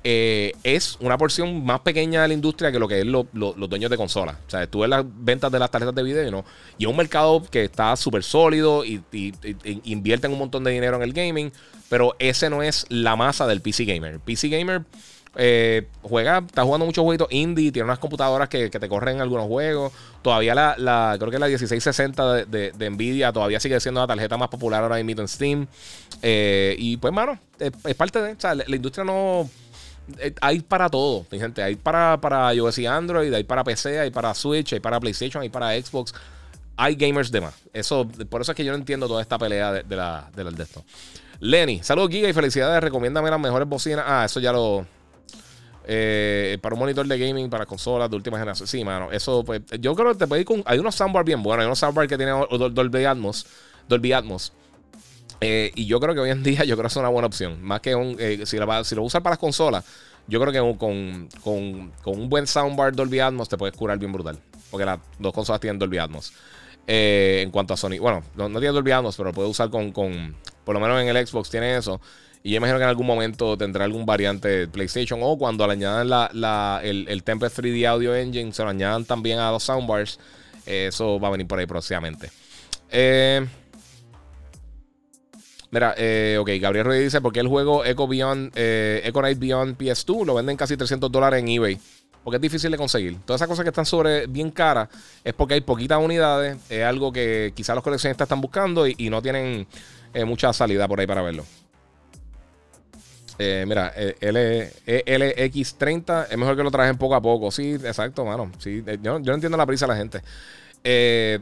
A: eh, es una porción más pequeña de la industria que lo que es los dueños de consolas. O sea, tú ves las ventas de las tarjetas de video no. Y es un mercado que está súper sólido y, invierten un montón de dinero en el gaming, pero ese no es la masa del PC Gamer. PC Gamer eh, juega, está jugando muchos jueguitos indie, tiene unas computadoras que, te corren algunos juegos. Todavía la, creo que la 1660 de, de, Nvidia todavía sigue siendo la tarjeta más popular ahora mismo en Steam. Eh, y pues, mano, es, parte de. O sea, la industria no hay para todo, mi gente. Hay para, para iOS y Android, hay para PC, hay para Switch, hay para PlayStation, hay para Xbox. Hay gamers de más. Eso, por eso es que yo no entiendo toda esta pelea de, de, esto. Lenny, saludos Giga y felicidades. Recomiéndame las mejores bocinas. Ah, eso ya lo. Eh, para un monitor de gaming para consolas de última generación. Sí, mano. Eso, pues. Yo creo que te ir con. Hay unos soundbar bien buenos. Hay unos soundbar que tienen Dolby Atmos. Dolby Atmos. Eh, y yo creo que hoy en día yo creo que es una buena opción. Más que un, eh, si, lo, si lo usas para las consolas, yo creo que con, con, con, un buen soundbar Dolby Atmos te puedes curar bien brutal. Porque las dos consolas tienen Dolby Atmos. Eh, en cuanto a Sony. Bueno, no, tiene Dolby Atmos, pero lo puedes usar con, con, Por lo menos en el Xbox tiene eso. Y yo imagino que en algún momento tendrá algún variante de PlayStation. O cuando le añadan la, la, el, el Tempest 3D Audio Engine, se lo añadan también a los soundbars. eso va a venir por ahí próximamente. Eh. Mira, eh, ok, Gabriel Reyes dice, ¿por qué el juego Echo, Beyond, eh, Echo Night Beyond PS2 lo venden casi 300 dólares en eBay? Porque es difícil de conseguir. Todas esas cosas que están sobre bien caras es porque hay poquitas unidades. Es algo que quizás los coleccionistas están buscando y, no tienen eh, mucha salida por ahí para verlo. Eh, mira, L, LX30 es mejor que lo trajen poco a poco. Sí, exacto, mano. Sí, yo, yo no entiendo la prisa de la gente. Eh,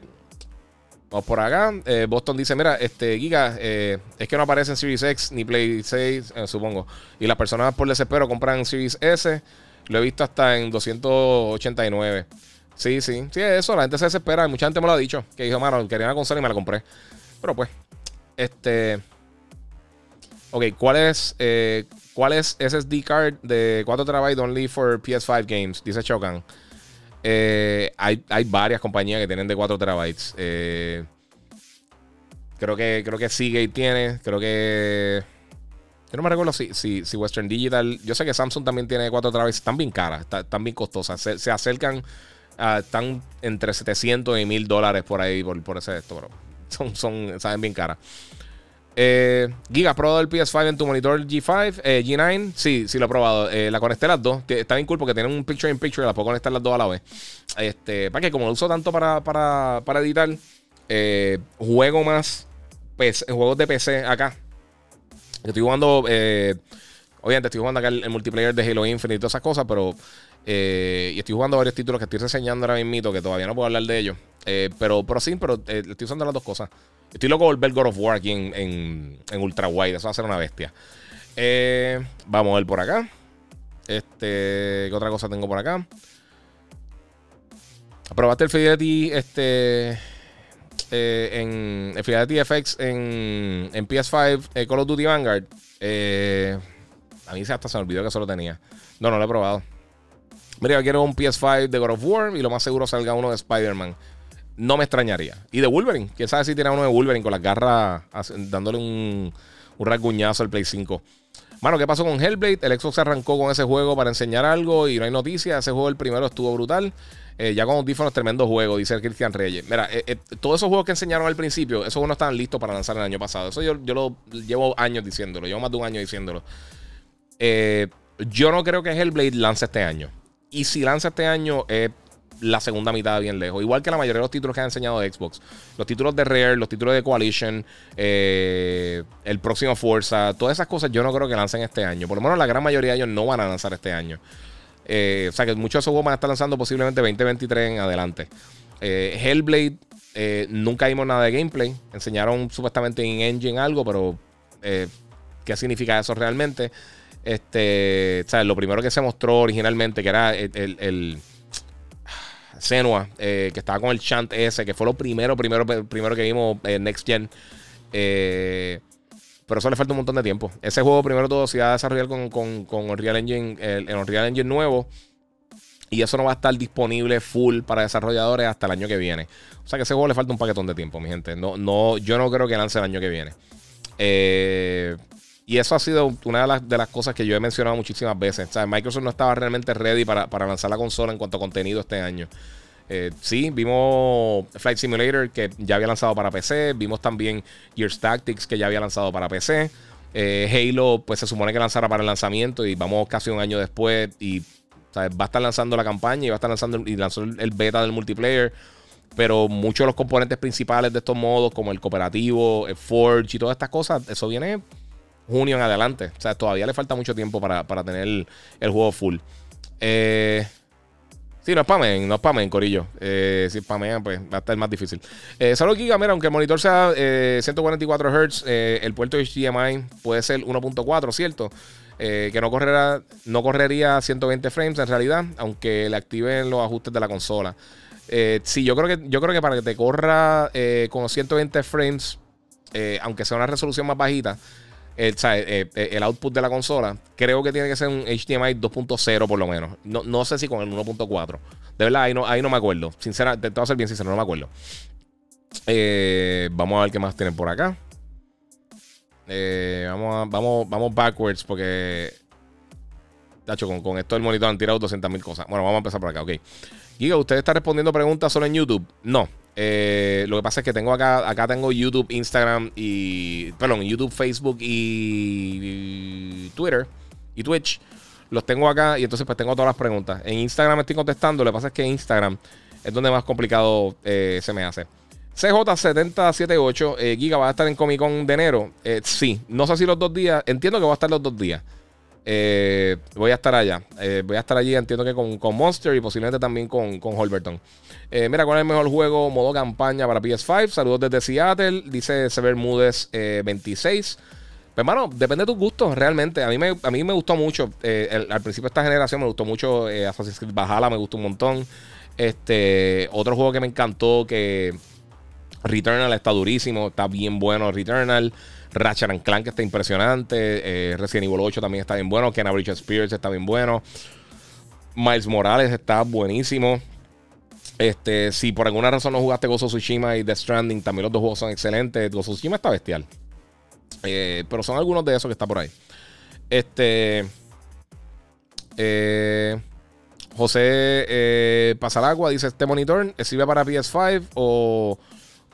A: Vamos por acá. Eh, Boston dice: Mira, este Giga, eh, es que no aparece en Series X ni Play 6, eh, supongo. Y las personas por desespero compran Series S. Lo he visto hasta en 289. Sí, sí, sí, eso. La gente se desespera. Mucha gente me lo ha dicho. Que dijo, mano, quería una consola y me la compré. Pero pues, este. Ok, ¿cuál es, ¿cuál es SSD card de 4 TB only for PS5 games? Dice Chocan. Eh, hay, varias compañías que tienen de 4 terabytes. Eh, creo que creo que Seagate tiene. Creo que. Yo no me recuerdo si, si, Western Digital. Yo sé que Samsung también tiene 4 terabytes. Están bien caras, están bien costosas. Se, acercan. están entre 700 y 1000 dólares por ahí por, por ese esto, bro. Son, son, saben bien caras. Eh, Giga, ¿has probado el PS5 en tu monitor G5? Eh, G9, sí, sí lo he probado. Eh, la conecté las dos. Está bien cool porque tienen un picture in picture. La puedo conectar las dos a la vez. Este, para que como lo uso tanto para, para, para editar, juego más juegos de PC acá. Estoy jugando. obviamente, estoy jugando acá el, multiplayer de Halo Infinite y todas esas cosas, pero. y estoy jugando varios títulos que estoy reseñando ahora mismo que todavía no puedo hablar de ellos. pero, pero sí, pero estoy usando las dos cosas. Estoy loco por ver God of War aquí en, Ultra Wide. Eso va a ser una bestia. Eh, vamos a ver por acá. Este, ¿qué otra cosa tengo por acá? ¿Aprobaste el Fidelity este, eh, en el Fidelity FX en, en PS5 eh, Call of Duty Vanguard? a mí hasta se me olvidó que eso lo tenía. No, no lo he probado. Mira, quiero un PS5 de God of War y lo más seguro salga uno de Spider-Man no me extrañaría. Y de Wolverine, quién sabe si tiene uno de Wolverine con las garras dándole un, un rasguñazo al Play 5. Mano, ¿qué pasó con Hellblade? El Xbox arrancó con ese juego para enseñar algo y no hay noticias. Ese juego, el primero, estuvo brutal. Eh, ya con audífonos, tremendo juego, dice el Cristian Reyes. Mira, eh, eh, todos esos juegos que enseñaron al principio, esos no estaban listos para lanzar el año pasado. Eso yo, yo lo llevo años diciéndolo, llevo más de un año diciéndolo. yo no creo que Hellblade lance este año. Y si lanza este año, la segunda mitad bien lejos. Igual que la mayoría de los títulos que han enseñado Xbox. Los títulos de Rare, los títulos de Coalition, eh, el próximo Forza, todas esas cosas yo no creo que lancen este año. Por lo menos la gran mayoría de ellos no van a lanzar este año. Eh, o sea que muchos de esos juegos van a estar lanzando posiblemente 2023 en adelante. Eh, Hellblade, nunca vimos nada de gameplay. Enseñaron supuestamente en Engine algo, pero ¿qué significa eso realmente? Este, o sea, lo primero que se mostró originalmente, que era el Senua, eh, que estaba con el Chant S, que fue lo primero, primero, primero que vimos en Next Gen. Eh, pero eso le falta un montón de tiempo. Ese juego, primero todo, se va a desarrollar con, con, Unreal Engine, el, Unreal Engine nuevo. Y eso no va a estar disponible full para desarrolladores hasta el año que viene. O sea que ese juego le falta un paquetón de tiempo, mi gente. No, no, yo no creo que lance el año que viene. Eh, y eso ha sido una de las, cosas que yo he mencionado muchísimas veces. O Microsoft no estaba realmente ready para, para lanzar la consola en cuanto a contenido este año. Eh, sí, vimos Flight Simulator que ya había lanzado para PC. Vimos también Gears Tactics que ya había lanzado para PC. Eh, Halo, pues se supone que lanzara para el lanzamiento y vamos casi un año después y va a estar lanzando la campaña y va a estar lanzando y lanzó el beta del multiplayer. Pero muchos de los componentes principales de estos modos, como el cooperativo, el Forge y todas estas cosas, eso viene junio en adelante. O sea, todavía le falta mucho tiempo para, tener el, juego full. Eh, sí, no spamen, no spamen, Corillo. Eh, si spamean, pues va a estar más difícil. Eh, solo Giga, mira, aunque el monitor sea 144 eh, Hz, el puerto HDMI puede ser 1.4, ¿cierto? Eh, que no, correrá, no correría 120 frames en realidad, aunque le activen los ajustes de la consola. Eh, sí, yo creo, que, yo creo que para que te corra eh, con 120 frames, aunque sea una resolución más bajita, el output de la consola, creo que tiene que ser un HDMI 2.0 por lo menos. No, sé si con el 1.4. De verdad, ahí no, ahí no me acuerdo. Sinceramente, te voy a ser bien sincero, no me acuerdo. vamos a ver qué más tienen por acá. Eh, vamos, vamos, vamos backwards porque. Tacho, con, con esto del monitor han tirado 200.000 cosas. Bueno, vamos a empezar por acá, ok. Giga, ¿usted está respondiendo preguntas solo en YouTube? No. Eh, lo que pasa es que tengo acá, acá tengo YouTube, Instagram y. Perdón, YouTube, Facebook y, Twitter y Twitch. Los tengo acá y entonces pues tengo todas las preguntas. En Instagram estoy contestando. Lo que pasa es que Instagram es donde más complicado eh, se me hace. CJ7078, eh, Giga, va a estar en Comic Con de enero. Eh, sí, no sé si los dos días. Entiendo que va a estar los dos días. Eh, voy a estar allá. voy a estar allí, entiendo que con, Monster y posiblemente también con, con Holberton. mira, ¿cuál es el mejor juego modo campaña para PS5? Saludos desde Seattle. Dice Sever Mudes 26. Pues, hermano, depende de tus gustos, realmente. A mí me, a mí me gustó mucho. al principio de esta generación me gustó mucho Assassin's Creed Valhalla, me gustó un montón. Este, otro juego que me encantó que Returnal está durísimo, está bien bueno Returnal. Ratchet and Clank está impresionante. Eh, Resident Evil 8 también está bien bueno. Kenna Bridge Spears está bien bueno. Miles Morales está buenísimo. Este, si por alguna razón no jugaste Gozo Tsushima y Death Stranding, también los dos juegos son excelentes. Gozo Tsushima está bestial. Eh, pero son algunos de esos que está por ahí. Este. Eh, José eh, dice: ¿Este monitor sirve para PS5 o.?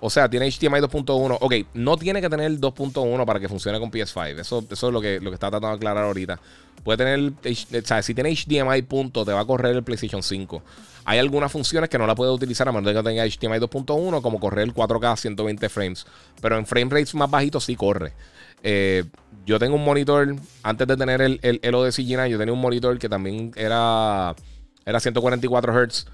A: O sea, tiene HDMI 2.1. Ok, no tiene que tener 2.1 para que funcione con PS5. Eso, es lo que, lo que está tratando de aclarar ahorita. Puede tener, o sea, si tiene HDMI punto, te va a correr el PlayStation 5. Hay algunas funciones que no la puede utilizar a menos de que tenga HDMI 2.1, como correr el 4K a 120 frames. Pero en frame rates más bajitos sí corre. Eh, yo tengo un monitor, antes de tener el, el, el ODC G9, yo tenía un monitor que también era, era 144 Hz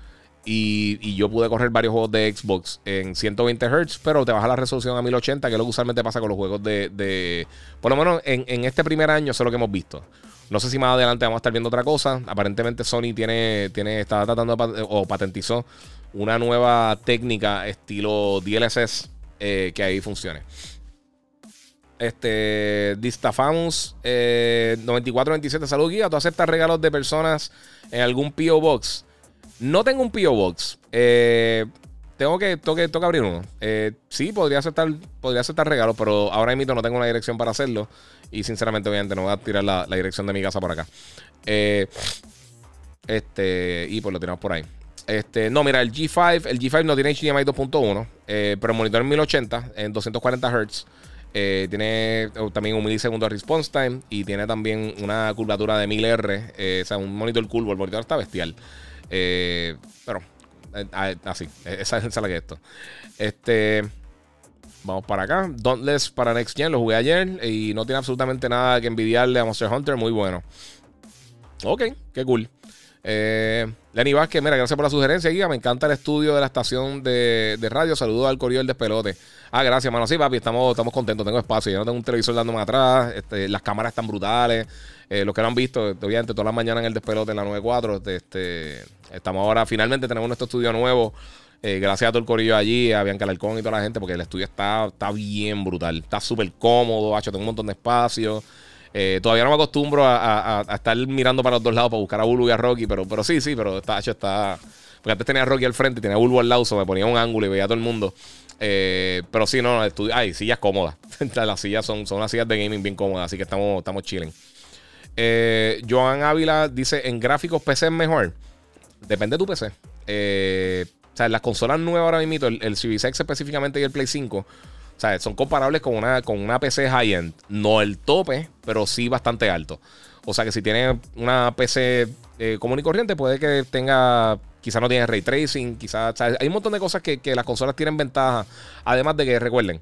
A: y, yo pude correr varios juegos de Xbox en 120 Hz, pero te baja la resolución a 1080, que es lo que usualmente pasa con los juegos de. por lo menos en, este primer año, eso es lo que hemos visto. No sé si más adelante vamos a estar viendo otra cosa. Aparentemente Sony tiene, tiene está tratando o patentizó una nueva técnica estilo DLSS eh, que ahí funcione. Este, Distafamus eh, 9427, salud guía. ¿Tú aceptas regalos de personas en algún P.O. Box? No tengo un P.O. Box. Eh, tengo que, toque, toque abrir uno. Eh, sí, podría aceptar, podría aceptar pero ahora mismo no tengo una dirección para hacerlo. Y sinceramente, obviamente, no voy a tirar la, dirección de mi casa por acá. Eh, este, y pues lo tiramos por ahí. Este, no, mira, el G5, el G5 no tiene HDMI 2.1, pero el monitor en 1080 en 240 Hz. tiene también un milisegundo de response time y tiene también una curvatura de 1000R. o sea, un monitor curvo. El monitor está bestial. Eh, pero, eh, ah, así, esa, es la que esto. Este. Vamos para acá. Dauntless para Next Gen. Lo jugué ayer y no tiene absolutamente nada que envidiarle a Monster Hunter. Muy bueno. Ok, qué cool. Eh, Lenny Vázquez, mira, gracias por la sugerencia, Guía. Me encanta el estudio de la estación de, radio. Saludos al Correo del Despelote. Ah, gracias, mano. Sí, papi, estamos, estamos contentos. Tengo espacio. Yo no tengo un televisor dándome atrás. Este, las cámaras están brutales. Eh, los que lo han visto, obviamente, todas las mañanas en el Despelote en la 94. Este, estamos ahora, finalmente tenemos nuestro estudio nuevo. Eh, gracias a todo el corillo allí, a Bianca Alarcón y toda la gente, porque el estudio está, está bien brutal. Está súper cómodo, hecho, tengo un montón de espacio. Eh, todavía no me acostumbro a, estar mirando para los dos lados para buscar a Bulbo y a Rocky, pero, pero sí, sí, pero está hecho, está. Porque antes tenía a Rocky al frente y tenía a Bulbo al lado, me ponía un ángulo y veía a todo el mundo. Eh, pero sí, no, no ay, sillas cómodas. [LAUGHS] las sillas son, son las sillas de gaming bien cómodas, así que estamos, estamos chilling. Eh, Joan Ávila dice: En gráficos PC es mejor. Depende de tu PC. Eh, o sea, las consolas nuevas ahora mismo, el, el Series X específicamente y el Play 5, o sea, son comparables con una, con una PC high-end. No el tope, pero sí bastante alto. O sea que si tienes una PC eh, común y corriente, puede que tenga. Quizás no tiene ray tracing, quizás. hay un montón de cosas que, que las consolas tienen ventaja. Además de que, recuerden,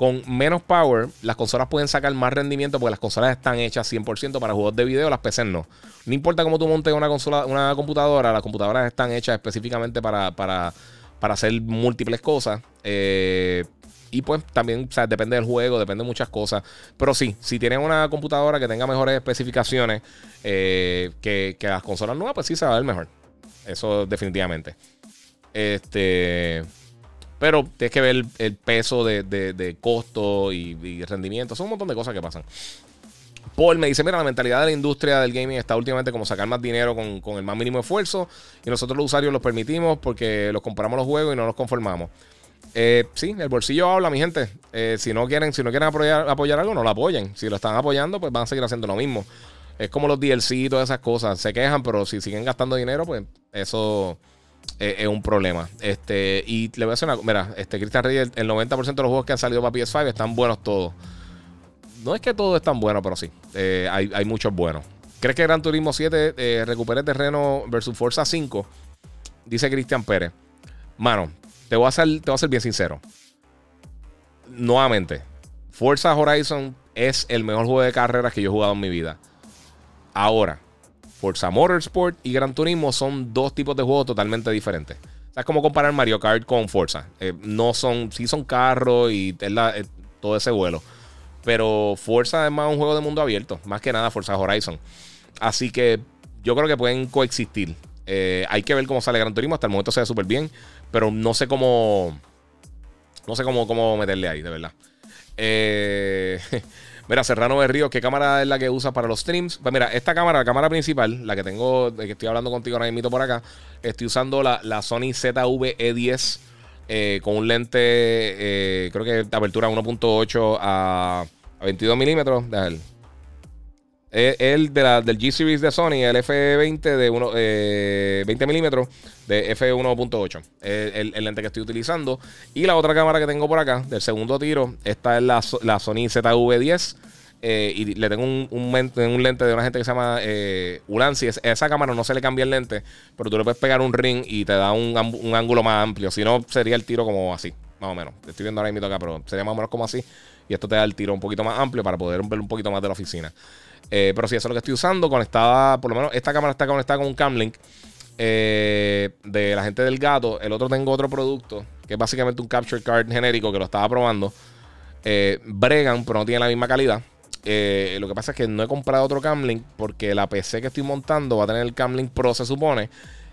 A: con menos power, las consolas pueden sacar más rendimiento porque las consolas están hechas 100% para juegos de video, las PCs no. No importa cómo tú montes una consola, una computadora, las computadoras están hechas específicamente para, para, hacer múltiples cosas. Eh, y pues también, o sea, depende del juego, depende de muchas cosas. Pero sí, si tienes una computadora que tenga mejores especificaciones eh, que, que las consolas nuevas, pues sí se va a ver mejor. Eso definitivamente. Este. Pero tienes que ver el, peso de, costo y, rendimiento. Son un montón de cosas que pasan. Paul me dice, mira, la mentalidad de la industria del gaming está últimamente como sacar más dinero con, el más mínimo esfuerzo y nosotros los usuarios los permitimos porque los compramos los juegos y no nos conformamos. Eh, sí, el bolsillo habla, mi gente. Eh, si no quieren, si no quieren apoyar, apoyar algo, no lo apoyen. Si lo están apoyando, pues van a seguir haciendo lo mismo. Es como los DLC y todas esas cosas. Se quejan, pero si siguen gastando dinero, pues eso es un problema. Este, y le voy a decir una Mira, este, Christian Rey, el, 90% de los juegos que han salido para PS5 están buenos todos. No es que todo es tan bueno, pero sí. Eh, hay, muchos buenos. ¿Crees que Gran Turismo 7 eh, recupere terreno versus Forza 5? Dice Cristian Pérez. Mano, te voy, a ser, te voy a ser bien sincero. Nuevamente, Forza Horizon es el mejor juego de carreras que yo he jugado en mi vida. Ahora, Forza Motorsport y Gran Turismo son dos tipos de juegos totalmente diferentes. O sea, es como comparar Mario Kart con Forza. Eh, no son, sí son carros y es todo ese vuelo. Pero Forza es más un juego de mundo abierto. Más que nada Forza Horizon. Así que yo creo que pueden coexistir. Eh, hay que ver cómo sale Gran Turismo. Hasta el momento se ve súper bien. Pero no sé cómo. No sé cómo, cómo meterle ahí, de verdad. Eh. [LAUGHS] Mira, Serrano Berrío, ¿qué cámara es la que usas para los streams? Pues mira, esta cámara, la cámara principal, la que tengo, de que estoy hablando contigo ahora mismo por acá, estoy usando la, Sony ZV-E10 eh, con un lente, eh, creo que de apertura 1.8 a, 22 milímetros. Déjame el de la, del G Series de Sony, el F20 de 20 eh, milímetros de F1.8. El, el, lente que estoy utilizando. Y la otra cámara que tengo por acá, del segundo tiro, esta es la, la Sony ZV10. Eh, y le tengo un, un, lente de una gente que se llama eh, esa cámara no se le cambia el lente, pero tú le puedes pegar un ring y te da un, un ángulo más amplio. Si no, sería el tiro como así, más o menos. Estoy viendo ahora mismo acá, pero sería más o menos como así. Y esto te da el tiro un poquito más amplio para poder ver un poquito más de la oficina. Eh, pero sí, eso es lo que estoy usando. Conectada, por lo menos esta cámara está conectada con un Camlink eh, de la gente del gato. El otro tengo otro producto que es básicamente un Capture Card genérico que lo estaba probando. Eh, bregan, pero no tiene la misma calidad. lo que pasa es que no he comprado otro Camlink porque la PC que estoy montando va a tener el Camlink Pro, se supone.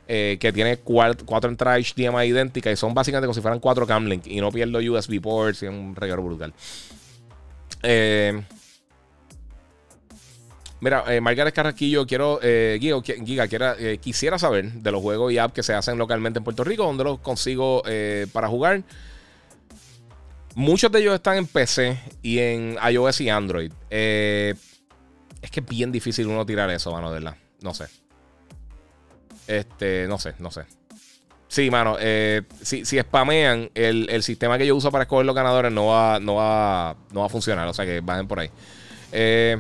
A: que tiene cuatro, entradas HDMI idénticas y son básicamente como si fueran cuatro Camlink y no pierdo USB ports y es un regalo brutal. Eh, Mira, eh, Margaret Carraquillo, quiero, eh, Giga, eh, quisiera saber de los juegos y apps que se hacen localmente en Puerto Rico, dónde los consigo eh, para jugar. Muchos de ellos están en PC y en iOS y Android. es que es bien difícil uno tirar eso, mano, de verdad. No sé. Este, no sé, no sé. Sí, mano, si, si spamean, el, el, sistema que yo uso para escoger los ganadores no va, no va, no va a funcionar. O sea que bajen por ahí. Eh.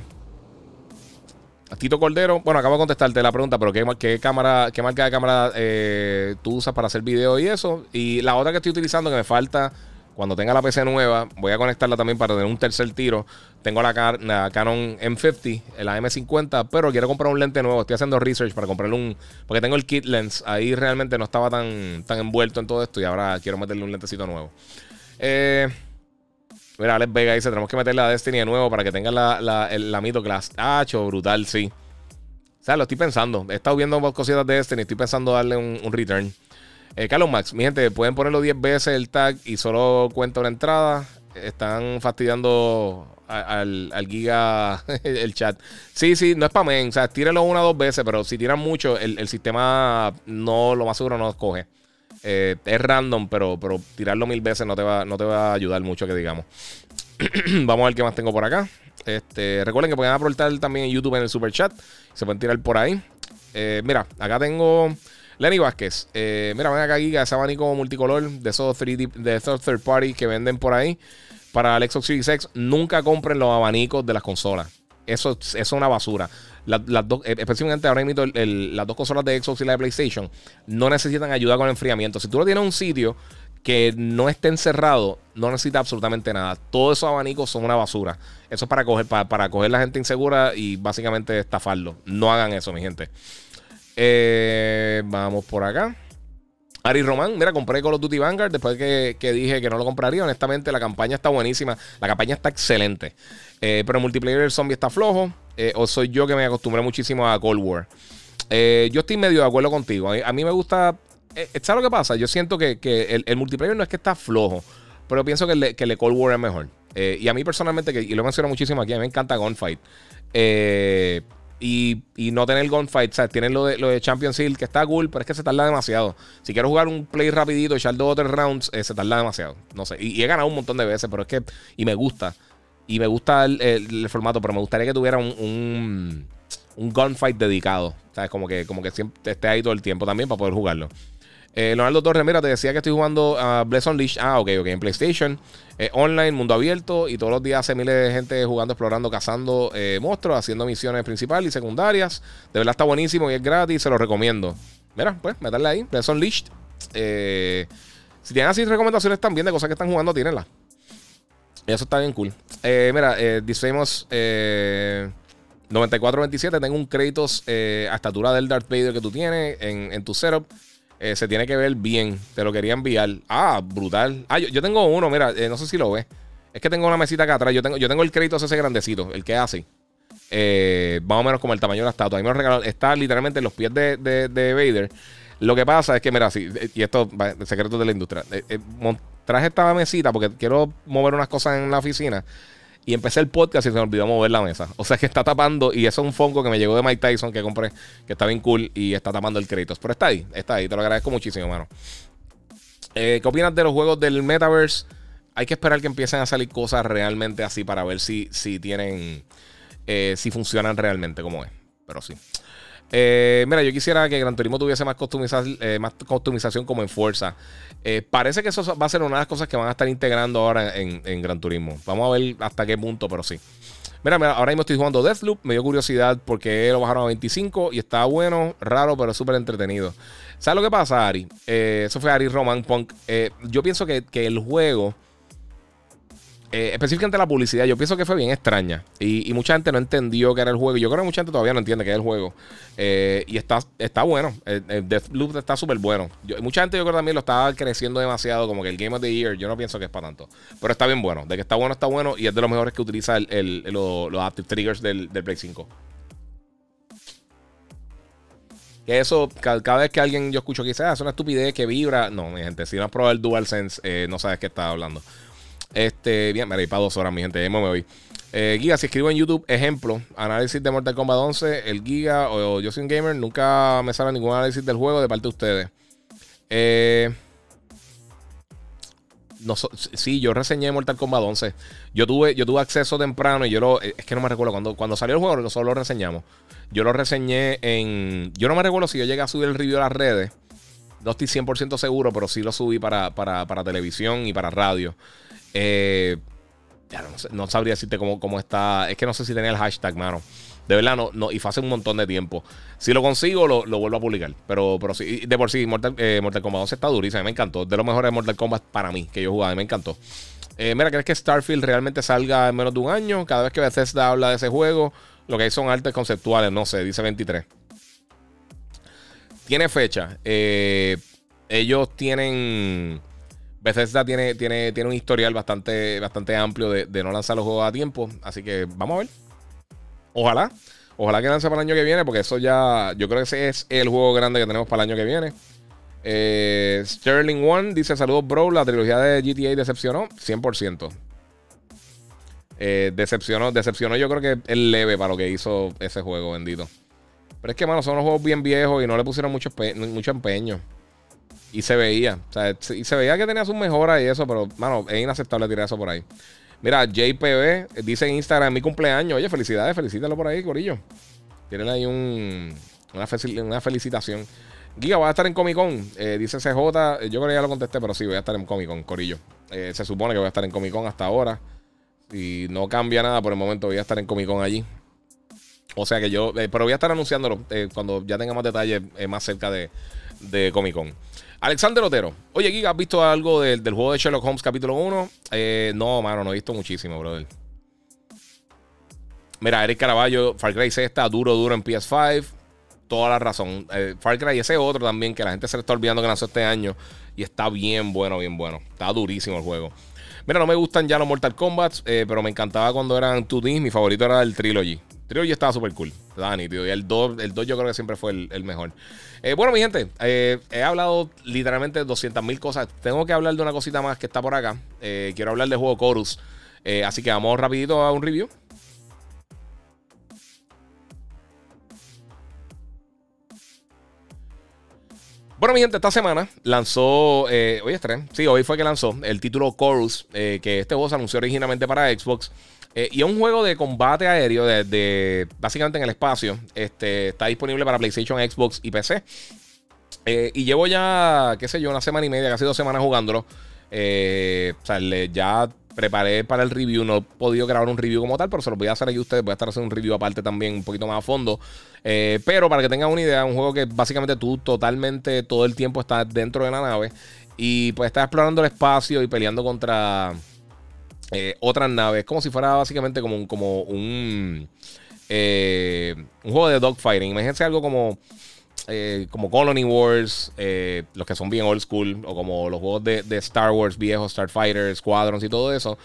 A: Tito Cordero, bueno, acabo de contestarte la pregunta, pero ¿qué, cámara, qué marca de cámara eh, tú usas para hacer video y eso? Y la otra que estoy utilizando que me falta, cuando tenga la PC nueva, voy a conectarla también para tener un tercer tiro. Tengo la, Canon M50, la M50, pero quiero comprar un lente nuevo. Estoy haciendo research para comprarle un. Porque tengo el kit lens. Ahí realmente no estaba tan, tan envuelto en todo esto y ahora quiero meterle un lentecito nuevo. Eh. Mira, Alex Vega dice: Tenemos que meterle a Destiny de nuevo para que tenga la, la, la Mito Class. Ah, brutal, sí. O sea, lo estoy pensando. He estado viendo cositas de Destiny. Estoy pensando darle un, return. Eh, Carlos Max, mi gente, pueden ponerlo 10 veces el tag y solo cuenta una entrada. Están fastidiando al, giga [LAUGHS] el chat. Sí, sí, no es spamen. O sea, tírelo una o dos veces, pero si tiran mucho, el, sistema no, lo más seguro no escoge. Eh, es random, pero, pero tirarlo mil veces no te, va, no te va a ayudar mucho, que digamos. [CLEARS THROAT] Vamos a ver qué más tengo por acá. Este, recuerden que pueden aportar también en YouTube en el super chat. Se pueden tirar por ahí. Eh, mira, acá tengo Lenny Vázquez. Eh, mira, ven acá, Giga, ese abanico multicolor de esos, 3D, de esos third party que venden por ahí para el Xbox Series X. Nunca compren los abanicos de las consolas. Eso, es una basura. Las dos, eh, específicamente ahora mismo las dos consolas de Xbox y la de PlayStation no necesitan ayuda con el enfriamiento. Si tú lo tienes en un sitio que no esté encerrado, no necesita absolutamente nada. Todos esos abanicos son una basura. Eso es para coger, para, para coger la gente insegura y básicamente estafarlo. No hagan eso, mi gente. Eh, vamos por acá. Ari Román, mira, compré Call of Duty Vanguard después que, que, dije que no lo compraría. Honestamente, la campaña está buenísima. La campaña está excelente. Eh, pero el multiplayer del zombie está flojo. Eh, o soy yo que me acostumbré muchísimo a Cold War. yo estoy medio de acuerdo contigo. A mí, me gusta eh, ¿Sabes lo que pasa? Yo siento que, el, multiplayer no es que está flojo, pero pienso que el, de, que Cold War es mejor. Eh, y a mí personalmente, que, y lo menciono muchísimo aquí, a mí me encanta Gunfight. Eh, y, no tener Gunfight, ¿sabes? Tienen lo de, lo de Champions Hill, que está cool, pero es que se tarda demasiado. Si quiero jugar un play rapidito, echar dos o tres rounds, se tarda demasiado. No sé. Y, he ganado un montón de veces, pero es que. Y me gusta. Y me gusta el, formato, pero me gustaría que tuviera un, un, gunfight dedicado. ¿Sabes? Como que, como que siempre esté ahí todo el tiempo también para poder jugarlo. Eh, Leonardo Torres, mira, te decía que estoy jugando a Bless Unleashed. Ah, ok, ok, en PlayStation. Eh, online, mundo abierto. Y todos los días hace miles de gente jugando, explorando, cazando eh, monstruos, haciendo misiones principales y secundarias. De verdad está buenísimo y es gratis, se lo recomiendo. Mira, pues, meterle ahí, Bless Unleashed. Eh, si tienen así recomendaciones también de cosas que están jugando, tírenlas. Eso está bien cool. Eh, mira, eh, Disfamous 9427. Tengo un créditos a estatura del Darth Vader que tú tienes en, en tu setup. Eh, se tiene que ver bien. Te lo quería enviar. Ah, brutal. Ah, yo, tengo uno, mira, eh, no sé si lo ves. Es que tengo una mesita acá atrás. Yo tengo, yo tengo el crédito ese grandecito, el que hace. Eh, más o menos como el tamaño de la estatua. A mí me lo Está literalmente en los pies de, de, Vader. Lo que pasa es que, mira, sí, y esto, secretos de la industria. Traje esta mesita porque quiero mover unas cosas en la oficina. Y empecé el podcast y se me olvidó mover la mesa. O sea que está tapando, y eso es un fongo que me llegó de Mike Tyson que compré, que está bien cool y está tapando el crédito. Pero está ahí, está ahí. Te lo agradezco muchísimo, mano. Eh, ¿Qué opinas de los juegos del Metaverse? Hay que esperar que empiecen a salir cosas realmente así para ver si, si tienen, eh, si funcionan realmente como es. Pero sí. Eh, mira, yo quisiera que Gran Turismo tuviese más, más customización como en Fuerza. Eh, parece que eso va a ser una de las cosas que van a estar integrando ahora en, Gran Turismo. Vamos a ver hasta qué punto, pero sí. Mira, ahora mismo estoy jugando Deathloop. Me dio curiosidad porque lo bajaron a 25 y está bueno, raro, pero súper entretenido. ¿Sabes lo que pasa, Ari? Eh, eso fue Ari Roman Punk. Eh, yo pienso que el juego eh, específicamente la publicidad, yo pienso que fue bien extraña. Y, mucha gente no entendió que era el juego. Yo creo que mucha gente todavía no entiende que es el juego. Eh, y está, está bueno. El, Deathloop está súper bueno. mucha gente yo creo también lo estaba creciendo demasiado. Como que el Game of the Year, yo no pienso que es para tanto. Pero está bien bueno. De que está bueno, está bueno. Y es de los mejores que utiliza el, los, Active Triggers del, Play 5. Que eso, cada, vez que alguien yo escucho que dice, ah, es una estupidez que vibra. No, mi gente, si no has probado el DualSense, eh, no sabes qué está hablando. Este, bien, me reí para dos horas, mi gente. me voy. Eh, Giga, si escribo en YouTube, ejemplo, análisis de Mortal Kombat 11, el Giga o yo soy un gamer, nunca me sale ningún análisis del juego de parte de ustedes. Eh, no, sí, yo reseñé Mortal Kombat 11. Yo tuve, yo tuve acceso temprano y yo lo. Es que no me recuerdo. Cuando, cuando salió el juego, nosotros lo reseñamos. Yo lo reseñé en. Yo no me recuerdo si yo llegué a subir el review a las redes. No estoy 100% seguro, pero sí lo subí para, para, para televisión y para radio. Eh, no, sabría decirte cómo, cómo, está. Es que no sé si tenía el hashtag, mano. De verdad, no, no, y fue hace un montón de tiempo. Si lo consigo, lo, vuelvo a publicar. Pero, pero sí, de por sí, Mortal, eh, Mortal Kombat 11 está durísimo. Me encantó. De los mejores de Mortal Kombat para mí, que yo jugaba, me encantó. Eh, mira, ¿crees que Starfield realmente salga en menos de un año? Cada vez que Bethesda habla de ese juego, lo que hay son artes conceptuales, no sé, dice 23. Tiene fecha. Ellos tienen Bethesda tiene, tiene, tiene un historial bastante, bastante amplio de, no lanzar los juegos a tiempo. Así que vamos a ver. Ojalá. Ojalá que lance para el año que viene, porque eso ya. Yo creo que ese es el juego grande que tenemos para el año que viene. Eh, Sterling One dice: Saludos, bro. La trilogía de GTA decepcionó 100%. Eh, decepcionó, decepcionó yo creo que es leve para lo que hizo ese juego, bendito. Pero es que, mano, son unos juegos bien viejos y no le pusieron mucho, mucho empeño. Y se veía. O sea, y se veía que tenía sus mejoras y eso, pero, mano, es inaceptable tirar eso por ahí. Mira, JPB dice en Instagram mi cumpleaños. Oye, felicidades, felicítalo por ahí, Corillo. Tienen ahí un, una, felicitación. Giga, va a estar en Comic Con. Eh, dice CJ. Yo creo que ya lo contesté, pero sí, voy a estar en Comic Con, Corillo. Eh, se supone que voy a estar en Comic Con hasta ahora. Y no cambia nada por el momento, voy a estar en Comic Con allí. O sea que yo, eh, pero voy a estar anunciándolo cuando ya tenga más detalles más cerca de, de Comic Con. Alexander Otero. Oye, Giga, ¿has visto algo del, juego de Sherlock Holmes capítulo 1? Eh, no, mano, no he visto muchísimo, brother. Mira, Eric Caraballo, Far Cry 6 está duro, duro en PS5. Toda la razón. Eh, Far Cry ese otro también, que la gente se le está olvidando que nació este año. Y está bien bueno, bien bueno. Está durísimo el juego. Mira, no me gustan ya los Mortal Kombat, eh, pero me encantaba cuando eran 2D. Mi favorito era el Trilogy. Trilogy estaba súper cool. Estaba nítido. Y el 2, el 2 yo creo que siempre fue el mejor. Eh, bueno, mi gente, eh, he hablado literalmente 200 mil cosas. Tengo que hablar de una cosita más que está por acá. Eh, quiero hablar del juego Chorus. así que vamos rapidito a un review. Bueno, mi gente, esta semana lanzó. hoy es 3. Sí, hoy fue que lanzó el título Chorus. que este juego anunció originalmente para Xbox. Eh, y es un juego de combate aéreo de, básicamente en el espacio. Este, está disponible para PlayStation, Xbox y PC. Eh, y llevo ya, qué sé yo, una semana y media, casi dos semanas jugándolo. Eh, o sea, ya preparé para el review. No he podido grabar un review como tal, pero se lo voy a hacer aquí a ustedes. Voy a estar haciendo un review aparte también, un poquito más a fondo. pero para que tengan una idea, un juego que básicamente tú totalmente todo el tiempo estás dentro de la nave. Y pues estás explorando el espacio y peleando contra eh, otras naves. Como si fuera básicamente como un, como un, eh, un juego de dogfighting. Imagínense algo como, eh, como Colony Wars, los que son bien old school, o como los juegos de, Star Wars viejos, Starfighter, Squadrons y todo eso.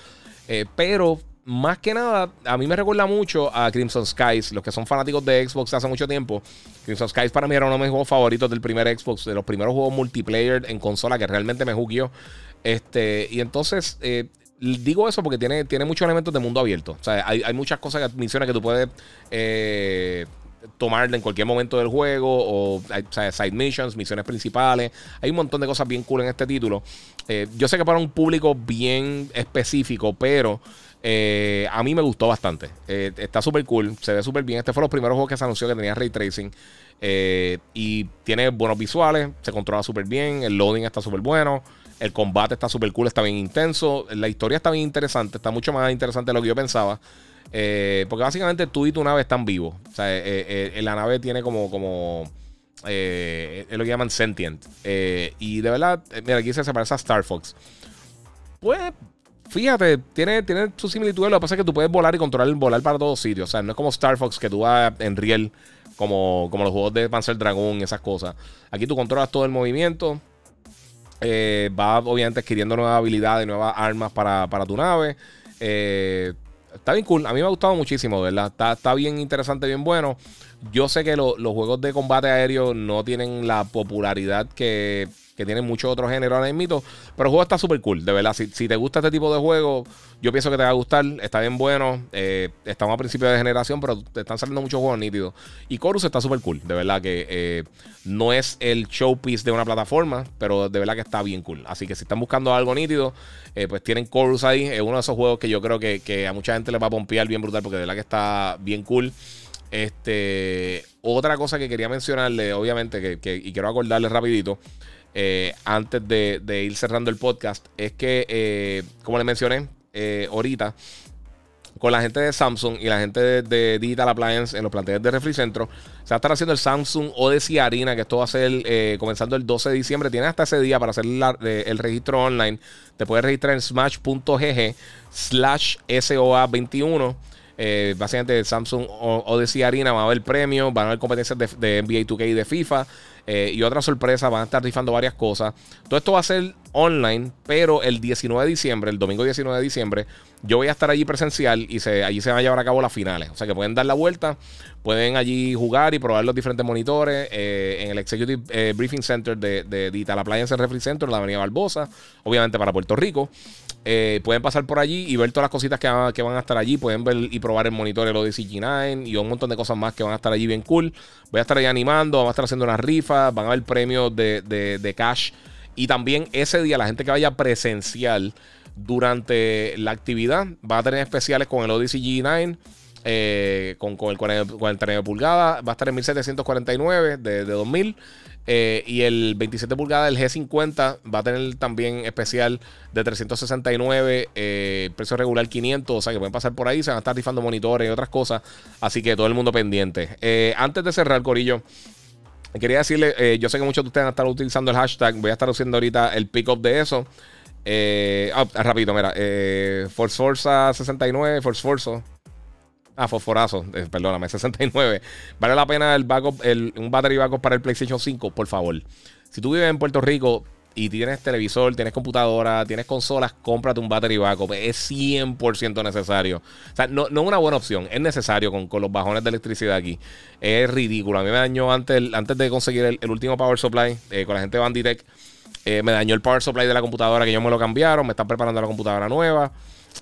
A: pero más que nada, a mí me recuerda mucho a Crimson Skies. Los que son fanáticos de Xbox hace mucho tiempo. Crimson Skies para mí era uno de mis juegos favoritos del primer Xbox, de los primeros juegos multiplayer en consola que realmente me jugueó. Este, y entonces, digo eso porque tiene, tiene muchos elementos de mundo abierto. O sea, hay, muchas cosas, misiones que tú puedes eh, en cualquier momento del juego. O, side missions, misiones principales. Hay un montón de cosas bien cool en este título. Eh, yo sé que para un público bien específico, pero eh, a mí me gustó bastante. está súper cool, se ve súper bien. Este fue los primeros juegos que se anunció que tenía ray tracing. y tiene buenos visuales, se controla súper bien, el loading está súper bueno. El combate está súper cool, está bien intenso. La historia está bien interesante, está mucho más interesante de lo que yo pensaba. Eh, porque básicamente tú y tu nave están vivos. O sea, eh, eh, la nave tiene como. como es lo que llaman sentient. y de verdad, mira, aquí se parece a Star Fox. Pues, fíjate, tiene, tiene su similitud. Lo que pasa es que tú puedes volar y controlar volar para todos sitios. O sea, no es como Star Fox que tú vas en riel, como, como los juegos de Panzer Dragon y esas cosas. Aquí tú controlas todo el movimiento. Eh, va obviamente adquiriendo nuevas habilidades, nuevas armas para, tu nave. Eh, está bien cool. A mí me ha gustado muchísimo, ¿verdad? Está, está bien interesante, bien bueno. Yo sé que los juegos de combate aéreo no tienen la popularidad que, que tienen muchos otros géneros ahora mismo. Pero el juego está súper cool, de verdad. Si, te gusta este tipo de juego, yo pienso que te va a gustar. Está bien bueno. Eh, estamos a principio de generación, pero te están saliendo muchos juegos nítidos. Y Chorus está súper cool, de verdad que eh, no es el showpiece de una plataforma, pero de verdad que está bien cool. Así que si están buscando algo nítido, eh, pues tienen Chorus ahí. Es uno de esos juegos que yo creo que, a mucha gente le va a pompear bien brutal, porque de verdad que está bien cool. Este, otra cosa que quería mencionarle, obviamente, que, y quiero acordarle rapidito, eh, antes de, ir cerrando el podcast, es que, eh, como le mencioné eh, ahorita, con la gente de Samsung y la gente de, Digital Appliance en los planteles de Refricentro, se va a estar haciendo el Samsung Odyssey Arena, que esto va a ser comenzando el 12 de diciembre. Tienes hasta ese día para hacer el registro online. Te puedes registrar en smash.gg slash SOA21. Básicamente Samsung Odyssey Arena va a haber premios, van a haber competencias de, de NBA 2K y de FIFA. y otras sorpresas. Van a estar rifando varias cosas. Todo esto va a ser online, pero el 19 de diciembre, el domingo 19 de diciembre, yo voy a estar allí presencial y allí se van a llevar a cabo las finales. O sea que pueden dar la vuelta, pueden allí jugar y probar los diferentes monitores eh, en el Executive eh, Briefing Center de, de Digital Appliance Refri Center, la Avenida Barbosa, obviamente para Puerto Rico. Eh, pueden pasar por allí y ver todas las cositas que, van a estar allí. Pueden ver y probar el monitor el Odyssey G9 y un montón de cosas más que van a estar allí bien cool. Voy a estar ahí animando, vamos a estar haciendo unas rifas, van a haber premios de, de cash. Y también ese día la gente que vaya presencial durante la actividad. Va a tener especiales con el Odyssey G9. Eh, con, con, el 49 pulgadas. Va a estar en 1749 de, de 2000. Eh, y el 27 pulgadas del G50 va a tener también especial de 369, eh, precio regular 500, o sea que pueden pasar por ahí, se van a estar rifando monitores y otras cosas, así que todo el mundo pendiente. antes de cerrar, Corillo, quería decirle, yo sé que muchos de ustedes van a estar utilizando el hashtag, voy a estar haciendo ahorita el pick up de eso. Eh, ah, mira. Eh, Force Forza 69, Force Forza. Ah, Fosforazo, eh, perdóname, [LAUGHS] 69. Vale la pena el backup, un battery backup para el PlayStation 5, por favor. Si tú vives en Puerto Rico y tienes televisor, tienes computadora, tienes consolas, cómprate un battery backup. Es 100% necesario. O sea, no, es una buena opción, es necesario con, los bajones de electricidad aquí. Es ridículo. A mí me dañó antes, antes de conseguir el, último power supply eh, con la gente de Banditech eh, me dañó el power supply de la computadora que ellos me lo cambiaron. Me están preparando la computadora nueva.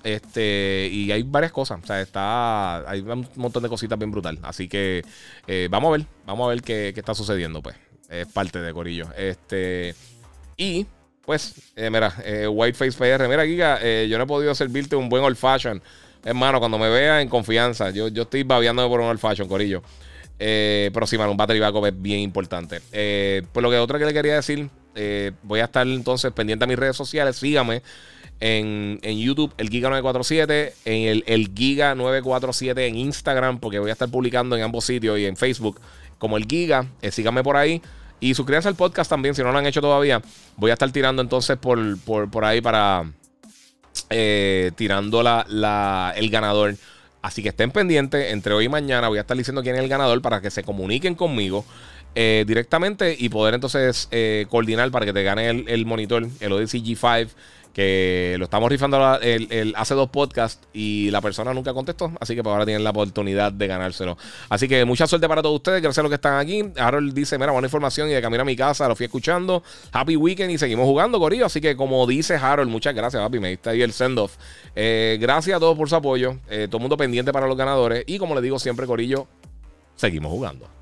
A: Este, y hay varias cosas. O sea, está. Hay un montón de cositas bien brutal. Así que eh, vamos a ver. Vamos a ver qué, está sucediendo, pues. Es parte de Corillo. Este. Y. Pues, eh, mira, Whiteface PR. Mira, Giga, yo no he podido servirte un buen old fashion. Hermano, cuando me vea en confianza, yo, yo estoy babeándome por un old fashion, Corillo. pero sí, mano, un battery backup es bien importante. pues lo que otra que le quería decir eh, voy a estar entonces pendiente a mis redes sociales. Sígame en, YouTube, el Giga947, en el, el Giga947 en Instagram, porque voy a estar publicando en ambos sitios y en Facebook como el Giga. Eh, síganme por ahí. Y suscríbanse al podcast también, si no lo han hecho todavía. Voy a estar tirando entonces por, por, ahí para. Eh, tirando la, el ganador. Así que estén pendientes. Entre hoy y mañana voy a estar diciendo quién es el ganador para que se comuniquen conmigo. Eh, directamente y poder entonces eh, coordinar para que te gane el, monitor, el Odyssey G5, que lo estamos rifando el, hace dos podcasts y la persona nunca contestó, así que pues ahora tienen la oportunidad de ganárselo. Así que mucha suerte para todos ustedes, gracias a los que están aquí. Harold dice, mira, buena información y de camino a mi casa, lo fui escuchando. Happy weekend y seguimos jugando, Corillo. Así que como dice Harold, muchas gracias, papi, me diste ahí el send-off. Eh, gracias a todos por su apoyo, todo el mundo pendiente para los ganadores y como les digo siempre, Corillo, seguimos jugando.